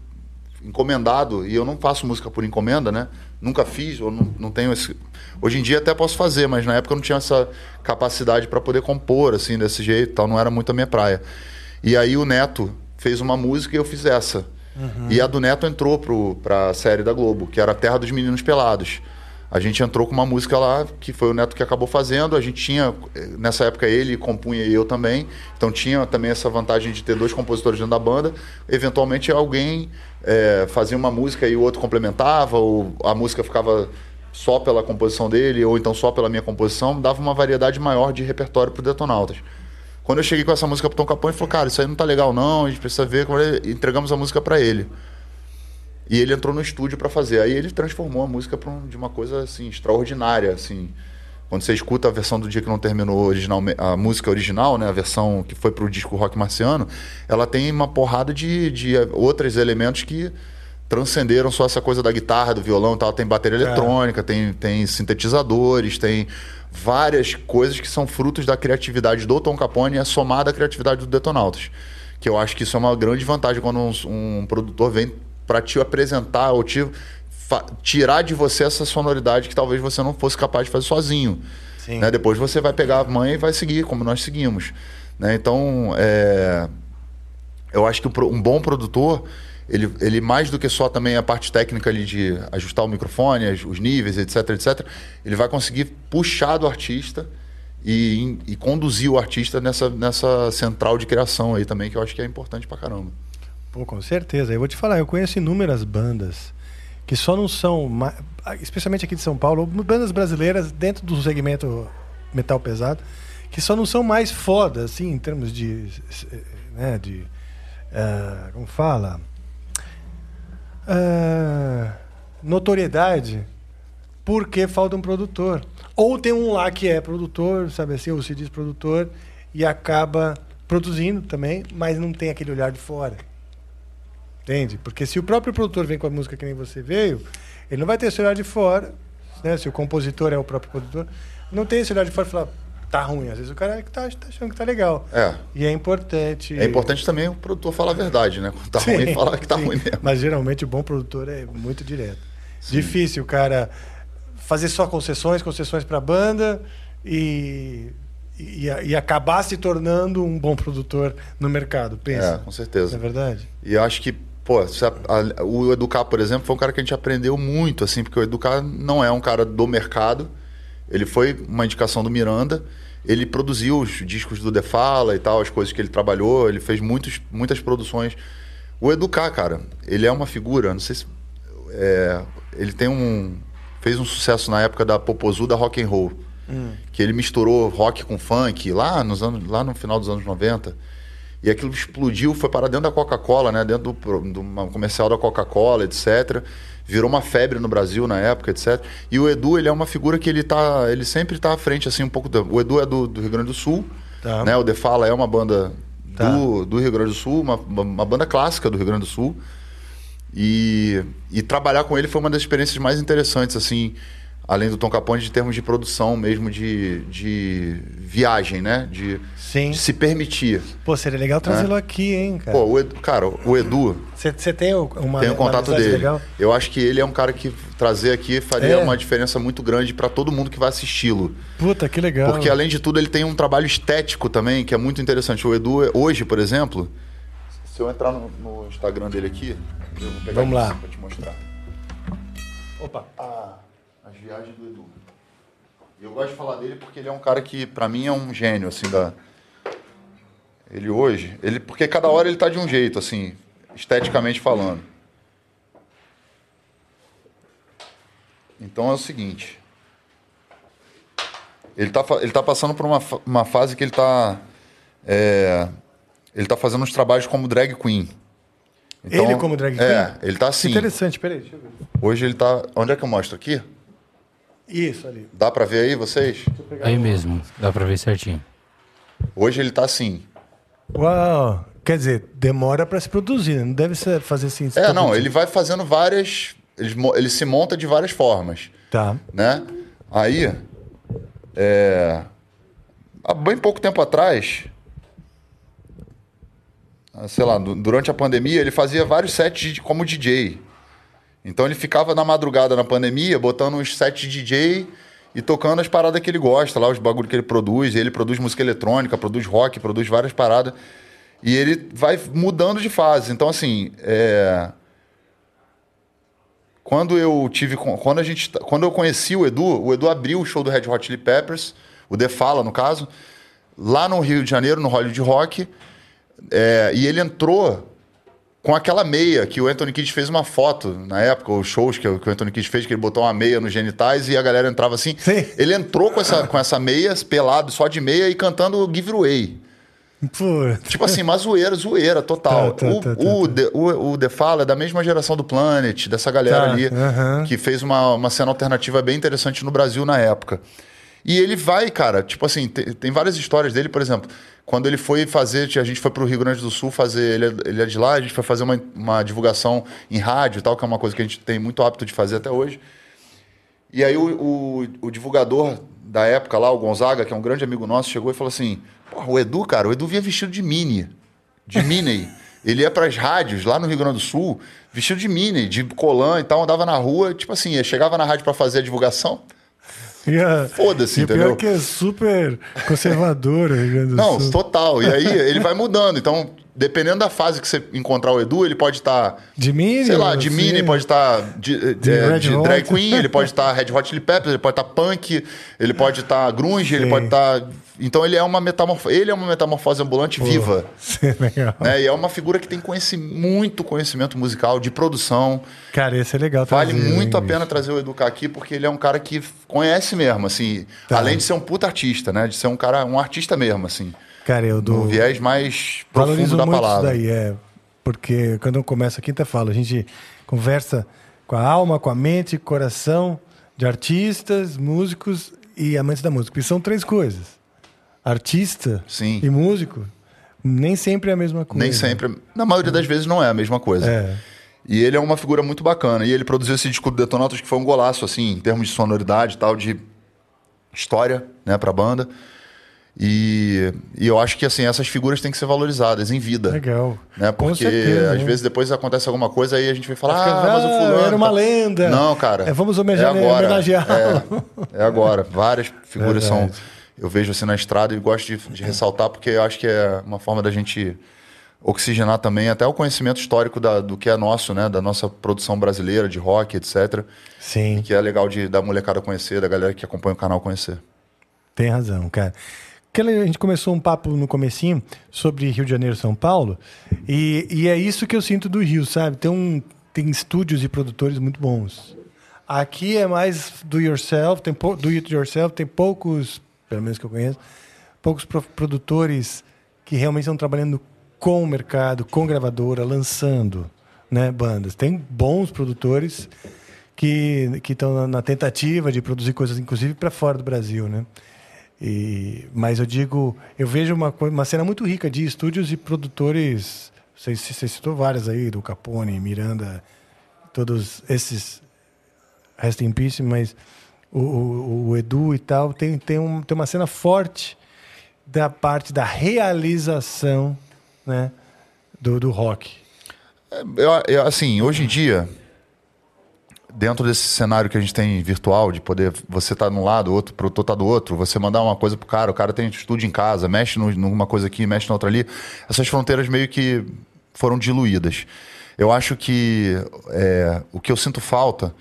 encomendado, e eu não faço música por encomenda, né? Nunca fiz, ou não, não tenho esse. Hoje em dia até posso fazer, mas na época eu não tinha essa capacidade para poder compor, assim, desse jeito tal, não era muito a minha praia. E aí o Neto fez uma música e eu fiz essa. E a do Neto entrou pro, pra série da Globo, que era Terra dos Meninos Pelados. A gente entrou com uma música lá, que foi o Neto que acabou fazendo. A gente tinha, eh, nessa época, ele compunha e eu também. Então tinha também essa vantagem de ter dois compositores dentro da banda. Eventualmente alguém eh, fazia uma música e o outro complementava, ou a música ficava só pela composição dele, ou então só pela minha composição. Dava uma variedade maior de repertório pro Detonautas. Quando eu cheguei com essa música pro Tom Capone, ele falou, cara, isso aí não tá legal não, a gente precisa ver. é-" Entregamos a música para ele. E ele entrou no estúdio para fazer. Aí ele transformou a música um- de uma coisa assim extraordinária, assim. Quando você escuta a versão do dia que não terminou original, a música original, né, a versão que foi pro disco Rock Marciano, ela tem uma porrada de, de outros elementos que transcenderam só essa coisa da guitarra, do violão e tal. Tem bateria eletrônica, tem, tem sintetizadores, tem várias coisas que são frutos da criatividade do Tom Capone e é somada à criatividade do Detonautas. Que eu acho que isso é uma grande vantagem quando um, um produtor vem para te apresentar ou te tirar de você essa sonoridade que talvez você não fosse capaz de fazer sozinho. Sim. Né? Depois você vai pegar a mãe e vai seguir, como nós seguimos. Né? Então, é, eu acho que um bom produtor, ele, ele mais do que só também a parte técnica ali de ajustar o microfone, os níveis, etc, etc, ele vai conseguir puxar do artista e, e conduzir o artista nessa, nessa central de criação aí também, que eu acho que é importante pra caramba. Pô, com certeza. Eu vou te falar, eu conheço inúmeras bandas que só não são, especialmente aqui de São Paulo, bandas brasileiras dentro do segmento metal pesado, que só não são mais foda, assim, em termos de. Né, de ah, como fala? Ah, notoriedade, porque falta um produtor. Ou tem um lá que é produtor, sabe assim, ou se diz produtor, e acaba produzindo também, mas não tem aquele olhar de fora. Entende? Porque se o próprio produtor vem com a música que nem você veio, ele não vai ter esse olhar de fora, né? Se o compositor é o próprio produtor, não tem esse olhar de fora e falar, tá ruim. Às vezes o cara é que tá, tá achando que tá legal. É. E é importante. É importante também o produtor falar a verdade, né? Quando tá Sim, ruim, falar que tá sim. ruim mesmo. Mas geralmente o bom produtor é muito direto. Difícil o cara fazer só concessões, concessões para banda e, e, e acabar se tornando um bom produtor no mercado. É, Pensa. com Não é certeza. verdade? E eu acho que, pô, a- a- o Educar, por exemplo, foi um cara que a gente aprendeu muito, assim, porque o Educar não é um cara do mercado. Ele foi uma indicação do Miranda. Ele produziu os discos do The Fala e tal, as coisas que ele trabalhou. Ele fez muitos, muitas produções. O Educar, cara, ele é uma figura, não sei se. é, ele tem um. Fez um sucesso na época da Popozuda Rock and Roll. Que ele misturou rock com funk lá, nos anos, lá no final dos anos 90. E aquilo explodiu, foi para dentro da Coca-Cola, né? Dentro do, do comercial da Coca-Cola, etc. Virou uma febre no Brasil na época, etc. E o Edu, ele é uma figura que ele tá, ele sempre tá à frente assim um pouco do, o Edu é do, do Rio Grande do Sul, Tá. né? O The Fala é uma banda Tá. do, do Rio Grande do Sul, uma, uma banda clássica do Rio Grande do Sul. E, e trabalhar com ele foi uma das experiências mais interessantes, assim, além do Tom Capone, de termos de produção mesmo, de, de viagem, né? De, Sim. de se permitir. Pô, seria legal trazê-lo aqui, hein, cara? Pô, o Edu, cara, o Edu, Você tem uma, tem o uma contato dele. legal? Eu acho que ele é um cara que trazer aqui faria É. uma diferença muito grande para todo mundo que vai assisti-lo. Puta, que legal. Porque além de tudo, ele tem um trabalho estético também, que é muito interessante. O Edu, hoje, por exemplo, Se eu entrar no, no Instagram dele aqui, eu vou pegar Vamos lá. pra te mostrar. Opa. Ah, as viagens do Edu. Eu gosto de falar dele porque ele é um cara que, pra mim, é um gênio, assim, da... Ele hoje... Ele, porque cada hora ele tá de um jeito, assim, esteticamente falando. Então é o seguinte... Ele tá, ele tá passando por uma, uma fase que ele tá... é, ele tá fazendo uns trabalhos como drag queen. Ele como drag É, queen? ele tá assim. Interessante, peraí, deixa eu ver. Hoje ele tá... Onde é que eu mostro? Aqui? Isso ali. Dá pra ver aí, vocês? Aí mesmo, dá pra ver certinho. Hoje ele tá assim. Uau! Quer dizer, demora pra se produzir, né? Não deve ser fazer assim. É, não, ele vai fazendo várias. Ele, ele se monta de várias formas, Tá. né? Aí, é, há bem pouco tempo atrás, sei lá, du- durante a pandemia, ele fazia vários sets como DJ. Então ele ficava na madrugada na pandemia, botando uns sets de DJ e tocando as paradas que ele gosta, lá os bagulho que ele produz. Ele produz música eletrônica, produz rock, produz várias paradas. E ele vai mudando de fase. Então, assim, é, quando eu tive quando a gente quando eu conheci o Edu o Edu abriu o show do Red Hot Chili Peppers o The Fala no caso lá no Rio de Janeiro no Hollywood Rock é, e ele entrou com aquela meia que o Anthony Kidd fez uma foto na época os shows que, o- o Anthony Kidd fez que ele botou uma meia nos genitais e a galera entrava assim Sim. ele entrou com essa com essa meia pelado só de meia e cantando Give It Away Pô, Tipo assim, uma zoeira, zoeira total. Tá, tá, o, tá, tá, o, tá. The, o, o The Fala é da mesma geração do Planet, dessa galera Tá, ali, que fez uma, uma cena alternativa bem interessante no Brasil na época. E ele vai, cara, tipo assim, tem, tem várias histórias dele, por exemplo, quando ele foi fazer, a gente foi pro Rio Grande do Sul fazer, ele é, ele é de lá, a gente foi fazer uma, uma divulgação em rádio e tal, que é uma coisa que a gente tem muito hábito de fazer até hoje. E aí o, o, o divulgador da época lá, o Gonzaga, que é um grande amigo nosso, chegou e falou assim: Porra, o Edu, cara, o Edu vinha vestido de mini. De mini. Ele ia pras rádios lá no Rio Grande do Sul, vestido de mini, de colã e tal, andava na rua, tipo assim, chegava na rádio pra fazer a divulgação. Foda-se, e o pior entendeu? que é super conservador Não, Sul. total. E aí *laughs* ele vai mudando. Então, dependendo da fase que você encontrar o Edu, ele pode estar. De mini? Sei lá, de assim, mini, pode estar de, De é, Red de Hot. drag queen, ele pode estar *laughs* Red Hot Chili Peppers, ele pode estar punk, ele pode estar grunge, ele pode estar. Então ele é uma metamorfose, ele é uma metamorfose ambulante viva. *laughs* Sim, legal. Né? E é uma figura que tem conheci, muito conhecimento musical, de produção. Cara, esse é legal Vale trazer, muito a hein, pena bicho? trazer o Edu cá aqui, porque ele é um cara que conhece mesmo, assim. Tá. Além de ser um puta artista, né? De ser um cara, um artista mesmo, assim. Cara, eu No dou... viés mais profundo da palavra. isso daí, é. Porque quando eu começo a quinta fala, a gente conversa com a alma, com a mente, coração de artistas, músicos e amantes da música. Porque são três coisas. Artista Sim. e músico nem sempre é a mesma coisa. Nem sempre. Na maioria das vezes não é a mesma coisa. É. E ele é uma figura muito bacana. E ele produziu esse disco do Detonautas que foi um golaço, assim, em termos de sonoridade e tal, de história, né, pra banda. E, e eu acho que, assim, essas figuras têm que ser valorizadas em vida. Legal. Né? Porque certeza, às né? vezes depois acontece alguma coisa aí a gente vai falar, Fica, ah, mas o "Ah, fulano. era uma tá-" lenda. Não, cara. É, vamos homenagear- é agora. É, é agora. Várias figuras são. Eu vejo assim na estrada e gosto de, de ressaltar porque eu acho que é uma forma da gente oxigenar também até o conhecimento histórico da- do que é nosso, né? Da nossa produção brasileira de rock, etc. Sim, Que é legal de da molecada conhecer, da galera que acompanha o canal conhecer. tem razão, cara. A gente começou um papo no comecinho sobre Rio de Janeiro e São Paulo, e, e é isso que eu sinto do Rio, sabe? Tem, um, tem estúdios e produtores muito bons. Aqui é mais do yourself, tem do it yourself, tem poucos, pelo menos que eu conheço, poucos pro- produtores que realmente estão trabalhando com o mercado, com gravadora, lançando né, bandas. Tem bons produtores que estão na, na tentativa de produzir coisas, inclusive para fora do Brasil, né? E, mas eu digo, eu vejo uma, uma cena muito rica de estúdios e produtores. Você, você citou várias aí, do Capone, Miranda, todos esses. Rest in peace, mas o, o, o Edu e tal tem, tem, um, tem uma cena forte da parte da realização né, do, do rock. Eu, eu, assim, hoje em dia, dentro desse cenário que a gente tem virtual, de poder você tá de um lado, o outro produtor tá do outro, você mandar uma coisa pro cara, o cara tem estúdio em casa, mexe numa coisa aqui, mexe na outra ali, essas fronteiras meio que foram diluídas. Eu acho que é, o que eu sinto falta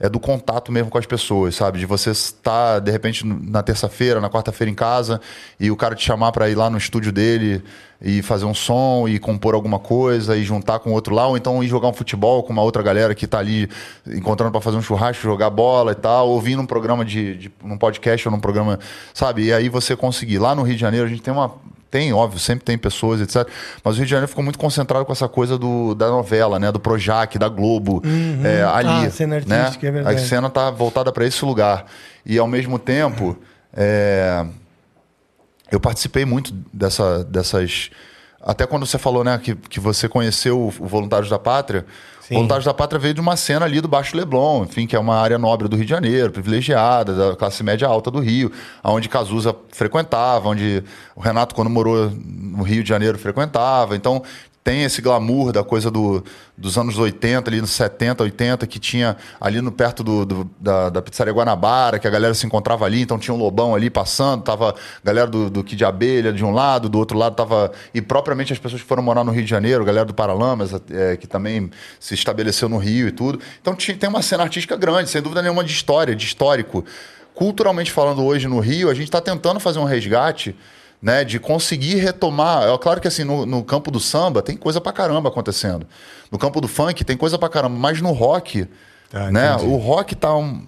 é do contato mesmo com as pessoas, sabe? De você estar, de repente, na terça-feira, na quarta-feira em casa e o cara te chamar para ir lá no estúdio dele e fazer um som e compor alguma coisa e juntar com outro lá, ou então ir jogar um futebol com uma outra galera que tá ali encontrando para fazer um churrasco, jogar bola e tal, ouvindo um programa de, de num podcast ou num programa, sabe? E aí você conseguir. Lá no Rio de Janeiro a gente tem uma tem, óbvio, sempre tem pessoas, etc. Mas o Rio de Janeiro ficou muito concentrado com essa coisa do, da novela, né? Do Projac, da Globo, uhum. é, ali. Ah, a cena artística, né? é verdade. A cena tá voltada para esse lugar. E, ao mesmo tempo, é, eu participei muito dessa, dessas... Até quando você falou, né, que, que você conheceu o Voluntários da Pátria... Sim. Voluntários da Pátria veio de uma cena ali do Baixo Leblon, enfim, que é uma área nobre do Rio de Janeiro, privilegiada, da classe média alta do Rio, onde Cazuza frequentava, onde o Renato, quando morou no Rio de Janeiro, frequentava. Então, tem esse glamour da coisa do, dos anos 80, ali nos 70, 80, que tinha ali no perto do, do da, da, pizzaria Guanabara, que a galera se encontrava ali, então tinha um lobão ali passando, tava a galera do, do Kid Abelha de um lado, do outro lado tava. E propriamente as pessoas que foram morar no Rio de Janeiro, a galera do Paralamas, é, que também se estabeleceu no Rio e tudo. Então tinha, tem uma cena artística grande, sem dúvida nenhuma, de história, de histórico. Culturalmente falando, hoje no Rio, a gente está tentando fazer um resgate né, de conseguir retomar. É claro que assim, no, no, campo do samba tem coisa pra caramba acontecendo. No campo do funk tem coisa pra caramba, mas no rock, ah, né, o rock tá um...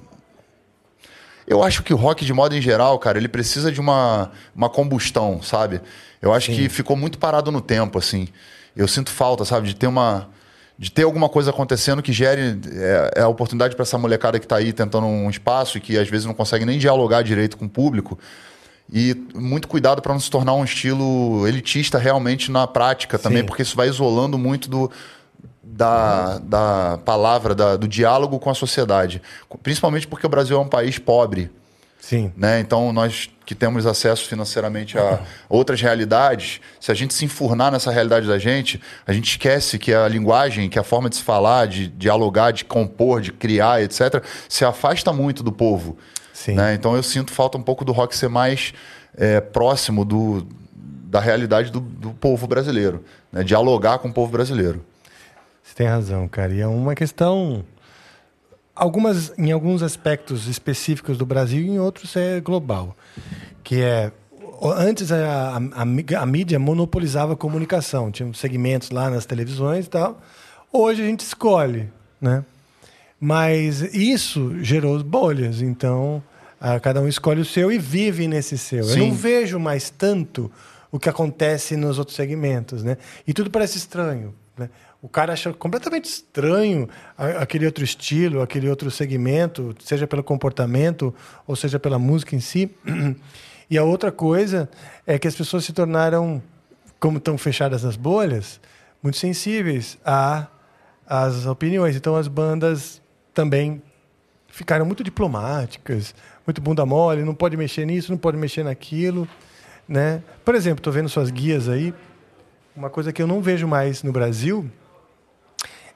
Eu acho que o rock, de modo em geral, cara, ele precisa de uma, uma combustão, sabe? Eu acho Sim. que ficou muito parado no tempo, assim. Eu sinto falta, sabe, de ter uma de ter alguma coisa acontecendo que gere é, é a oportunidade para essa molecada que está aí tentando um espaço e que às vezes não consegue nem dialogar direito com o público, e muito cuidado para não se tornar um estilo elitista realmente na prática também, Sim. porque isso vai isolando muito do, da, da palavra, da, do diálogo com a sociedade. Principalmente porque o Brasil é um país pobre. Sim. Né? Então, nós que temos acesso financeiramente a *laughs* outras realidades, se a gente se enfurnar nessa realidade da gente, a gente esquece que a linguagem, que a forma de se falar, de dialogar, de compor, de criar, etc., se afasta muito do povo. Né? Então eu sinto falta um pouco do rock ser mais é, próximo do, da realidade do, do povo brasileiro, né? dialogar com o povo brasileiro. Você tem razão, cara. E é uma questão. Algumas, em alguns aspectos específicos do Brasil e em outros é global. Que é. Antes a, a, a, a mídia monopolizava a comunicação, tinha segmentos lá nas televisões e tal. Hoje a gente escolhe, né? Mas isso gerou bolhas. Então, ah, cada um escolhe o seu e vive nesse seu. Sim. Eu não vejo mais tanto o que acontece nos outros segmentos, né? E tudo parece estranho. Né? O cara acha completamente estranho aquele outro estilo, aquele outro segmento, seja pelo comportamento ou seja pela música em si. *clears throat* E a outra coisa é que as pessoas se tornaram, como estão fechadas nas bolhas, muito sensíveis a às opiniões. Então as bandas também ficaram muito diplomáticas, muito bunda mole, não pode mexer nisso, não pode mexer naquilo, né? Por exemplo, estou vendo suas guias aí, uma coisa que eu não vejo mais no Brasil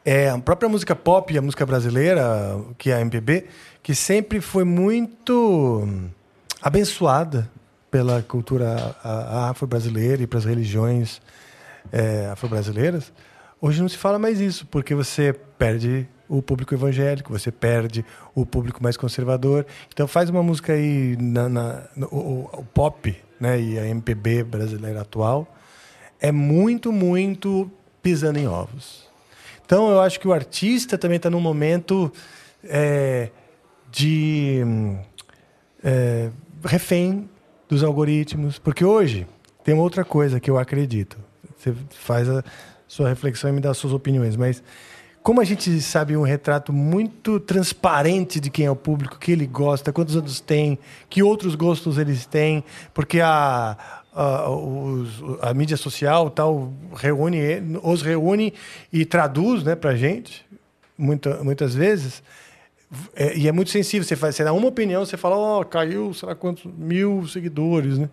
é a própria música pop, a música brasileira, que é a MPB, que sempre foi muito abençoada pela cultura afro-brasileira e pelas religiões é, afro-brasileiras. Hoje não se fala mais isso, porque você perde o público evangélico, você perde o público mais conservador. Então faz uma música aí na, na no, o, o, pop, né, e a MPB brasileira atual é muito, muito pisando em ovos. Então eu acho que o artista também está num momento é, de é, refém dos algoritmos, porque hoje tem outra coisa que eu acredito. Você faz a sua reflexão e me dá as suas opiniões, mas como a gente sabe um retrato muito transparente de quem é o público, que ele gosta, quantos anos tem, que outros gostos eles têm, porque a, a, os, a mídia social tal reúne, os reúne e traduz né, para gente, muita, muitas vezes. É, e é muito sensível. Você, faz, você dá uma opinião, você fala, ó, oh, caiu, sei lá quantos mil seguidores, né?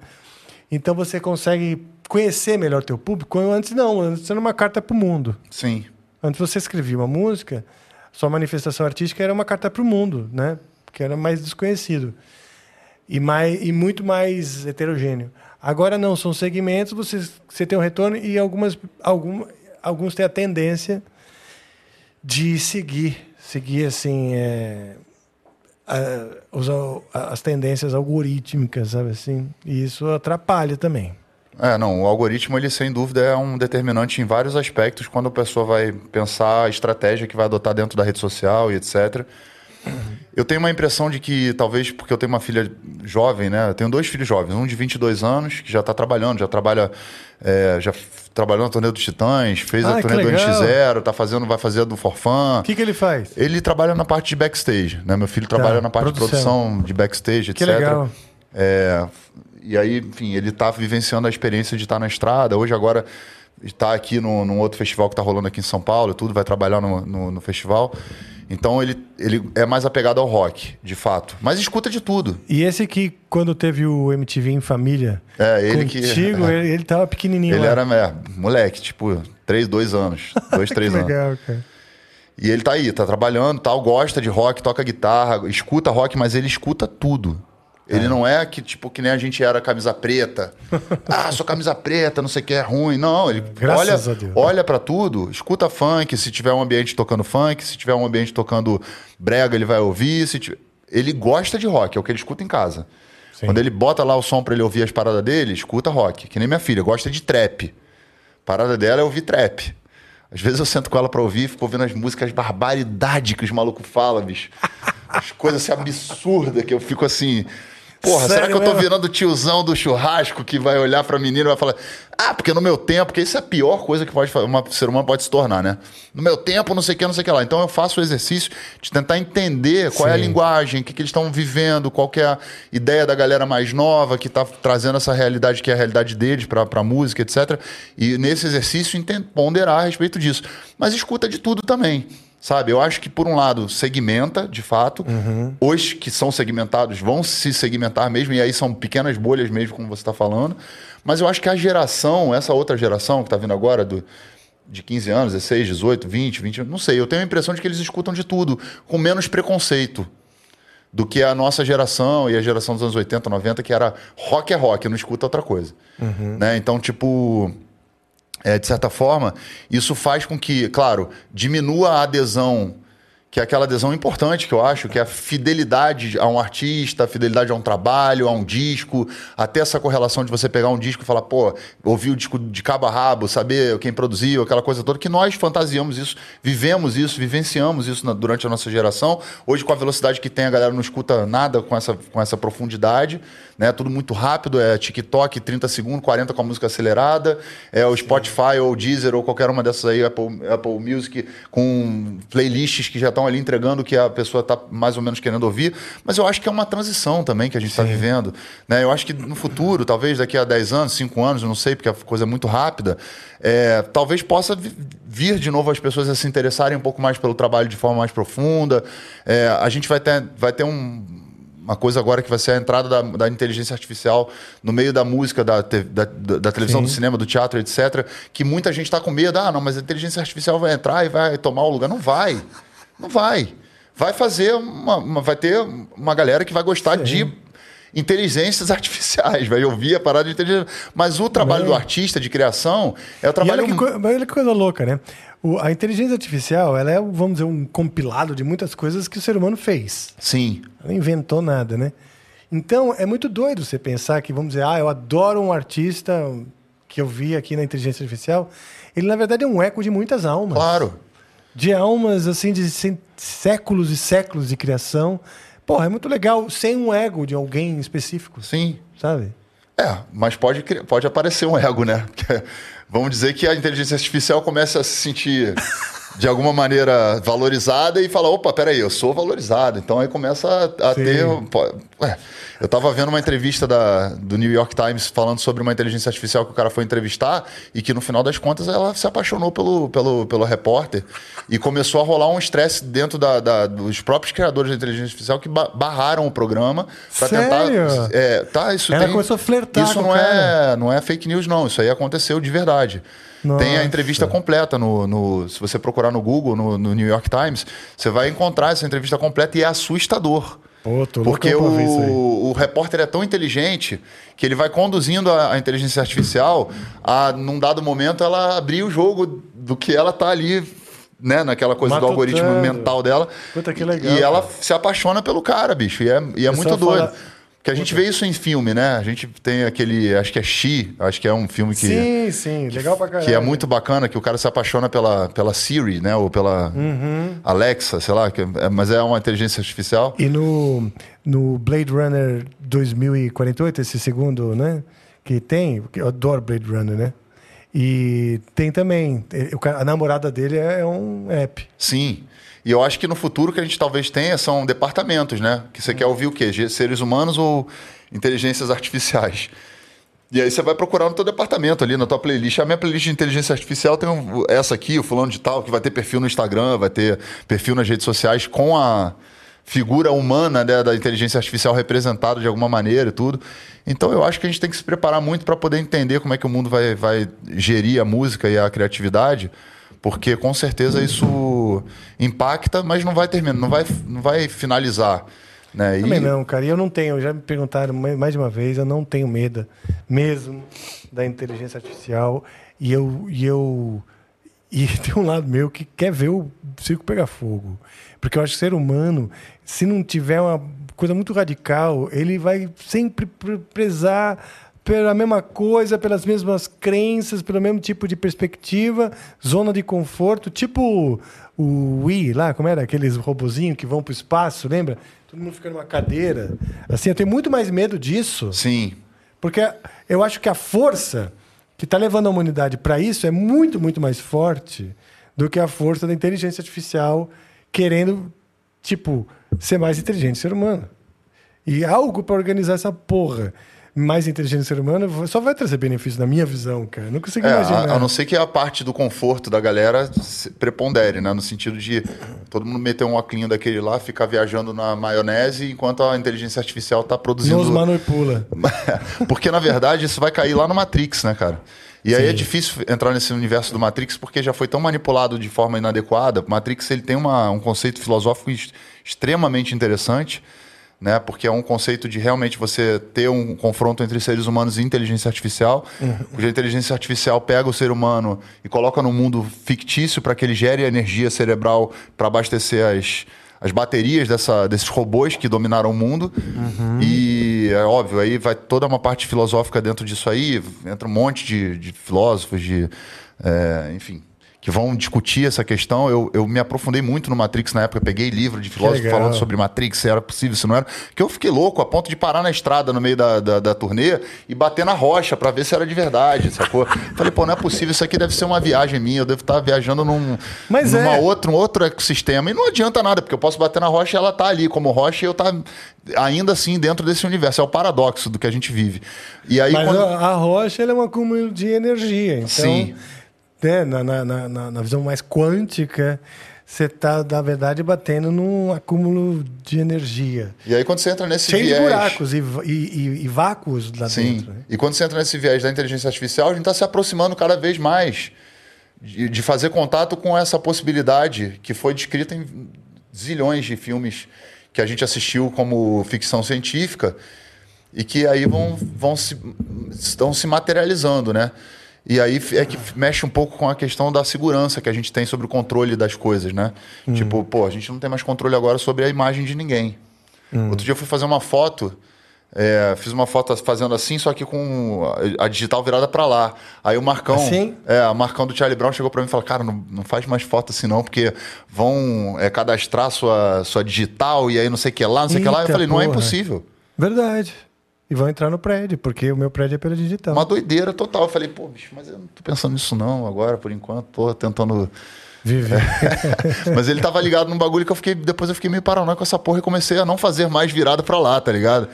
Então você consegue conhecer melhor teu público. Antes não, antes era uma carta para o mundo. Sim. Antes você escrevia uma música, sua manifestação artística era uma carta para o mundo, né? Que era mais desconhecido e mais e muito mais heterogêneo. Agora não, são segmentos, você você tem um retorno e algumas algum alguns têm a tendência de seguir, seguir assim, é, a- os as tendências algorítmicas, sabe assim? E isso atrapalha também. É, não, o algoritmo, ele sem dúvida é um determinante em vários aspectos quando a pessoa vai pensar a estratégia que vai adotar dentro da rede social e etc. Eu tenho uma impressão de que, talvez porque eu tenho uma filha jovem, né? Eu tenho dois filhos jovens, um de 22 anos, que já está trabalhando, já trabalha, é, já trabalhou na turnê dos Titãs, fez Ah, a que turnê do legal. NX0, tá fazendo, vai fazer a do Forfã. O que, que ele faz? Ele trabalha na parte de backstage, né? Meu filho trabalha na parte produção. de produção, de backstage, Que etc. legal. É, e aí, enfim, ele tá vivenciando a experiência de estar na estrada. Hoje, agora, está aqui no, num outro festival que está rolando aqui em São Paulo, tudo, vai trabalhar no, no, no festival. Então, ele, ele é mais apegado ao rock, de fato. Mas escuta de tudo. E esse que, quando teve o MTV em família, É, ele que- contigo, *laughs* é. ele, ele tava pequenininho Ele lá. era é, moleque, tipo, três, dois anos. *laughs* Dois, que três anos. legal, cara. E ele tá aí, tá trabalhando, tal, gosta de rock, toca guitarra, escuta rock, mas ele escuta tudo. Ele não é que, tipo, que nem a gente era camisa preta. *laughs* ah, sou camisa preta, não sei o que, é ruim. Não, ele Graças olha, olha para tudo, escuta funk, se tiver um ambiente tocando funk, se tiver um ambiente tocando brega, ele vai ouvir. Se tiver- Ele gosta de rock, é o que ele escuta em casa. Sim. Quando ele bota lá o som pra ele ouvir as paradas dele, escuta rock. Que nem minha filha, gosta de trap. A parada dela é ouvir trap. Às vezes eu sento com ela pra ouvir, fico ouvindo as músicas barbaridade que os malucos falam, bicho. As coisas assim absurdas que eu fico assim. Porra, será Sério que eu tô mesmo? virando o tiozão do churrasco que vai olhar pra menina e vai falar: Ah, porque no meu tempo, porque isso é a pior coisa que pode, uma ser humano pode se tornar, né? No meu tempo, não sei o que, não sei o que lá. Então eu faço o exercício de tentar entender qual é a Sim. linguagem, o que, que eles estão vivendo, qual que é a ideia da galera mais nova que tá trazendo essa realidade que é a realidade deles pra, pra música, etc. E nesse exercício ponderar a respeito disso. Mas escuta de tudo também. Sabe, eu acho que por um lado segmenta, de fato. Os que são segmentados vão se segmentar mesmo, e aí são pequenas bolhas mesmo, como você está falando. Mas eu acho que a geração, essa outra geração que está vindo agora, do, de 15 anos, 16, 18, 20, 20, não sei, eu tenho a impressão de que eles escutam de tudo, com menos preconceito do que a nossa geração e a geração dos anos 80, 90, que era rock é rock, não escuta outra coisa. Né? Então, tipo, é, de certa forma, isso faz com que, claro, diminua a adesão, que é aquela adesão importante que eu acho, que é a fidelidade a um artista, a fidelidade a um trabalho, a um disco, até essa correlação de você pegar um disco e falar, pô, ouvir o disco de cabo a rabo, saber quem produziu, aquela coisa toda, que nós fantasiamos isso, vivemos isso, vivenciamos isso na- durante a nossa geração. Hoje, com a velocidade que tem, a galera não escuta nada com essa, com essa profundidade, né? Tudo muito rápido, é TikTok, 30 segundos, 40 com a música acelerada, é o Spotify ou o Deezer ou qualquer uma dessas aí, Apple, Apple Music, com playlists que já estão ali entregando o que a pessoa está mais ou menos querendo ouvir. Mas eu acho que é uma transição também que a gente está vivendo. Né? Eu acho que no futuro, talvez daqui a 10 anos, 5 anos, eu não sei, porque a coisa é muito rápida, é, talvez possa vi- vir de novo as pessoas a se interessarem um pouco mais pelo trabalho de forma mais profunda. É, a gente vai ter, vai ter um uma coisa agora que vai ser a entrada da, da inteligência artificial no meio da música, da, te- da- da televisão, Sim. do cinema, do teatro, etc. Que muita gente está com medo. Ah, não, mas a inteligência artificial vai entrar e vai tomar o lugar. Não vai. Não vai. Vai fazer uma. uma- vai ter uma galera que vai gostar de inteligências *laughs* artificiais, vai ouvir a parada de inteligência. Mas o trabalho É. do artista de criação é o E trabalho. olha que, olha que coisa louca, né? O- a inteligência artificial, ela é, vamos dizer, um compilado de muitas coisas que o ser humano fez. Sim. Ela não inventou nada, né? Então, é muito doido você pensar que, vamos dizer, ah, eu adoro um artista que eu vi aqui na inteligência artificial. Ele, na verdade, é um eco de muitas almas. Claro. De almas, assim, de séculos e séculos de criação. Porra, é muito legal sem um ego de alguém específico, Sim. sabe? É, mas pode, pode aparecer um ego, né? *laughs* Porque vamos dizer que a inteligência artificial começa a se sentir de alguma maneira valorizada e fala, opa, peraí, eu sou valorizado. Então aí começa a, a ter... ué, eu estava vendo uma entrevista da, do New York Times falando sobre uma inteligência artificial que o cara foi entrevistar e que no final das contas ela se apaixonou pelo, pelo, pelo repórter e começou a rolar um estresse dentro da, da- dos próprios criadores da inteligência artificial que ba- barraram o programa para tentar... É, tá, isso Ela tem- começou a flertar Isso não cara. é, não é fake news, não. Isso aí aconteceu de verdade. Nossa. Tem a entrevista completa no, no- Se você procurar no Google, no, no New York Times, você vai encontrar essa entrevista completa e é assustador. Pô, Porque o, o repórter é tão inteligente que ele vai conduzindo a, a inteligência artificial a, num dado momento, ela abrir o jogo do que ela tá ali, né? Naquela coisa do Matutando. algoritmo mental dela. Puta, que E- legal, E ela se apaixona pelo cara, bicho. E é, e é muito doido. fala- Porque a gente vê isso em filme, né? A gente tem aquele. Acho que é She, acho que é um filme que. Sim, sim, legal pra caralho. Que é muito bacana, que o cara se apaixona pela, pela Siri, né? Ou pela Uhum. Alexa, sei lá, que é- mas é uma inteligência artificial. E no, no Blade Runner 2048, esse segundo, né? Que tem, eu adoro Blade Runner, né? E tem também, a namorada dele é um app. Sim. E eu acho que no futuro que a gente talvez tenha são departamentos, né? Que você quer ouvir o quê? Seres humanos ou inteligências artificiais? E aí você vai procurar no teu departamento ali, na tua playlist. A minha playlist de inteligência artificial tem um- essa aqui, o fulano de tal, que vai ter perfil no Instagram, vai ter perfil nas redes sociais com a figura humana né, da inteligência artificial representada de alguma maneira e tudo. Então eu acho que a gente tem que se preparar muito para poder entender como é que o mundo vai, vai gerir a música e a criatividade, porque com certeza isso impacta, mas não vai terminar, não vai, não vai finalizar. Né? E- Também não, cara. E eu não tenho, já me perguntaram mais de uma vez, eu não tenho medo mesmo da inteligência artificial. E eu. E, eu, e *laughs* tem um lado meu que quer ver o circo pegar fogo. Porque eu acho que o ser humano, se não tiver uma coisa muito radical, ele vai sempre pre- prezar pela mesma coisa, pelas mesmas crenças, pelo mesmo tipo de perspectiva, zona de conforto, tipo o Wii lá, como era? Aqueles robozinhos que vão para o espaço, lembra? Todo mundo fica numa cadeira. Assim, eu tenho muito mais medo disso, Sim, porque eu acho que a força que está levando a humanidade para isso é muito, muito mais forte do que a força da inteligência artificial querendo, tipo, ser mais inteligente ser humano. E algo para organizar essa porra mais inteligente ser humano só vai trazer benefício na minha visão, cara. Não consigo É, imaginar. a, a não ser que a parte do conforto da galera se prepondere, né? No sentido de todo mundo meter um óculos daquele lá, ficar viajando na maionese, enquanto a inteligência artificial tá produzindo. Nos manipula. *laughs* porque, na verdade, isso vai cair lá no Matrix, né, cara? E aí é difícil entrar nesse universo do Matrix porque já foi tão manipulado de forma inadequada. O Matrix ele tem uma, um conceito filosófico ex- extremamente interessante, né? Porque é um conceito de realmente você ter um confronto entre seres humanos e inteligência artificial, cuja inteligência artificial pega o ser humano e coloca num mundo fictício para que ele gere energia cerebral para abastecer as, as baterias dessa, desses robôs que dominaram o mundo. E é óbvio, aí vai toda uma parte filosófica dentro disso aí, entra um monte de, de filósofos, de. é, enfim. Que vão discutir essa questão. Eu, eu me aprofundei muito no Matrix na época, peguei livro de filósofo falando sobre Matrix, se era possível, se não era. Que eu fiquei louco a ponto de parar na estrada no meio da, da, da turnê e bater na rocha para ver se era de verdade, sacou? *laughs* Falei, pô, não é possível, isso aqui deve ser uma viagem minha, eu devo estar viajando num, Mas numa é. outra, um outro ecossistema. E não adianta nada, porque eu posso bater na rocha e ela tá ali como rocha e eu tá ainda assim dentro desse universo. É o paradoxo do que a gente vive. E aí, Mas quando- a, rocha é um acúmulo de energia. Então, Sim. Né, na, na, na, na- visão mais quântica, você está, na verdade, batendo num acúmulo de energia. E aí, quando você entra nesse Cheio viés. de buracos e, e, e- vácuos lá Sim. dentro. né? E quando você entra nesse viés da inteligência artificial, a gente está se aproximando cada vez mais de, de fazer contato com essa possibilidade que foi descrita em zilhões de filmes que a gente assistiu como ficção científica e que aí vão, vão se, estão se materializando, né? E aí é que mexe um pouco com a questão da segurança que a gente tem sobre o controle das coisas, né? Tipo, pô, a gente não tem mais controle agora sobre a imagem de ninguém. Outro dia eu fui fazer uma foto, é, fiz uma foto fazendo assim, só que com a digital virada pra lá. Aí o Marcão, Assim? é, o Marcão do Charlie Brown chegou pra mim e falou: Cara, não, não faz mais foto assim não, porque vão é, cadastrar sua, sua digital e aí não sei o que lá, não sei o que lá. Eu falei: Não é impossível. Verdade. E vão entrar no prédio, porque o meu prédio é pela digital. Uma doideira total. Eu falei: Pô, bicho, mas eu não tô pensando nisso não agora, por enquanto. Tô tentando. *laughs* Viver. *laughs* Mas ele tava ligado num bagulho que eu fiquei. Depois eu fiquei meio paranoico com essa porra e comecei a não fazer mais virada pra lá, tá ligado?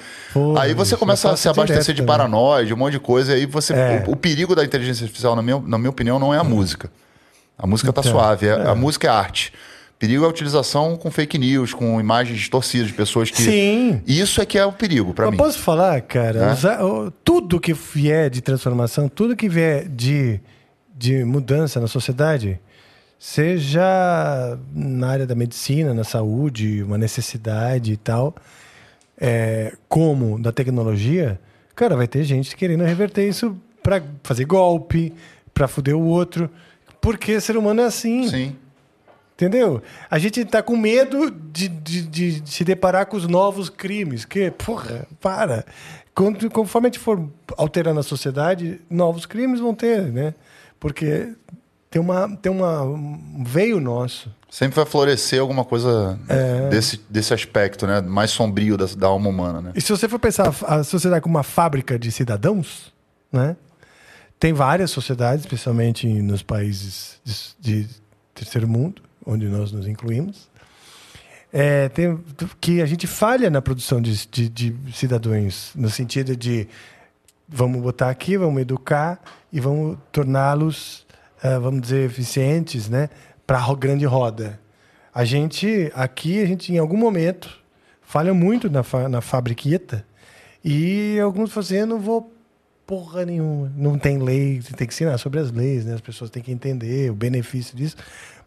Aí você começa eu a se abastecer direto de também. paranoia, de um monte de coisa, e aí você. É. O, o perigo da inteligência artificial, na minha, na minha opinião, não é a música. A música tá Então, suave, é- a música é arte. Perigo é a utilização com fake news, com imagens distorcidas de pessoas que. Sim. Isso é que é o perigo pra Mas mim. posso falar, cara? Né? usar- tudo que vier de transformação, tudo que vier de, de mudança na sociedade, seja na área da medicina, na saúde, uma necessidade e tal, é, como da tecnologia, cara, vai ter gente querendo reverter isso para fazer golpe, para fuder o outro. Porque ser humano é assim. Sim. Entendeu? A gente tá com medo de, de, de se deparar com os novos crimes. Que, porra, para. Quando- Conforme a gente for alterando a sociedade, novos crimes vão ter, né? Porque tem, uma, tem uma, um veio nosso. Sempre vai florescer alguma coisa É. desse, desse aspecto, né? Mais sombrio da, da alma humana, né? E se você for pensar a sociedade como uma fábrica de cidadãos, né? Tem várias sociedades, especialmente nos países de, de terceiro mundo, onde nós nos incluímos, é, tem, que a gente falha na produção de, de, de cidadãos, no sentido de vamos botar aqui, vamos educar e vamos torná-los, ah, vamos dizer, eficientes, né? Para a grande roda. A gente, aqui, a gente em algum momento falha muito na, na fabriqueta e alguns falam assim, vou porra nenhuma. Não tem lei, tem que ensinar sobre as leis, né? As pessoas têm que entender o benefício disso.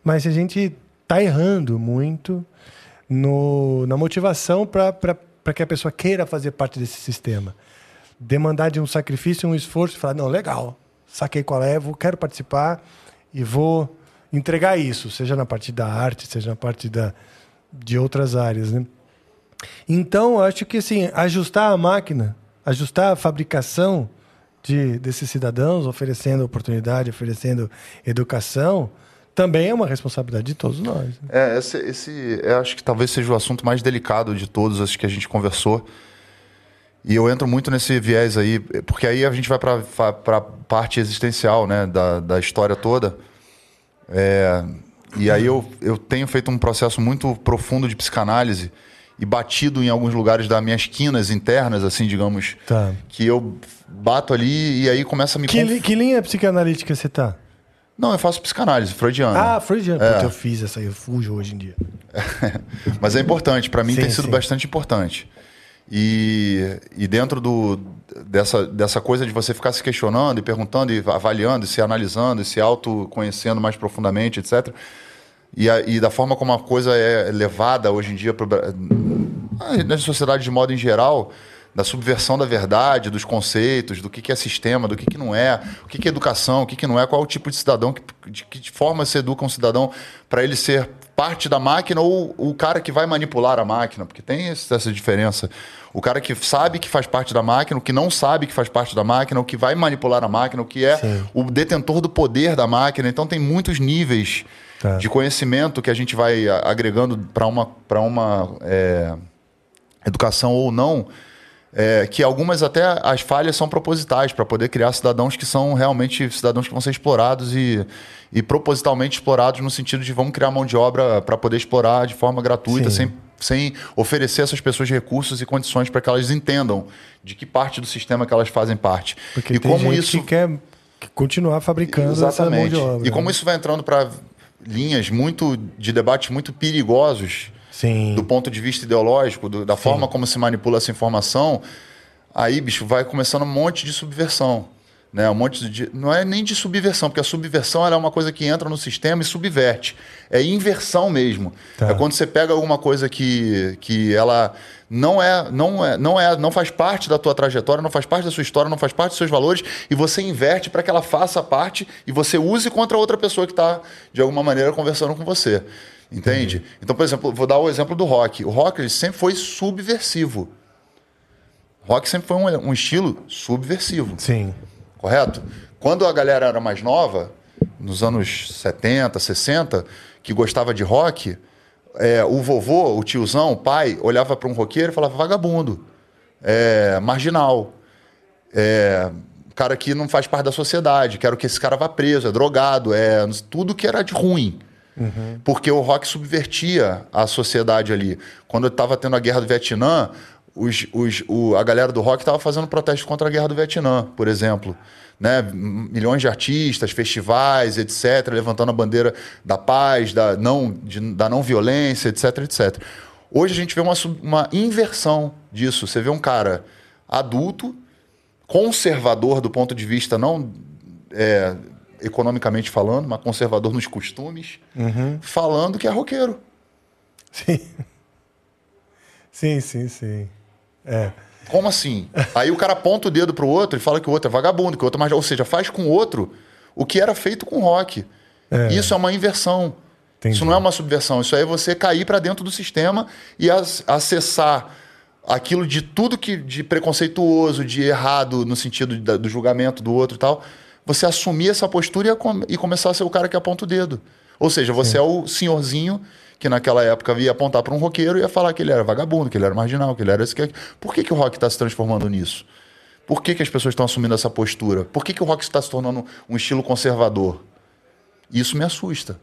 Mas a gente tá errando muito no, na motivação para que a pessoa queira fazer parte desse sistema. Demandar de um sacrifício, um esforço, falar, não, legal, saquei qual é, vou, quero participar e vou entregar isso, seja na parte da arte, seja na parte da, de outras áreas, né? Então, acho que assim, ajustar a máquina, ajustar a fabricação de, desses cidadãos, oferecendo oportunidade, oferecendo educação, também é uma responsabilidade de todos nós. né? É, esse, esse eu acho que talvez seja o assunto mais delicado de todos os que a gente conversou. E eu entro muito nesse viés aí, porque aí a gente vai para a parte existencial né, da, da história toda. É, e aí eu, eu tenho feito um processo muito profundo de psicanálise e batido em alguns lugares das minhas quinas internas, assim, digamos, Tá. que eu bato ali e aí começa a me... Que, conf- que linha psicanalítica você tá? Não, eu faço psicanálise freudiana. Ah, Freudiano. É. Puta, eu fiz essa eu fujo hoje em dia. *laughs* Mas é importante, para mim Sim, tem sido sim. bastante importante. E, e dentro do, dessa, dessa coisa de você ficar se questionando e perguntando e avaliando, e se analisando e se autoconhecendo mais profundamente, etc. E, a- e da forma como a coisa é levada hoje em dia pro na sociedade de modo em geral, da subversão da verdade, dos conceitos, do que, que é sistema, do que, que não é, o que, que é educação, o que, que não é, qual é o tipo de cidadão, que, de que forma se educa um cidadão para ele ser parte da máquina ou o cara que vai manipular a máquina, porque tem essa diferença. O cara que sabe que faz parte da máquina, o que não sabe que faz parte da máquina, o que vai manipular a máquina, o que é Sim. o detentor do poder da máquina. Então tem muitos níveis Tá. de conhecimento que a gente vai agregando para uma, pra uma é, educação ou não, é, que algumas até as falhas são propositais para poder criar cidadãos que são realmente cidadãos que vão ser explorados e, e propositalmente explorados no sentido de vamos criar mão de obra para poder explorar de forma gratuita, Sim. sem, sem oferecer a essas pessoas recursos e condições para que elas entendam de que parte do sistema que elas fazem parte. Porque e como isso que quer continuar fabricando essa mão Exatamente. de obra. E como né? isso vai entrando para linhas muito de debates muito perigosos Sim. do ponto de vista ideológico, do- da forma como se manipula essa informação, aí, bicho, vai começando um monte de subversão. Né? Um monte de. Não é nem de subversão, porque a subversão é uma coisa que entra no sistema e subverte. É inversão mesmo. Tá. É quando você pega alguma coisa que, que ela não é, não é, não é, não faz parte da tua trajetória, não faz parte da sua história, não faz parte dos seus valores, e você inverte para que ela faça parte e você use contra outra pessoa que está, de alguma maneira, conversando com você. Entende? Então, por exemplo, vou dar o exemplo do rock. O rock ele sempre foi subversivo. Rock sempre foi um, um estilo subversivo Sim. correto? Quando a galera era mais nova, nos anos 70, 60, que gostava de rock, é, o vovô, o tiozão, o pai, olhava para um roqueiro e falava vagabundo, é, marginal, é, cara que não faz parte da sociedade, quero que esse cara vá preso, é drogado, é tudo que era de ruim. Porque o rock subvertia a sociedade ali. Quando estava tendo a guerra do Vietnã, os, os, o- a galera do rock estava fazendo protesto contra a guerra do Vietnã, por exemplo. Né? Milhões de artistas, festivais, etc., levantando a bandeira da paz, da não, de- da não violência, etc, etc. Hoje a gente vê uma, uma inversão disso. Você vê um cara adulto, conservador do ponto de vista não é, economicamente falando, mas conservador nos costumes, falando que é roqueiro. Sim. Sim, sim, sim. É. Como assim? Aí o cara aponta o dedo pro outro e fala que o outro é vagabundo, que o outro é mais. Ou seja, faz com o outro o que era feito com o rock. Isso é uma inversão. Entendi. Isso não é uma subversão. Isso aí é você cair para dentro do sistema e acessar aquilo de tudo que de preconceituoso, de errado no sentido do julgamento do outro e tal. Você assumir essa postura e, com- e começar a ser o cara que aponta o dedo. Ou seja, você é o senhorzinho que naquela época ia apontar para um roqueiro e ia falar que ele era vagabundo, que ele era marginal, que ele era esse que Por que, que o rock está se transformando nisso? Por que, que as pessoas estão assumindo essa postura? Por que, que o rock está se tornando um estilo conservador? Isso me assusta.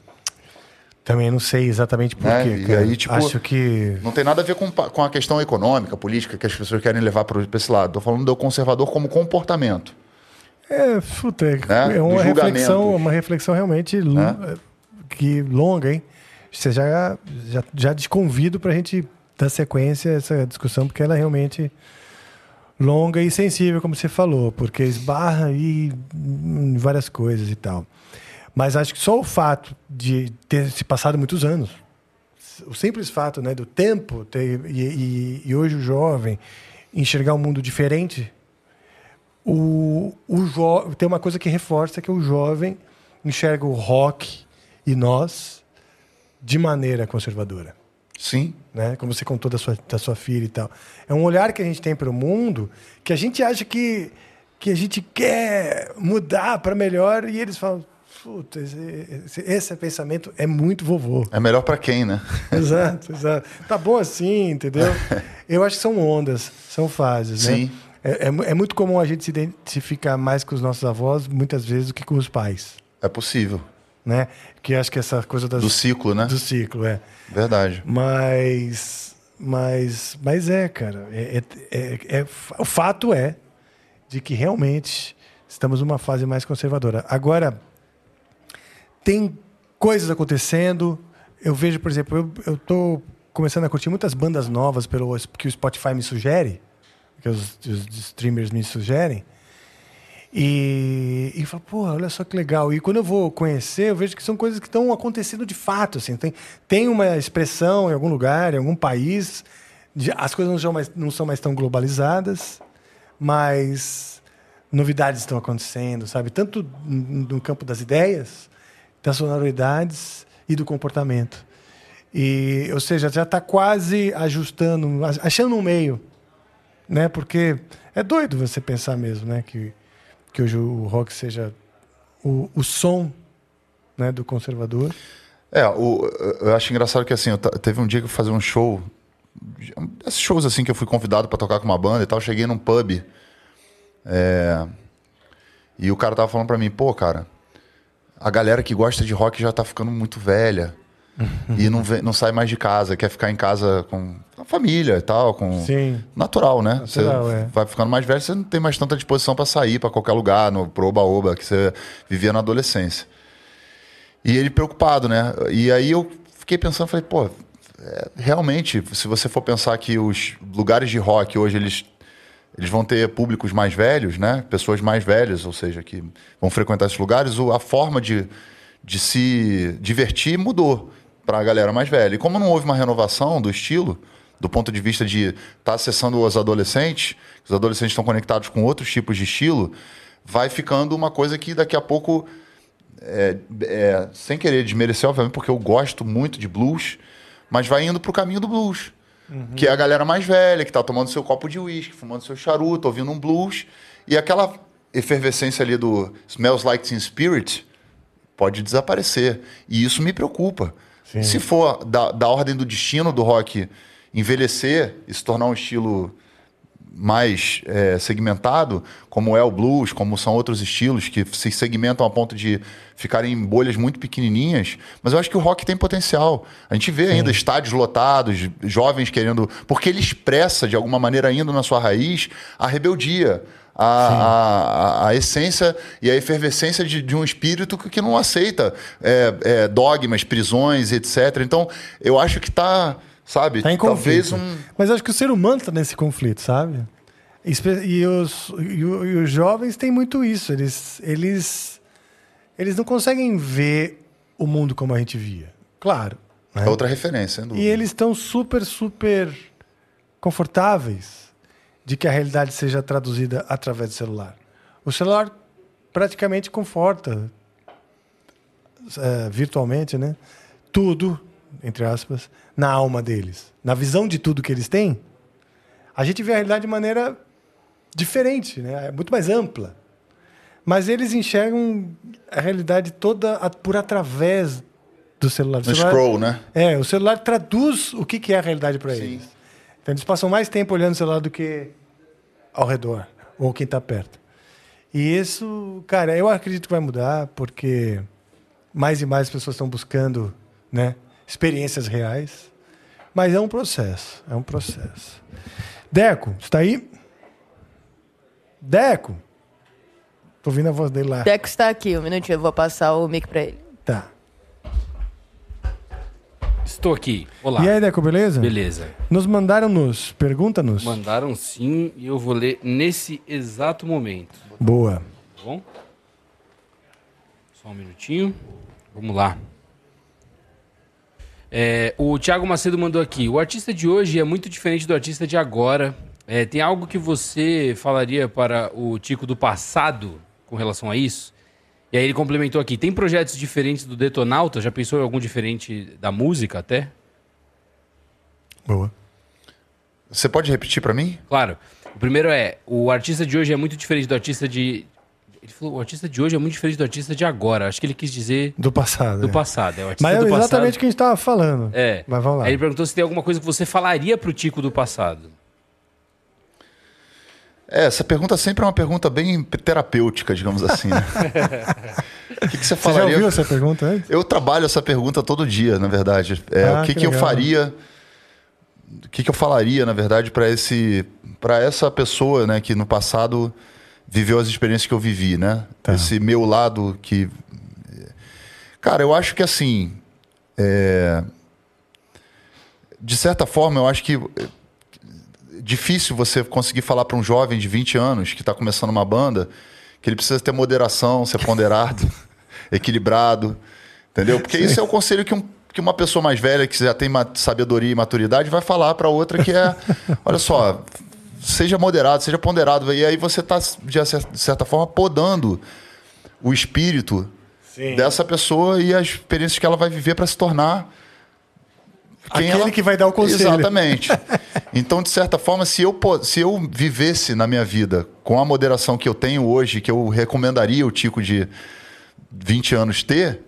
Também não sei exatamente por É, quê. e aí, tipo, Acho que. Não tem nada a ver com, com a questão econômica, política, que as pessoas querem levar para esse lado. Estou falando do conservador como comportamento. É, puta, é, Né? é uma Dos reflexão, uma reflexão realmente Né? que longa, hein? Você já, já, já te convido pra gente dar sequência a essa discussão, porque ela é realmente longa e sensível, como você falou, porque esbarra em várias coisas e tal. Mas acho que só o fato de ter se passado muitos anos, o simples fato né, do tempo ter, e, e- e hoje o jovem enxergar um mundo diferente o, o jo... tem uma coisa que reforça que o jovem enxerga o rock e nós de maneira conservadora, Sim. né? Como você contou da sua, da sua filha e tal. É um olhar que a gente tem para o mundo que a gente acha que, que a gente quer mudar para melhor e eles falam, puta, esse, esse, esse pensamento é muito vovô. É melhor para quem, né? exato, exato. Tá bom assim, entendeu? *laughs* Eu acho que são ondas, são fases, Sim. né? É, é é muito comum a gente se identificar mais com os nossos avós, muitas vezes, do que com os pais, É possível. né? Que acho que essa coisa das, Do ciclo, né? do ciclo, é. Verdade. Mas, mas, mas é, cara. É, é- é- é- o fato é de que realmente estamos numa fase mais conservadora. Agora, tem coisas acontecendo. Eu vejo, por exemplo, eu, tô começando a curtir muitas bandas novas pelo que o Spotify me sugere, que os, os streamers me sugerem. E, e falo, pô, olha só que legal. E quando eu vou conhecer, eu vejo que são coisas que estão acontecendo de fato. Assim. Tem, tem uma expressão em algum lugar, em algum país. de- as coisas não são, mais, não são mais tão globalizadas, mas novidades estão acontecendo, sabe? Tanto no campo das ideias, das sonoridades e do comportamento. E, ou seja, já está quase ajustando, achando um meio, né? Porque é doido você pensar mesmo, né? Que, que hoje o rock seja o, o som né, do conservador. É, o, eu acho engraçado que assim, teve um dia que eu fazer um show, esses shows assim que eu fui convidado pra tocar com uma banda e tal, cheguei num pub, é, e o cara tava falando pra mim, pô, cara, a galera que gosta de rock já tá ficando muito velha e não, vem- não sai mais de casa, quer ficar em casa com a família e tal, com Sim. natural, né? Natural, você é. vai ficando mais velho, você não tem mais tanta disposição pra sair pra qualquer lugar, no pro oba-oba que você vivia na adolescência. E ele preocupado, né? E aí eu fiquei pensando, falei, pô, é, realmente, se você for pensar que os lugares de rock hoje eles eles vão ter públicos mais velhos, né? Pessoas mais velhas, ou seja, que vão frequentar esses lugares, a forma de, de se divertir mudou para a galera mais velha. E como não houve uma renovação do estilo, do ponto de vista de estar tá acessando os adolescentes, os adolescentes estão conectados com outros tipos de estilo, vai ficando uma coisa que daqui a pouco é, é, sem querer desmerecer, obviamente, porque eu gosto muito de blues, mas vai indo pro caminho do blues. Que é a galera mais velha, que tá tomando seu copo de uísque, fumando seu charuto, ouvindo um blues. E aquela efervescência ali do Smells Like Teen Spirit pode desaparecer. E isso me preocupa. Se for da, da ordem do destino do rock envelhecer e se tornar um estilo mais é, segmentado, como é o blues, como são outros estilos que se segmentam a ponto de ficarem em bolhas muito pequenininhas. Mas eu acho que o rock tem potencial. A gente vê ainda estádios lotados, jovens querendo. Porque ele expressa, de alguma maneira, ainda na sua raiz, a rebeldia. A, a, a- essência e a efervescência de, de um espírito que, que não aceita é, é, dogmas, prisões, etc. Então, eu acho que está, sabe, Tá em talvez conflito. um. Mas acho que o ser humano está nesse conflito, sabe? E os, e e os jovens têm muito isso. Eles, eles, eles não conseguem ver o mundo como a gente via. Claro. né? É outra referência, E eles estão super, super confortáveis de que a realidade seja traduzida através do celular. O celular praticamente conforta é, virtualmente, né? Tudo, entre aspas, na alma deles, na visão de tudo que eles têm. A gente vê a realidade de maneira diferente, né? É muito mais ampla. Mas eles enxergam a realidade toda por através do celular. O No celular- scroll, né? É, o celular traduz o que é a realidade para eles. Então eles passam mais tempo olhando o celular do que ao redor, ou quem está perto. E isso, cara, eu acredito que vai mudar, porque mais e mais pessoas estão buscando né, experiências reais. Mas é um processo, é um processo. Deco, está aí? Deco? Tô ouvindo a voz dele lá. Deco está aqui, um minutinho, eu vou passar o mic pra ele. Tá. Estou aqui. Olá. E aí, Deco, beleza? Beleza. Nos mandaram-nos, pergunta-nos. Mandaram sim e eu vou ler nesse exato momento. Boa. Tá bom? Só um minutinho. Vamos lá. É, o Thiago Macedo mandou aqui. O artista de hoje é muito diferente do artista de agora. É, tem algo que você falaria para o Tico do passado com relação a isso? E aí ele complementou aqui. Tem projetos diferentes do Detonauta? Já pensou em algum diferente da música até? Boa. Você pode repetir pra mim? Claro. O primeiro é, o artista de hoje é muito diferente do artista de... Ele falou, o artista de hoje é muito diferente do artista de agora. Acho que ele quis dizer Do passado. do é. passado. É o artista Mas é do exatamente o que a gente estava falando. É. Mas vamos lá. Aí ele perguntou se tem alguma coisa que você falaria pro Tico do passado. É, essa pergunta sempre é uma pergunta bem terapêutica, digamos assim. né? *laughs* O que, que você Você já falaria? ouviu essa pergunta antes? Eu trabalho essa pergunta todo dia, na verdade. É, Ah, o que, que que, eu faria? O que, eu falaria, na verdade, para esse, para essa pessoa, né, que no passado viveu as experiências que eu vivi, né? Tá. Esse meu lado que, cara, eu acho que assim, é, de certa forma, eu acho que difícil você conseguir falar para um jovem de 20 anos que está começando uma banda que ele precisa ter moderação, ser ponderado, *laughs* equilibrado, entendeu? Porque isso é o conselho que, um- que uma pessoa mais velha, que já tem sabedoria e maturidade, vai falar para outra que é, *laughs* olha só, seja moderado, seja ponderado. E aí você está, de cer- de certa forma, podando o espírito dessa pessoa e as experiências que ela vai viver para se tornar Aquele que vai dar o conselho. Exatamente. *laughs* Então, de certa forma, se eu, se eu vivesse na minha vida com a moderação que eu tenho hoje, que eu recomendaria o Tico de 20 anos ter,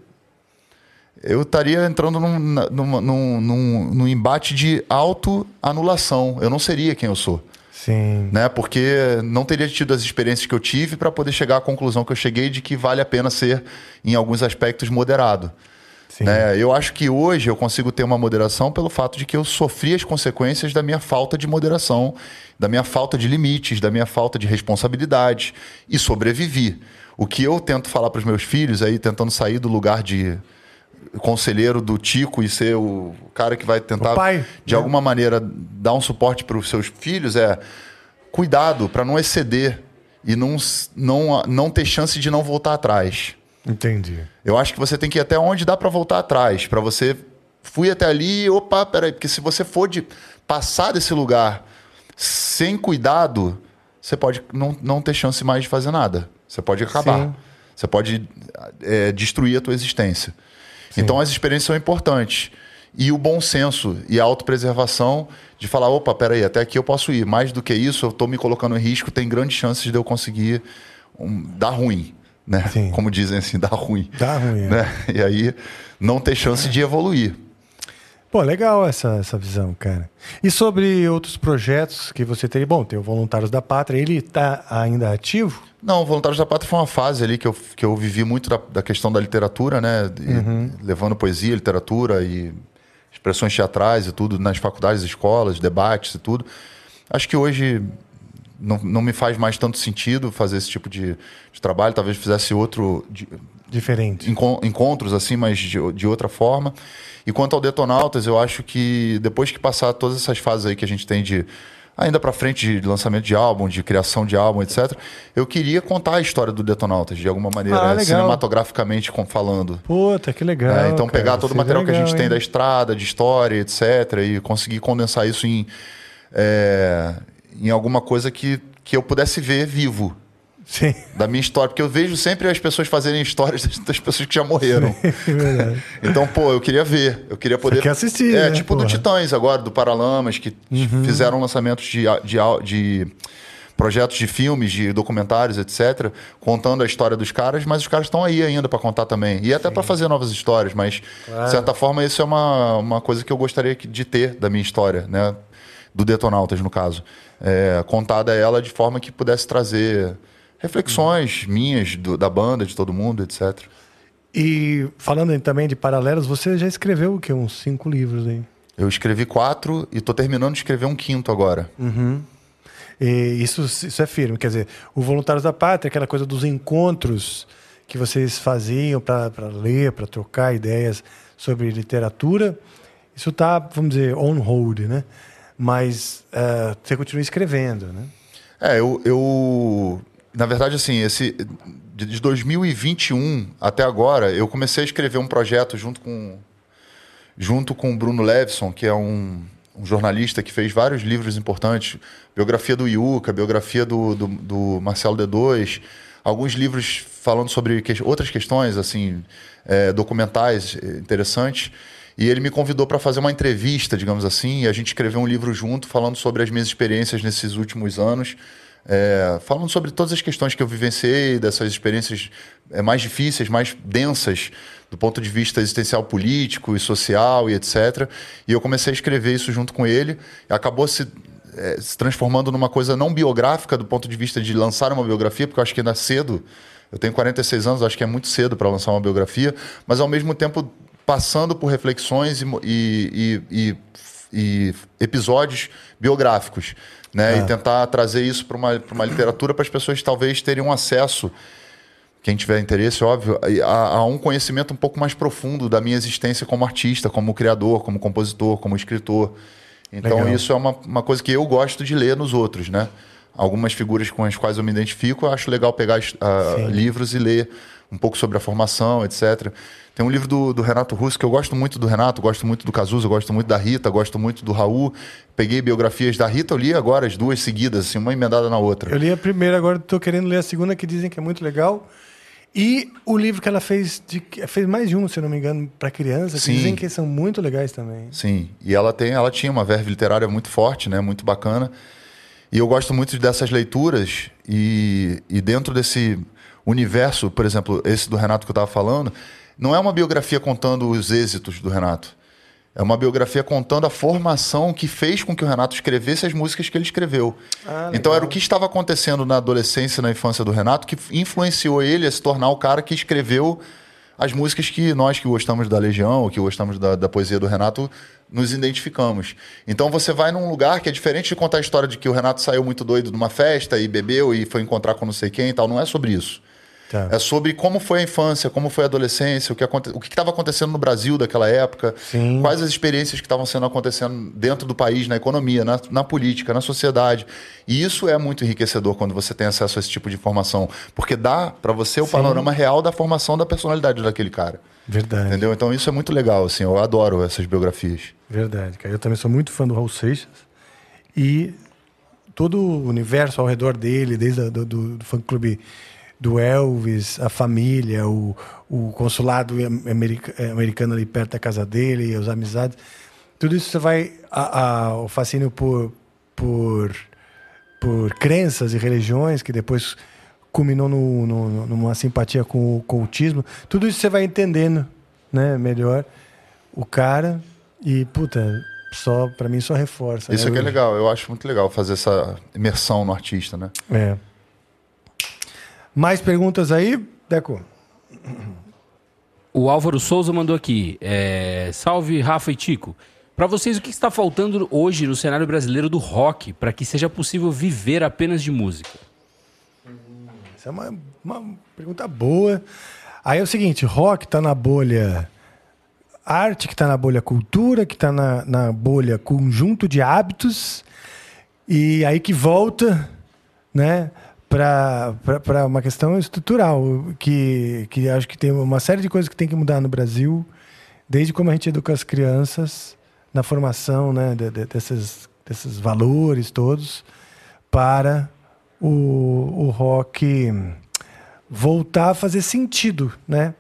eu estaria entrando num, numa- num, num, num embate de autoanulação. Eu não seria quem eu sou. Sim. Né? Porque não teria tido as experiências que eu tive para poder chegar à conclusão que eu cheguei de que vale a pena ser, em alguns aspectos, moderado. Né? Eu acho que hoje eu consigo ter uma moderação pelo fato de que eu sofri as consequências da minha falta de moderação, da minha falta de limites, da minha falta de responsabilidade e sobrevivi. O que eu tento falar para os meus filhos aí, tentando sair do lugar de conselheiro do Tico e ser o cara que vai tentar, pai, de né? alguma maneira, dar um suporte para os seus filhos é cuidado para não exceder e não, não, não ter chance de não voltar atrás. Entendi. Eu acho que você tem que ir até onde dá para voltar atrás, para você fui até ali, opa, peraí, porque se você for de passar desse lugar sem cuidado, você pode não, não ter chance mais de fazer nada. Você pode acabar. Sim. Você pode é, destruir a tua existência. Então as experiências são importantes. E o bom senso e a autopreservação de falar, opa, peraí, até aqui eu posso ir. Mais do que isso, eu estou me colocando em risco, tem grandes chances de eu conseguir um, dar ruim. Né? Sim. Como dizem assim, dar ruim. Dá ruim, é. Né? E aí não ter chance de evoluir. Pô, legal essa, essa visão, cara. E sobre outros projetos que você teria? Bom, tem o Voluntários da Pátria, ele está ainda ativo? Não, Voluntários da Pátria foi uma fase ali que eu, que eu vivi muito da, da questão da literatura, né? E Levando poesia, literatura e expressões teatrais e tudo nas faculdades, escolas, debates e tudo. Acho que hoje não, não me faz mais tanto sentido fazer esse tipo de, de trabalho. Talvez fizesse outro, de- Diferente. encon- encontros assim, mas de, de outra forma. E quanto ao Detonautas, eu acho que depois que passar todas essas fases aí que a gente tem de ainda para frente de lançamento de álbum, de criação de álbum, etc. Eu queria contar a história do Detonautas de alguma maneira, Ah, legal. cinematograficamente falando. Puta, que legal. É, então cara. pegar todo o material que a gente legal, tem hein? da estrada, de história, etc., e conseguir condensar isso em, é, em alguma coisa que, que eu pudesse ver vivo Sim. da minha história, porque eu vejo sempre as pessoas fazerem histórias das, pessoas que já morreram. *laughs* É verdade. Então, pô, eu queria ver, eu queria poder. quer assistir, É, né, tipo do porra? Titãs agora, do Paralamas, que fizeram lançamentos de, de, de projetos de filmes, de documentários, etc., contando a história dos caras, mas os caras estão aí ainda para contar também. E até para fazer novas histórias, mas, de certa forma, isso é uma, uma coisa que eu gostaria de ter da minha história, né? Do Detonautas, no caso. É, contada ela de forma que pudesse trazer reflexões minhas, do- da banda, de todo mundo, etc. E falando também de paralelos, você já escreveu o quê? Uns cinco livros aí. Eu escrevi quatro e tô terminando de escrever um quinto agora. E isso, isso é firme. Quer dizer, o Voluntários da Pátria, aquela coisa dos encontros que vocês faziam para ler, para trocar ideias sobre literatura, isso está, vamos dizer, on hold, né? Mas eh, você continua escrevendo, né? É, eu, eu. Na verdade, assim, esse. De de 2021 até agora, eu comecei a escrever um projeto junto com. Junto com o Bruno Levison, que é um, um jornalista que fez vários livros importantes. Biografia do Iuca, biografia do, do, do Marcelo D2, alguns livros falando sobre que- outras questões, assim, é, documentais interessantes. E ele me convidou para fazer uma entrevista, digamos assim, e a gente escreveu um livro junto falando sobre as minhas experiências nesses últimos anos, é, falando sobre todas as questões que eu vivenciei, dessas experiências é, mais difíceis, mais densas, do ponto de vista existencial político e social e etc. E eu comecei a escrever isso junto com ele, acabou se, é, se transformando numa coisa não biográfica do ponto de vista de lançar uma biografia, porque eu acho que ainda é cedo. Eu tenho 46 anos, acho que é muito cedo para lançar uma biografia, mas ao mesmo tempo passando por reflexões e, e- e- e- episódios biográficos, né? E tentar trazer isso para uma, pra uma literatura para as pessoas talvez terem um acesso, quem tiver interesse, óbvio, a, a um conhecimento um pouco mais profundo da minha existência como artista, como criador, como compositor, como escritor. Então Legal. isso é uma, uma coisa que eu gosto de ler nos outros, né? Algumas figuras com as quais eu me identifico, eu acho legal pegar Sim. livros e ler um pouco sobre a formação, etc. Tem um livro do, do Renato Russo, que eu gosto muito do Renato, gosto muito do Cazuza, gosto muito da Rita, gosto muito do Raul. Peguei biografias da Rita, eu li agora as duas seguidas, assim, uma emendada na outra. Eu li a primeira, agora estou querendo ler a segunda, que dizem que é muito legal. E o livro que ela fez, de, fez mais de um, se não me engano, para criança, que Sim. dizem que são muito legais também. Sim, e ela tem, ela tinha uma verve literária muito forte, né, muito bacana. E eu gosto muito dessas leituras e, e dentro desse universo, por exemplo, esse do Renato que eu estava falando, não é uma biografia contando os êxitos do Renato. É uma biografia contando a formação que fez com que o Renato escrevesse as músicas que ele escreveu. Ah, então era o que estava acontecendo na adolescência e na infância do Renato que influenciou ele a se tornar o cara que escreveu as músicas que nós que gostamos da Legião, ou que gostamos da, da poesia do Renato, nos identificamos. Então você vai num lugar que é diferente de contar a história de que o Renato saiu muito doido numa festa e bebeu e foi encontrar com não sei quem e tal. Não é sobre isso. Tá. É sobre como foi a infância, como foi a adolescência, o que aconte- estava acontecendo no Brasil daquela época, Sim. quais as experiências que estavam sendo acontecendo dentro do país, na economia, na, na política, na sociedade. E isso é muito enriquecedor quando você tem acesso a esse tipo de informação, porque dá para você o Sim. panorama real da formação da personalidade daquele cara. Verdade. Entendeu? Então isso é muito legal, assim, eu adoro essas biografias. Verdade, cara. Eu também sou muito fã do Raul Seixas. E todo o universo ao redor dele, desde a, do, do, do fã-clube do Elvis, a família, o, o consulado am- america- eh, americano ali perto da casa dele, as amizades. Tudo isso você vai... A, a- o fascínio por, por, por crenças e religiões, que depois culminou no, no- numa simpatia com o cultismo. Tudo isso você vai entendendo né, melhor o cara e, puta, só, pra mim só reforça. Isso né? aqui é legal, eu acho muito legal fazer essa imersão no artista, né? É. Mais perguntas aí, Deco? O Álvaro Souza mandou aqui. é, Salve, Rafa e Tico. Pra vocês, o que está faltando hoje no cenário brasileiro do rock para que seja possível viver apenas de música? Essa é uma, uma pergunta boa. Aí é o seguinte, rock tá na bolha arte, que tá na bolha cultura, que tá na, na bolha conjunto de hábitos, e aí que volta, né, para uma questão estrutural, que, que acho que tem uma série de coisas que tem que mudar no Brasil, desde como a gente educa as crianças na formação né, de- de- desses, desses valores todos, para o, o rock voltar a fazer sentido, né?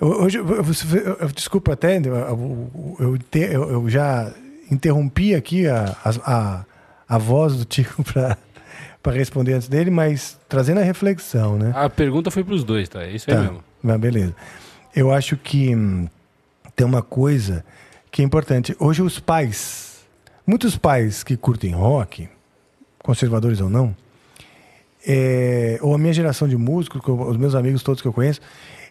Hoje, eu, eu- eu- desculpa até, eu, eu, eu- eu- eu já interrompi aqui a, a, a voz do Tico *laughs* para responder antes dele, mas trazendo a reflexão, né? A pergunta foi pros dois, tá? É isso aí Tá, mesmo. mas beleza. Eu acho que hum, tem uma coisa que é importante. Hoje os pais, muitos pais que curtem rock, conservadores ou não, é, ou a minha geração de músicos, os meus amigos todos que eu conheço,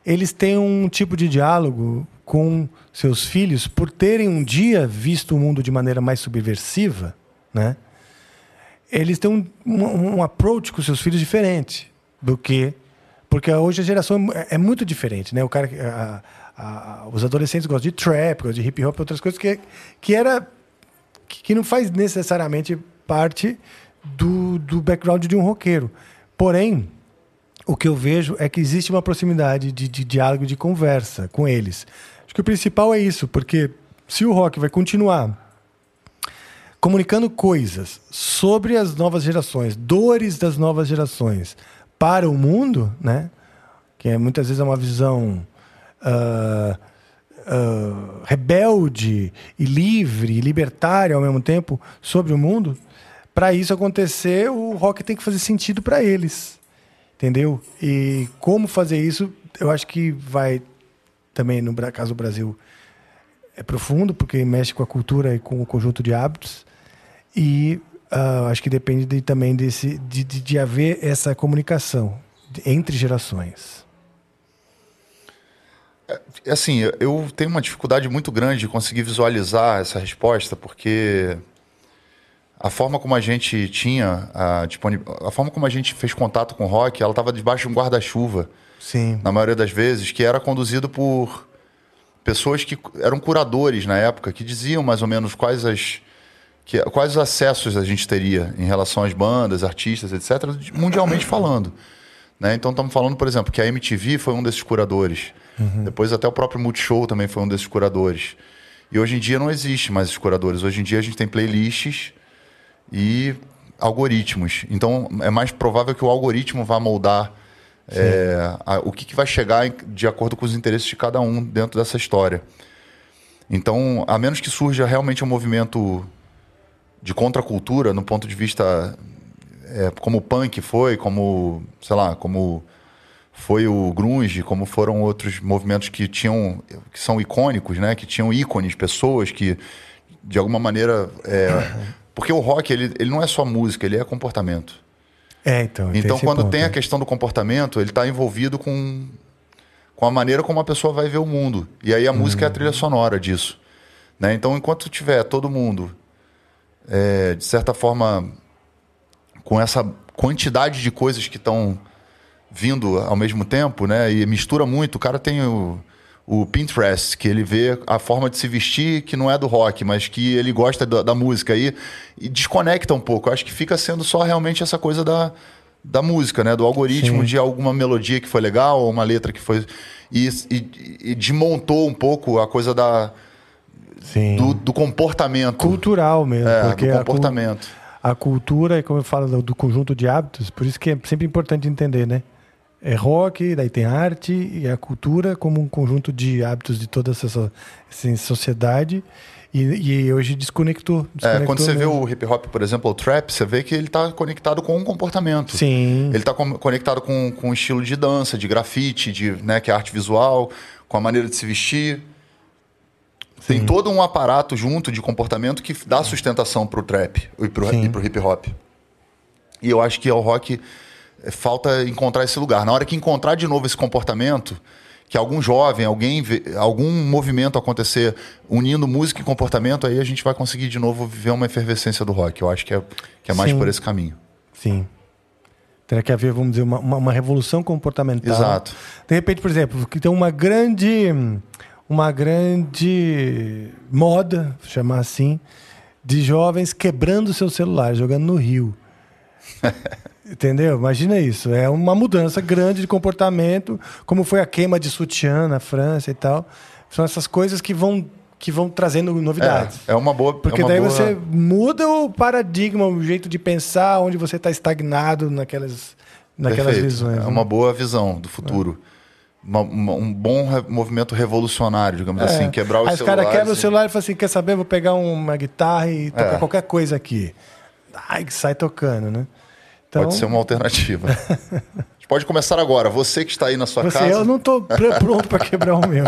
eles têm um tipo de diálogo com seus filhos por terem um dia visto o mundo de maneira mais subversiva, né? Eles têm um, um, um approach com seus filhos diferente do que porque hoje a geração é, é muito diferente, né? O cara, a- a- os adolescentes gostam de trap, gostam de hip hop, outras coisas que que era que não faz necessariamente parte do, do background de um roqueiro. Porém, o que eu vejo é que existe uma proximidade de, de diálogo, de conversa com eles. Acho que o principal é isso, porque se o rock vai continuar comunicando coisas sobre as novas gerações, dores das novas gerações para o mundo, né? Que é, muitas vezes é uma visão ah, ah, rebelde e livre, e libertária ao mesmo tempo sobre o mundo. Para isso acontecer, o rock tem que fazer sentido para eles, entendeu? E como fazer isso, eu acho que vai também no caso do Brasil é profundo porque mexe com a cultura e com o conjunto de hábitos e ah, acho que depende de- também desse de, de, de haver essa comunicação entre gerações. Assim, eu tenho uma dificuldade muito grande de conseguir visualizar essa resposta, porque a forma como a gente tinha a, a forma como a gente fez contato com o rock, ela estava debaixo de um guarda-chuva, Sim. na maioria das vezes, que era conduzido por pessoas que eram curadores na época, que diziam mais ou menos quais as que, quais os acessos a gente teria em relação às bandas, artistas, etc., mundialmente *coughs* falando. Né? Então estamos falando, por exemplo, que a MTV foi um desses curadores. Depois até o próprio Multishow também foi um desses curadores. E hoje em dia não existe mais esses curadores. Hoje em dia a gente tem playlists e algoritmos. Então é mais provável que o algoritmo vá moldar é, a- o que, que vai chegar de acordo com os interesses de cada um dentro dessa história. Então, a menos que surja realmente um movimento de contracultura no ponto de vista é, como o punk foi, como, sei lá, como foi o grunge, como foram outros movimentos que tinham, que são icônicos, né? Que tinham ícones, pessoas que, de alguma maneira, é, *coughs* porque o rock ele, ele não é só música, ele é comportamento. É, então. tem Então, esse quando ponto, tem a né? questão do comportamento, ele está envolvido com, com a maneira como a pessoa vai ver o mundo. E aí a música é a trilha sonora disso. Né? Então, enquanto tiver todo mundo, é, de certa forma, com essa quantidade de coisas que estão vindo ao mesmo tempo, né? E mistura muito. O cara tem o, o Pinterest, que ele vê a forma de se vestir que não é do rock, mas que ele gosta da, da música aí e desconecta um pouco. Eu acho que fica sendo só realmente essa coisa da, da música, né? Do algoritmo Sim. de alguma melodia que foi legal, ou uma letra que foi. E, e, e desmontou um pouco a coisa da. Do, do comportamento. cultural mesmo, É, do a comportamento. A, cultura, é como eu falo do, conjunto de hábitos, por isso que é sempre importante entender, né? É rock, daí tem arte e a cultura como um conjunto de hábitos de toda essa, so- essa sociedade e, e hoje desconectou. É, desconectou quando você vê mesmo. o hip hop, por exemplo, o trap, você vê que ele está conectado com um comportamento. Sim. Ele está conectado com, com o estilo de dança, de grafite, de, né, que é arte visual, com a maneira de se vestir. Tem todo um aparato junto de comportamento que dá sustentação pro trap e pro, Sim. e pro hip hop. E eu acho que ao rock eh, falta encontrar esse lugar. Na hora que encontrar de novo esse comportamento, que algum jovem, alguém, algum movimento acontecer unindo música e comportamento, aí a gente vai conseguir de novo viver uma efervescência do rock. Eu acho que é, que é mais Sim. por esse caminho. Sim. Terá que haver, vamos dizer, uma, uma, uma revolução comportamental. Exato. De repente, por exemplo, que tem uma grande, uma grande moda, chamar assim, de jovens quebrando seu celular, jogando no rio. *laughs* Entendeu? Imagina isso. É uma mudança grande de comportamento, como foi a queima de sutiã na França e tal. São essas coisas que vão que vão trazendo novidades. É, é uma boa. Porque é uma daí boa... você muda o paradigma, o jeito de pensar, onde você está estagnado naquelas, naquelas Perfeito. visões. É né? uma boa visão do futuro. Uma- uma- um bom re- movimento revolucionário, digamos assim, quebrar os Aí os caras celulares quebram o e- celular e falam assim: quer saber? Vou pegar uma guitarra e tocar É. qualquer coisa aqui. Ai, sai tocando, né? Então, Pode ser uma alternativa. *laughs* A gente pode começar agora. Você que está aí na sua você, casa. eu não pr- *laughs* pronto para quebrar o meu.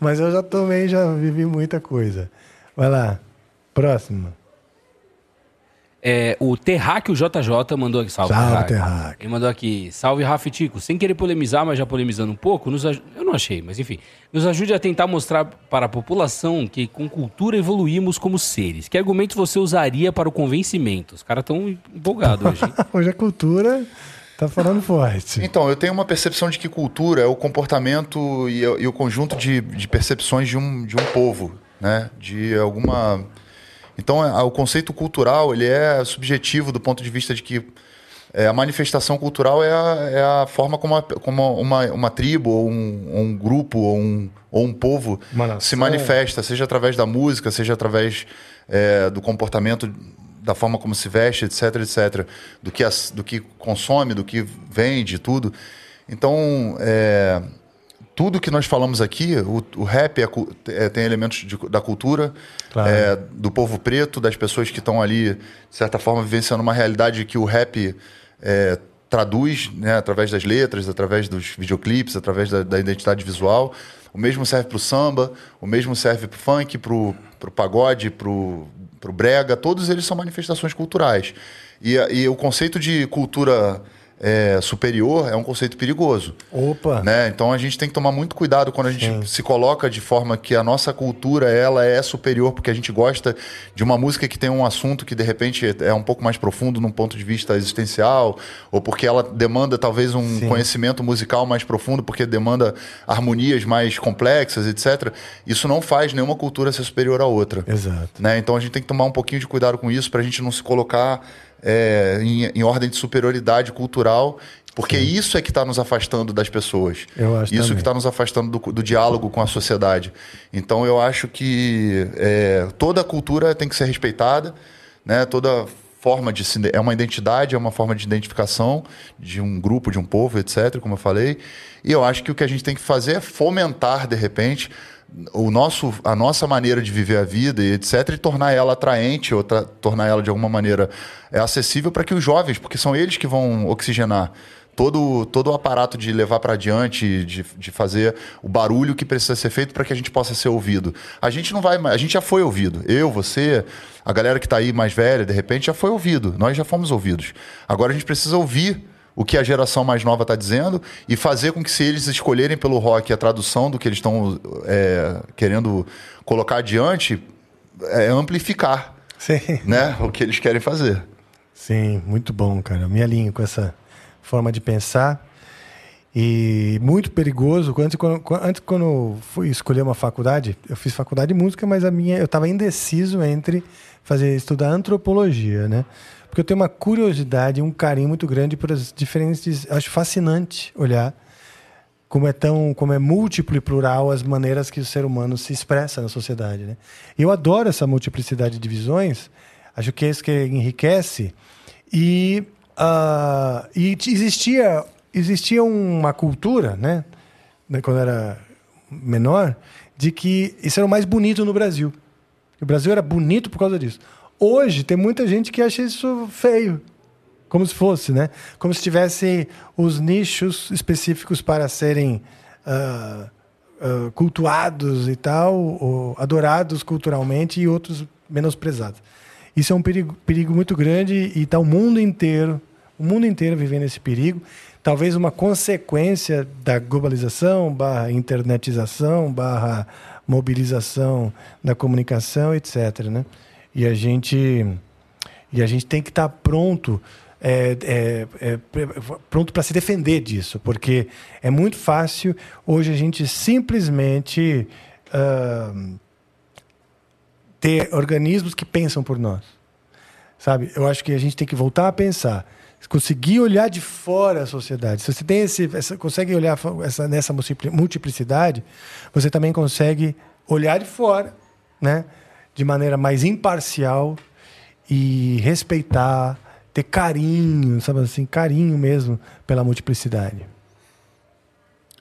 Mas eu já tomei, já vivi muita coisa. Vai lá. Próximo. É, o Terráqueo JJ mandou aqui, salve. Salve, Terráqueo. Terráqueo. Ele mandou aqui, salve Rafa e Tico. Sem querer polemizar, mas já polemizando um pouco, nos aj- eu não achei, mas enfim. Nos ajude a tentar mostrar para a população que com cultura evoluímos como seres. Que argumentos você usaria para o convencimento? Os caras estão empolgados hoje. *laughs* Hoje a cultura tá falando forte. Então, eu tenho uma percepção de que cultura é o comportamento e, e o conjunto de, de percepções de um, de um povo, né? De alguma... Então, a- o conceito cultural, ele é subjetivo do ponto de vista de que é, a manifestação cultural é a, é a forma como, a- como uma, uma tribo, ou um, ou um grupo, ou um, ou um povo Uma nação. se manifesta, seja através da música, seja através é, do comportamento, da forma como se veste, etc, etc. Do que, do que consome, do que vende, tudo. Então, é, tudo que nós falamos aqui, o, o rap é é- tem elementos de- da cultura, Claro. é, do povo preto, das pessoas que estão ali, de certa forma, vivenciando uma realidade que o rap é, traduz né, através das letras, através dos videoclipes, através da, da identidade visual. O mesmo serve para o samba, o mesmo serve para o funk, para o pagode, para o brega. Todos eles são manifestações culturais. E, e o conceito de cultura é, superior é um conceito perigoso. Opa. Né? Então a gente tem que tomar muito cuidado quando a gente se coloca de forma que a nossa cultura ela é superior porque a gente gosta de uma música que tem um assunto que de repente é um pouco mais profundo num ponto de vista existencial ou porque ela demanda talvez um Sim. conhecimento musical mais profundo porque demanda harmonias mais complexas, etc. Isso não faz nenhuma cultura ser superior à outra. Exato. Né? Então a gente tem que tomar um pouquinho de cuidado com isso para a gente não se colocar é, em, em ordem de superioridade cultural, porque isso é que está nos afastando das pessoas. Isso também. que está nos afastando do, do diálogo com a sociedade. Então eu acho que é, toda cultura tem que ser respeitada, né? toda forma de se, é uma identidade, é uma forma de identificação de um grupo, de um povo, etc., como eu falei. E eu acho que o que a gente tem que fazer é fomentar, de repente, o nosso, a nossa maneira de viver a vida e etc., e tornar ela atraente ou tornar ela de alguma maneira é, acessível para que os jovens, porque são eles que vão oxigenar todo, todo o aparato de levar para adiante, de, de fazer o barulho que precisa ser feito para que a gente possa ser ouvido. A gente não vai, a gente já foi ouvido. Eu, você, a galera que está aí mais velha, de repente já foi ouvido. Nós já fomos ouvidos. Agora a gente precisa ouvir o que a geração mais nova está dizendo e fazer com que se eles escolherem pelo rock a tradução do que eles estão é, querendo colocar adiante, é amplificar Sim. né, o que eles querem fazer. Sim, muito bom, cara. Eu Me alinho com essa forma de pensar. E muito perigoso. Antes, quando, antes, quando fui escolher uma faculdade, eu fiz faculdade de música, mas a minha eu estava indeciso entre fazer estudar antropologia, né? Porque eu tenho uma curiosidade, um carinho muito grande por as diferentes. Acho fascinante olhar como é tão como é múltiplo e plural as maneiras que o ser humano se expressa na sociedade né? Eu adoro essa multiplicidade de visões acho que é isso que enriquece e ah, e existia existia uma cultura né né, quando era menor de que isso era o mais bonito no Brasil o Brasil era bonito por causa disso hoje tem muita gente que acha isso feio como se fosse, né? Como se tivesse os nichos específicos para serem ah, ah, cultuados e tal, adorados culturalmente e outros menosprezados. Isso é um perigo, perigo muito grande e está o mundo inteiro, o mundo inteiro vivendo esse perigo. Talvez uma consequência da globalização, barra internetização, barra mobilização da comunicação, etc. Né? E a gente e a gente tem que estar pronto, é, é, é, pronto para se defender disso, porque é muito fácil hoje a gente simplesmente ah, ter organismos que pensam por nós, sabe? Eu acho que a gente tem que voltar a pensar, conseguir olhar de fora a sociedade. Se você tem esse, essa, consegue olhar essa, nessa multipli- multiplicidade, você também consegue olhar de fora né? De maneira mais imparcial e respeitar, ter carinho, sabe assim, carinho mesmo pela multiplicidade.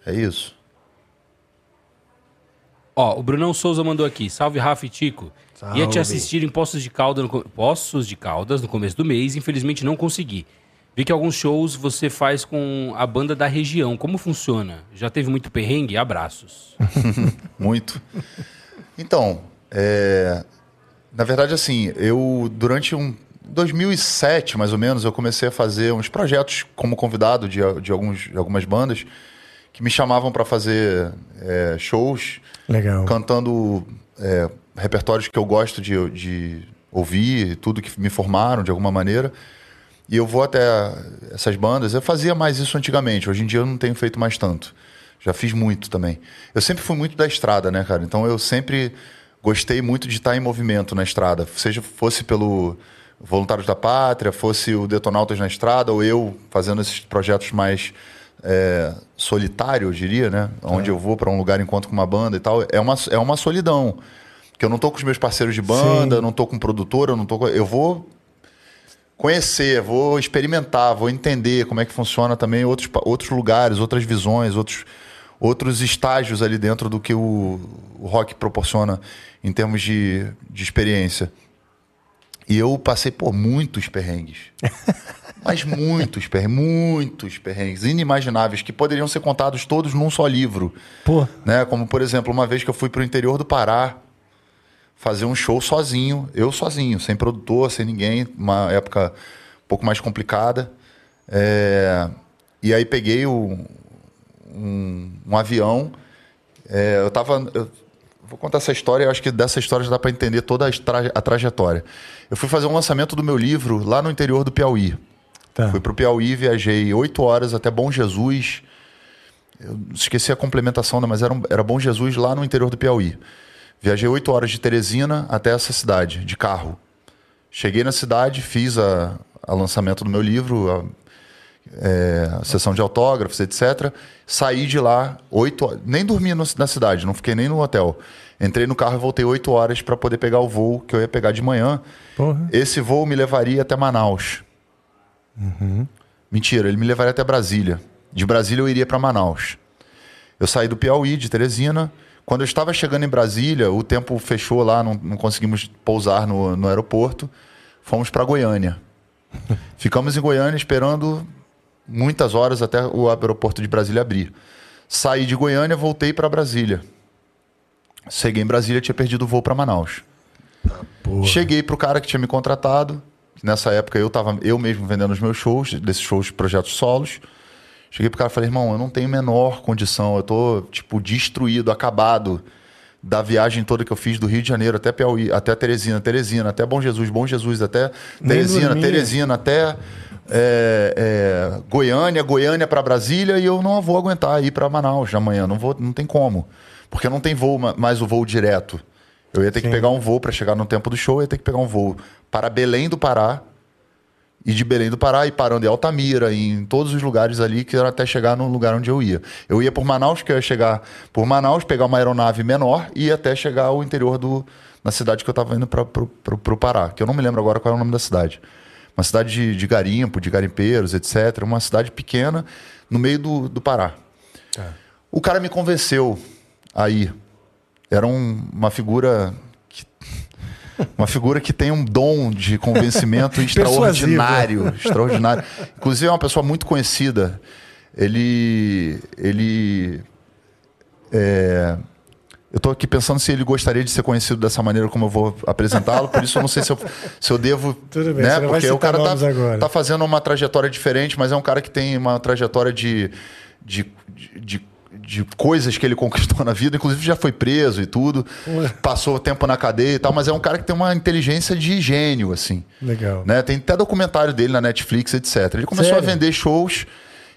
É isso. Ó, o Brunão Souza mandou aqui. Salve, Rafa e Tico. Salve. Ia te assistir em Poços de Caldas no, Poços de Caldas no começo do mês, infelizmente não consegui. Vi que alguns shows você faz com a banda da região. Como funciona? Já teve muito perrengue? Abraços. *laughs* Muito. Então, é, na verdade, assim, eu durante um 2007, mais ou menos, eu comecei a fazer uns projetos como convidado de, de, alguns, de algumas bandas que me chamavam para fazer é, shows Legal. cantando é, repertórios que eu gosto de, de ouvir, tudo que me formaram de alguma maneira. E eu vou até essas bandas. Eu fazia mais isso antigamente. Hoje em dia eu não tenho feito mais tanto. Já fiz muito também. Eu sempre fui muito da estrada, né, cara? Então eu sempre gostei muito de estar em movimento na estrada. Seja fosse pelo Voluntários da Pátria, fosse o Detonautas na estrada, ou eu fazendo esses projetos mais é, solitário, eu diria, né? Onde eu vou para um lugar, encontro com uma banda e tal. É uma, é uma solidão. Porque eu não tô com os meus parceiros de banda, Sim. não tô com produtor, eu não tô com... Eu vou conhecer, vou experimentar, vou entender como é que funciona também outros, outros lugares, outras visões, outros, outros estágios ali dentro do que o, o rock proporciona em termos de, de experiência. E eu passei por muitos perrengues. *laughs* Mas muitos perrengues, muitos perrengues inimagináveis que poderiam ser contados todos num só livro. Pô, Né? Como, por exemplo, uma vez que eu fui para o interior do Pará fazer um show sozinho, eu sozinho, sem produtor, sem ninguém, uma época um pouco mais complicada. É, E aí peguei o- um, um avião. É, eu tava. Vou contar essa história, eu acho que dessa história já dá para entender toda a, tra- a trajetória. Eu fui fazer um lançamento do meu livro lá no interior do Piauí. tá. Fui para o Piauí, viajei oito horas até Bom Jesus. Eu esqueci a complementação, né, mas era, um- era Bom Jesus lá no interior do Piauí. Viajei oito horas de Teresina até essa cidade, de carro. Cheguei na cidade, fiz a, a lançamento do meu livro, a, é, sessão de autógrafos, etc. Saí de lá oito horas, nem dormi no- na cidade, não fiquei nem no hotel. Entrei no carro e voltei oito horas para poder pegar o voo que eu ia pegar de manhã. Porra. Esse voo me levaria até Manaus. Mentira, ele me levaria até Brasília. De Brasília eu iria para Manaus. Eu saí do Piauí, de Teresina. Quando eu estava chegando em Brasília, o tempo fechou lá, não, não conseguimos pousar no, no aeroporto. Fomos para Goiânia. *laughs* Ficamos em Goiânia esperando muitas horas até o aeroporto de Brasília abrir. Saí de Goiânia, voltei para Brasília. Cheguei em Brasília, tinha perdido o voo para Manaus. Porra. Cheguei pro cara que tinha me contratado. Nessa época eu tava eu mesmo vendendo os meus shows, desses shows, projetos solos. Cheguei pro cara e falei, irmão, eu não tenho menor condição. Eu tô, tipo, destruído, acabado da viagem toda que eu fiz do Rio de Janeiro até Piauí, até Teresina, Teresina, até Bom Jesus, Bom Jesus, até Teresina. Teresina, até é, é, Goiânia, Goiânia para Brasília e eu não vou aguentar ir para Manaus amanhã. Não, vou, não tem como. Porque não tem voo, ma- mais o voo direto. Eu ia ter que Sim. pegar um voo para chegar no tempo do show, eu ia ter que pegar um voo para Belém do Pará e de Belém do Pará e parando em Altamira, em todos os lugares ali que era até chegar no lugar onde eu ia. Eu ia por Manaus, que eu ia chegar por Manaus, pegar uma aeronave menor e ia até chegar ao interior do na cidade que eu estava indo para o Pará, que eu não me lembro agora qual é o nome da cidade. Uma cidade de, de garimpo, de garimpeiros, etc. Uma cidade pequena no meio do, do Pará. O cara me convenceu aí. Era um- uma figura que, *laughs* uma figura que tem um dom de convencimento *laughs* extraordinário, extraordinário. Inclusive é uma pessoa muito conhecida. Ele ele é, eu estou aqui pensando se ele gostaria de ser conhecido dessa maneira como eu vou apresentá-lo, por isso eu não sei se eu, se eu devo. *laughs* Tudo bem, né? Porque o cara tá, tá fazendo uma trajetória diferente, mas é um cara que tem uma trajetória de, de, de, de coisas que ele *laughs* conquistou na vida, inclusive já foi preso e tudo, Ué. passou tempo na cadeia e tal, mas é um cara que tem uma inteligência de gênio, assim. Legal. Né? Tem até documentário dele na Netflix, etc. Ele começou Sério? a vender shows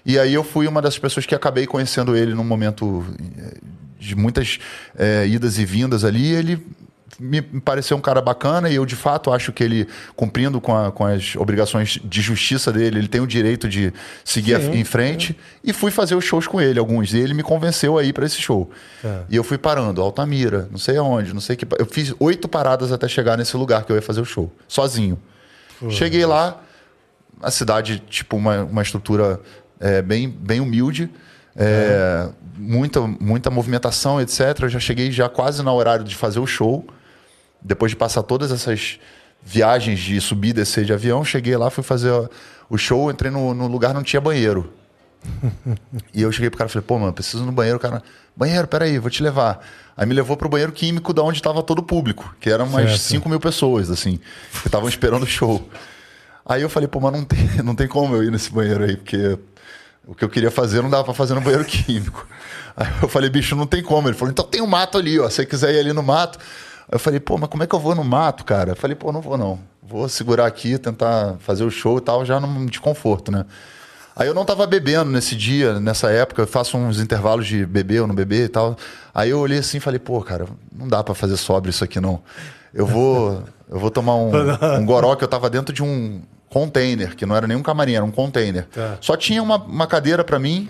e aí eu fui uma das pessoas que acabei conhecendo ele num momento eh, de muitas eh, idas e vindas ali. Ele me pareceu um cara bacana e eu, de fato, acho que ele, cumprindo com, a- com as obrigações de justiça dele, ele tem o direito de seguir Sim, em frente. E fui fazer os shows com ele, alguns. E ele me convenceu a ir para esse show. Tá. E eu fui parando, Altamira, não sei aonde, não sei que. Eu fiz oito paradas até chegar nesse lugar que eu ia fazer o show, sozinho. Cheguei lá, a cidade, tipo, uma, uma estrutura é, bem, bem humilde, é, muita, muita movimentação, etc. Eu já cheguei já quase no horário de fazer o show. Depois de passar todas essas viagens de subir e descer de avião, cheguei lá, fui fazer o show, entrei no, no lugar, não tinha banheiro. *laughs* E eu cheguei pro cara e falei, pô, mano, preciso no banheiro. O cara, banheiro, peraí, vou te levar. Aí me levou pro banheiro químico da onde tava todo o público, que eram umas Certo. 5 mil pessoas, assim, que estavam esperando o show. Aí eu falei, pô, mas não tem, *laughs* não tem como eu ir nesse banheiro aí, porque o que eu queria fazer não dava pra fazer no banheiro químico. Aí eu falei, bicho, não tem como. Ele falou, então tem um mato ali, ó. Se você quiser ir ali no mato. Aí eu falei, pô, mas como é que eu vou no mato, cara? Eu falei, pô, não vou não. Vou segurar aqui, tentar fazer o show e tal, já num desconforto, né? Aí eu não tava bebendo nesse dia, nessa época, eu faço uns intervalos de beber ou não beber e tal. Aí eu olhei assim e falei, pô, cara, não dá pra fazer sóbrio isso aqui não. Eu vou, eu vou tomar um, *laughs* um goró que eu tava dentro de um container, que não era nem um camarim, era um container. Tá. Só tinha uma, uma cadeira pra mim,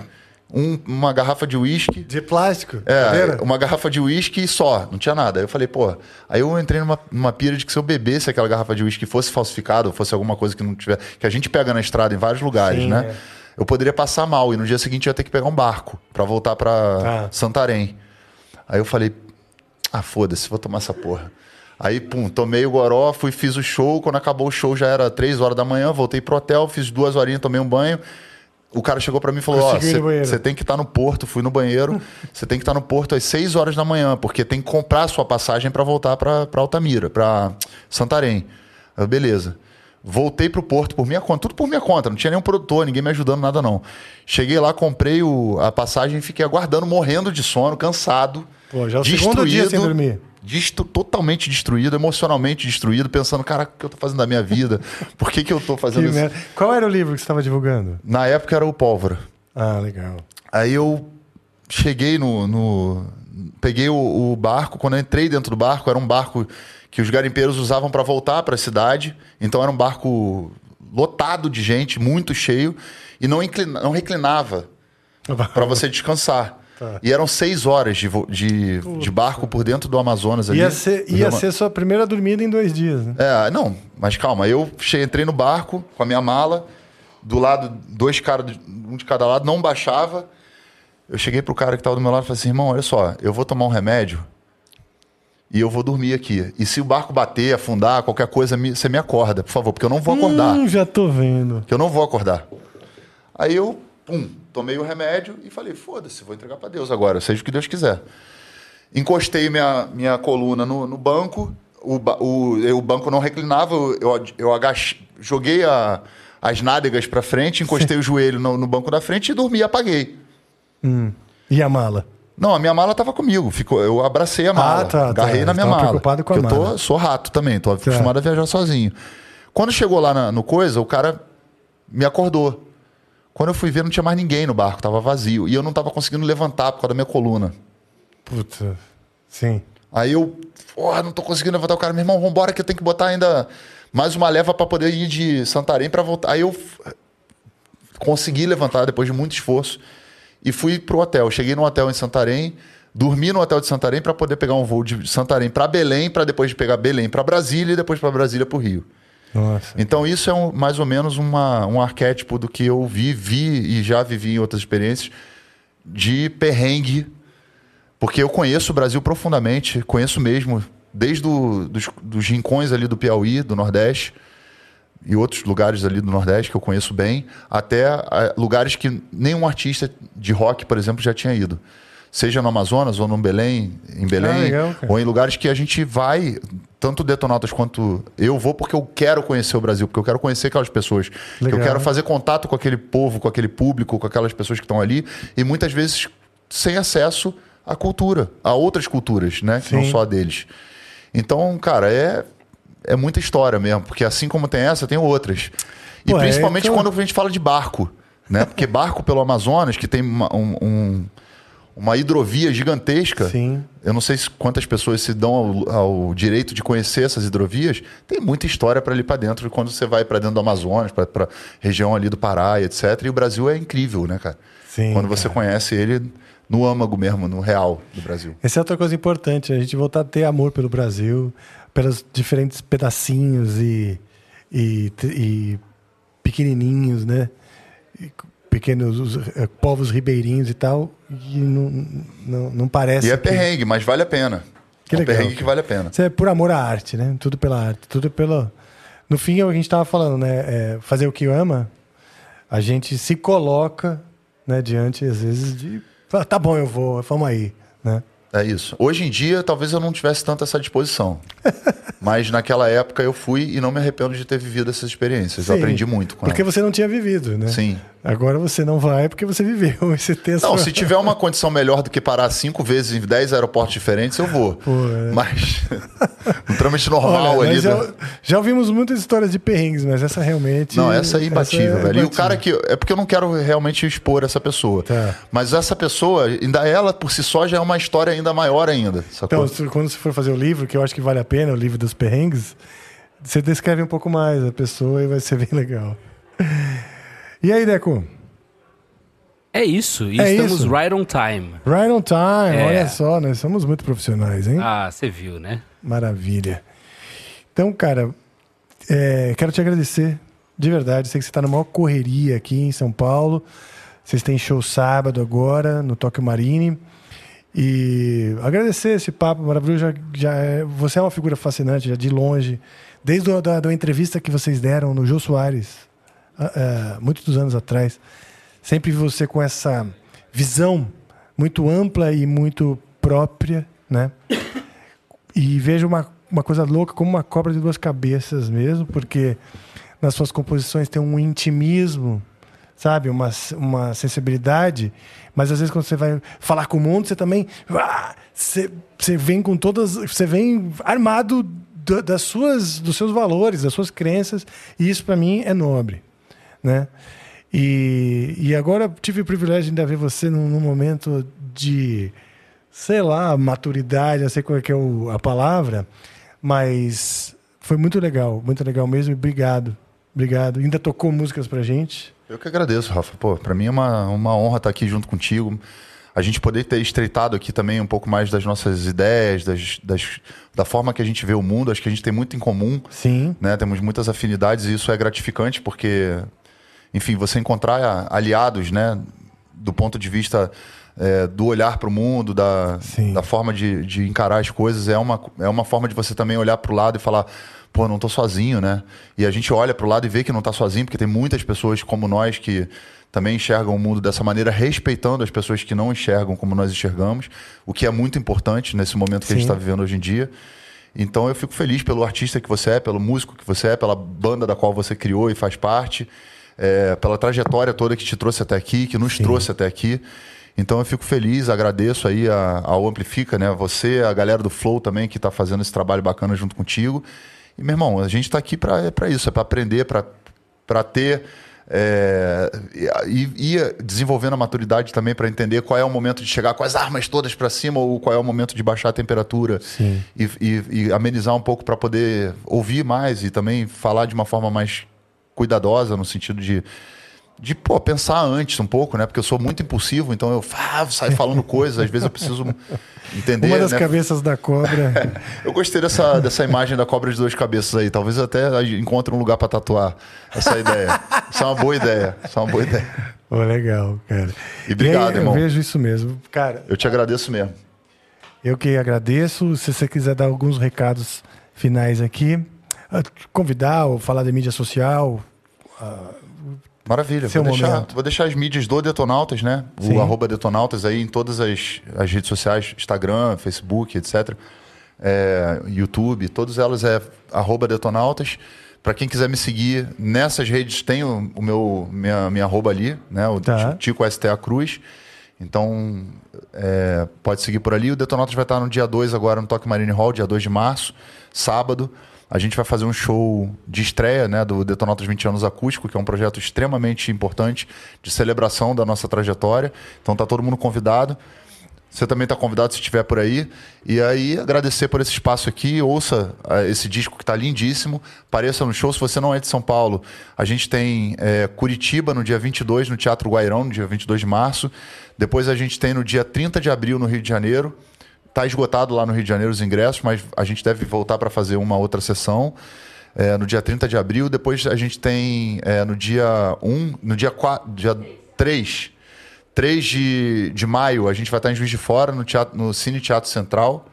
um- uma garrafa de uísque. De plástico? É, cadeira? uma garrafa de uísque só, não tinha nada. Aí eu falei, pô. Aí eu entrei numa, numa pira de que se eu bebesse aquela garrafa de uísque fosse falsificada, ou fosse alguma coisa que não tiver. Que a gente pega na estrada em vários lugares, Sim, né? é. Eu poderia passar mal e no dia seguinte eu ia ter que pegar um barco pra voltar pra Tá. Santarém. Aí eu falei, ah, foda-se, vou tomar essa porra. Aí, pum, tomei o goró, fui, fiz o show. Quando acabou o show já era três horas da manhã, voltei pro hotel, fiz duas horinhas, tomei um banho. O cara chegou pra mim e falou: Ó, você tem que estar no porto. Fui no banheiro. *laughs* Você tem que estar no porto às 6 horas da manhã, porque tem que comprar a sua passagem pra voltar pra pra Altamira, pra Santarém. Eu, beleza. Voltei pro porto por minha conta, tudo por minha conta, não tinha nenhum produtor, ninguém me ajudando, nada não. Cheguei lá, comprei o- a passagem e fiquei aguardando, morrendo de sono, cansado. Pô, já é o segundo dia sem dormir. Destru- totalmente destruído, emocionalmente destruído, pensando, cara, o que eu tô fazendo da minha vida? Por que, que eu tô *laughs* Que fazendo isso? Qual era o livro que você estava divulgando? Na época era o Pólvora. Ah, legal. Aí eu cheguei no. no- peguei o, o barco. Quando eu entrei dentro do barco, era um barco que os garimpeiros usavam para voltar para a cidade. Então era um barco lotado de gente, muito cheio, e não, inclina- não reclinava *laughs* para você descansar. Tá. E eram seis horas de, de, de barco por dentro do Amazonas ali. Ia ser, ia Rio- ser sua primeira dormida em dois dias, né? é, não, mas calma, eu che- entrei no barco com a minha mala, do lado, dois caras, um de cada lado, não baixava. Eu cheguei pro cara que tava do meu lado e falei assim, irmão, olha só, eu vou tomar um remédio e eu vou dormir aqui. E se o barco bater, afundar, qualquer coisa, me- você me acorda, por favor, porque eu não vou acordar. Hum, já tô vendo. Que eu não vou acordar. Aí eu, pum, tomei o remédio e falei, foda-se, vou entregar pra Deus agora, seja o que Deus quiser. Encostei minha, minha coluna no, no banco, o, o, o banco não reclinava, eu, eu, joguei a- as nádegas pra frente, encostei o joelho no, no banco da frente e dormi, apaguei. E a mala? Não, a minha mala tava comigo, ficou, eu abracei a mala, Ah, tá, tá. agarrei na minha mala. preocupado com a eu tô- sou rato também, tô acostumado a viajar sozinho. Quando chegou lá na- no coisa, o cara me acordou. Quando eu fui ver, não tinha mais ninguém no barco, tava vazio. E eu não tava conseguindo levantar por causa da minha coluna. Puta. Sim. Aí eu, porra, não tô conseguindo levantar o cara. Meu irmão, vambora que eu tenho que botar ainda mais uma leva pra poder ir de Santarém pra voltar. Aí eu consegui levantar depois de muito esforço e fui pro hotel. Cheguei no hotel em Santarém, dormi no hotel de Santarém pra poder pegar um voo de Santarém pra Belém, pra depois de pegar Belém pra Brasília e depois pra Brasília pro Rio. Nossa. Então isso é um- mais ou menos uma- um arquétipo do que eu vi, vi e já vivi em outras experiências de perrengue, porque eu conheço o Brasil profundamente, conheço mesmo, desde do, dos, dos rincões ali do Piauí, do Nordeste, e outros lugares ali do Nordeste que eu conheço bem, até ah, lugares que nenhum artista de rock, por exemplo, já tinha ido. Seja no Amazonas ou no Belém, em Belém, Ah, legal, ou em lugares que a gente vai, tanto Detonautas quanto eu vou, porque eu quero conhecer o Brasil, porque eu quero conhecer aquelas pessoas. que. Eu quero fazer contato com aquele povo, com aquele público, com aquelas pessoas que estão ali, e muitas vezes sem acesso à cultura, a outras culturas, né? Que não Sim. só a deles. Então, cara, é, é muita história mesmo, porque assim como tem essa, tem outras. E Pô, é, principalmente então- quando a gente fala de barco, né? Porque barco pelo Amazonas, que tem uma- um, um, uma hidrovia gigantesca. Sim. Eu não sei se quantas pessoas se dão ao, ao direito de conhecer essas hidrovias. Tem muita história para ali para dentro, quando você vai para dentro do Amazonas, para região ali do Pará, etc. E o Brasil é incrível, né, cara? Sim, quando você cara. conhece ele no âmago mesmo, no real do Brasil. Essa é outra coisa importante, a gente voltar a ter amor pelo Brasil, pelos diferentes pedacinhos e, e, e pequenininhos, né? Pequenos os, eh, povos ribeirinhos e tal, e não, não, não parece. E é que- perrengue, mas vale a pena. Que é um legal. perrengue que vale a pena. Isso é por amor à arte, né? Tudo pela arte, tudo pelo. No fim é o que a gente estava falando, né? É fazer o que ama, a gente se coloca, né? Diante às vezes de, "Ah, tá bom, eu vou, vamos aí, né? É isso. Hoje em dia, talvez eu não tivesse tanto essa disposição. *laughs* Mas naquela época eu fui e não me arrependo de ter vivido essas experiências. eu Sim, aprendi muito com Porque elas. você não tinha vivido, né? Sim. Agora você não vai porque você viveu. *laughs* e tem a Não, se tiver uma condição melhor do que parar cinco vezes em dez aeroportos diferentes, eu vou. é. *laughs* Mas um trâmite normal Olha, ali. já, já ouvimos muitas histórias de perrengues, mas essa realmente. Não, essa é imbatível, essa é velho. E o cara que. É porque eu não quero realmente expor essa pessoa. Tá. Mas essa pessoa, ainda ela por si só já é uma história ainda maior ainda. Sacou? Então, quando você for fazer o livro, que eu acho que vale a pena, o livro dos perrengues, você descreve um pouco mais a pessoa e vai ser bem legal. E aí, Deco? É isso. E É estamos isso. right on time. Right on time, É. olha só, nós somos muito profissionais, hein? Ah, você viu, né? Maravilha. Então, cara, é, quero te agradecer, de verdade. Sei que você está na maior correria aqui em São Paulo. Vocês têm show sábado agora, no Tóquio Marine. E agradecer esse papo maravilhoso. Já, já é- você é uma figura fascinante, já de longe. Desde a da, da entrevista que vocês deram no Jô Soares, ah, ah, muitos anos atrás. Sempre vi você com essa visão muito ampla e muito própria, né? E vejo uma, uma coisa louca como uma cobra de duas cabeças mesmo, porque nas suas composições tem um intimismo, sabe? Uma, uma sensibilidade, mas às vezes quando você vai falar com o mundo, você também. ah, Você, você vem com todas. Você vem armado da- das suas, dos seus valores, das suas crenças, e isso para mim é nobre, né? E, e agora tive o privilégio de ver você num, num momento de sei lá, maturidade, não sei qual é, que é o- a palavra, mas foi muito legal, muito legal mesmo, obrigado. Obrigado. Ainda tocou músicas pra gente. Eu que agradeço, Rafa. Pô, pra mim é uma, uma honra estar aqui junto contigo. A gente poder ter estreitado aqui também um pouco mais das nossas ideias, das, das- da forma que a gente vê o mundo. Acho que a gente tem muito em comum. Sim. né? Temos muitas afinidades e isso é gratificante porque, enfim, você encontrar aliados, né? Do ponto de vista é, do olhar para o mundo, da, Sim. da forma de, de encarar as coisas, é uma, é uma forma de você também olhar para o lado e falar, pô, não tô sozinho, né? E a gente olha para o lado e vê que não tá sozinho, porque tem muitas pessoas como nós que também enxergam o mundo dessa maneira, respeitando as pessoas que não enxergam como nós enxergamos, o que é muito importante nesse momento que a gente Sim. está vivendo hoje em dia. Então eu fico feliz pelo artista que você é, pelo músico que você é, pela banda da qual você criou e faz parte, é, pela trajetória toda que te trouxe até aqui, que nos trouxe até aqui. Então eu fico feliz, agradeço aí a- ao Amplifica, né? Você, a galera do Flow também que está fazendo esse trabalho bacana junto contigo. E meu irmão, a gente está aqui para isso, é para aprender, para ter é, e e desenvolvendo a maturidade também para entender qual é o momento de chegar com as armas todas para cima ou qual é o momento de baixar a temperatura e, e- e amenizar um pouco para poder ouvir mais e também falar de uma forma mais cuidadosa no sentido de de pô, pensar antes um pouco, né? Porque eu sou muito impulsivo, então eu ah, saio falando coisas, às vezes eu preciso entender. Uma das né? cabeças da cobra. *laughs* Eu gostei dessa, dessa imagem da cobra de duas cabeças aí. Talvez eu até encontre um lugar para tatuar essa ideia. Isso é uma boa ideia. Isso é uma boa ideia. Pô, legal, cara. E obrigado, aí, irmão. Eu vejo isso mesmo. Cara, Eu te agradeço mesmo. eu que agradeço. Se você quiser dar alguns recados finais aqui, ah, convidar ou falar de mídia social. Maravilha. Vou deixar, vou deixar as mídias do Detonautas, né? Sim. O arroba Detonautas aí em todas as, as redes sociais, Instagram, Facebook, etc. É, YouTube, todas elas é arroba Detonautas. Para quem quiser me seguir nessas redes, tem o, o meu minha, minha arroba ali, né? O Tá. Tico STA Cruz. Então, é, pode seguir por ali. O Detonautas vai estar no dia 2 agora no Toque Marine Hall, dia 2 de março, sábado. A gente vai fazer um show de estreia né, do Detonautas 20 anos acústico, que é um projeto extremamente importante de celebração da nossa trajetória. Então tá todo mundo convidado. Você também está convidado se estiver por aí. E aí, agradecer por esse espaço aqui. Ouça ah, esse disco que está lindíssimo. Pareça no show. Se você não é de São Paulo, a gente tem é, Curitiba no dia 22, no Teatro Guairão, no dia 22 de março. Depois a gente tem no dia 30 de abril, no Rio de Janeiro. Está esgotado lá no Rio de Janeiro os ingressos, mas a gente deve voltar para fazer uma outra sessão. é, no dia 30 de abril. Depois a gente tem é, no dia 1, no dia, 4, dia 3, 3 de, de maio, a gente vai estar em Juiz de Fora, no, teatro, no Cine Teatro Central.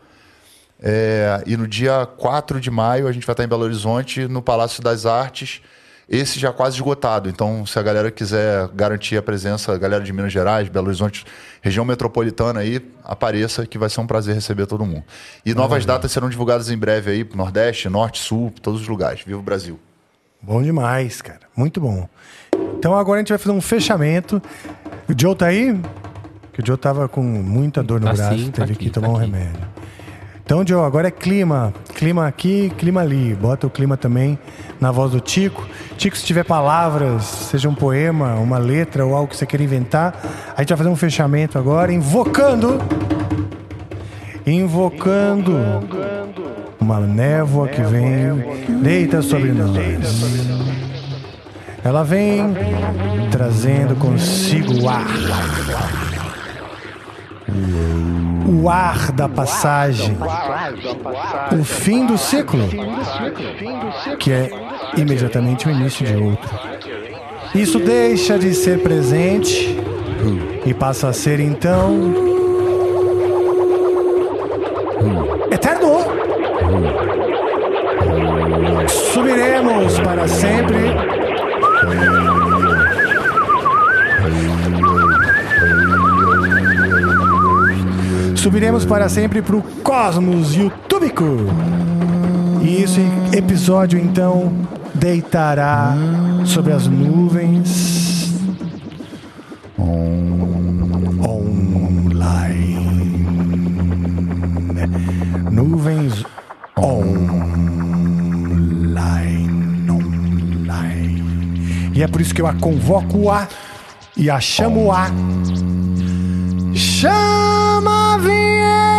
É, e no dia 4 de maio, a gente vai estar em Belo Horizonte, no Palácio das Artes. Esse já quase esgotado. Então, se a galera quiser garantir a presença, a galera de Minas Gerais, Belo Horizonte, região metropolitana aí, apareça, que vai ser um prazer receber todo mundo. E novas datas serão divulgadas em breve aí, pro Nordeste, Norte, Sul, todos os lugares. Viva o Brasil! Bom demais, cara. Muito bom. Então agora a gente vai fazer um fechamento. O Joe tá aí? Que o Joe tava com muita dor no Tá braço, sim, tá teve aqui, que tomar tá um aqui. remédio. Então, Joe, agora é clima. Clima aqui, clima ali. Bota o clima também na voz do Tico. Tico, se tiver palavras, seja um poema, uma letra ou algo que você queira inventar, a gente vai fazer um fechamento agora, invocando. Invocando uma névoa que vem, deita sobre nós. Ela vem trazendo consigo o ar. O ar da passagem. O fim do ciclo. Que é imediatamente o início de outro. Isso deixa de ser presente e passa a ser então. Eterno! Subiremos para sempre pro cosmos youtúbico. E esse episódio então deitará sobre as nuvens. Online. Nuvens online. Online. E é por isso que eu a convoco a e a chamo a chama a vinheta.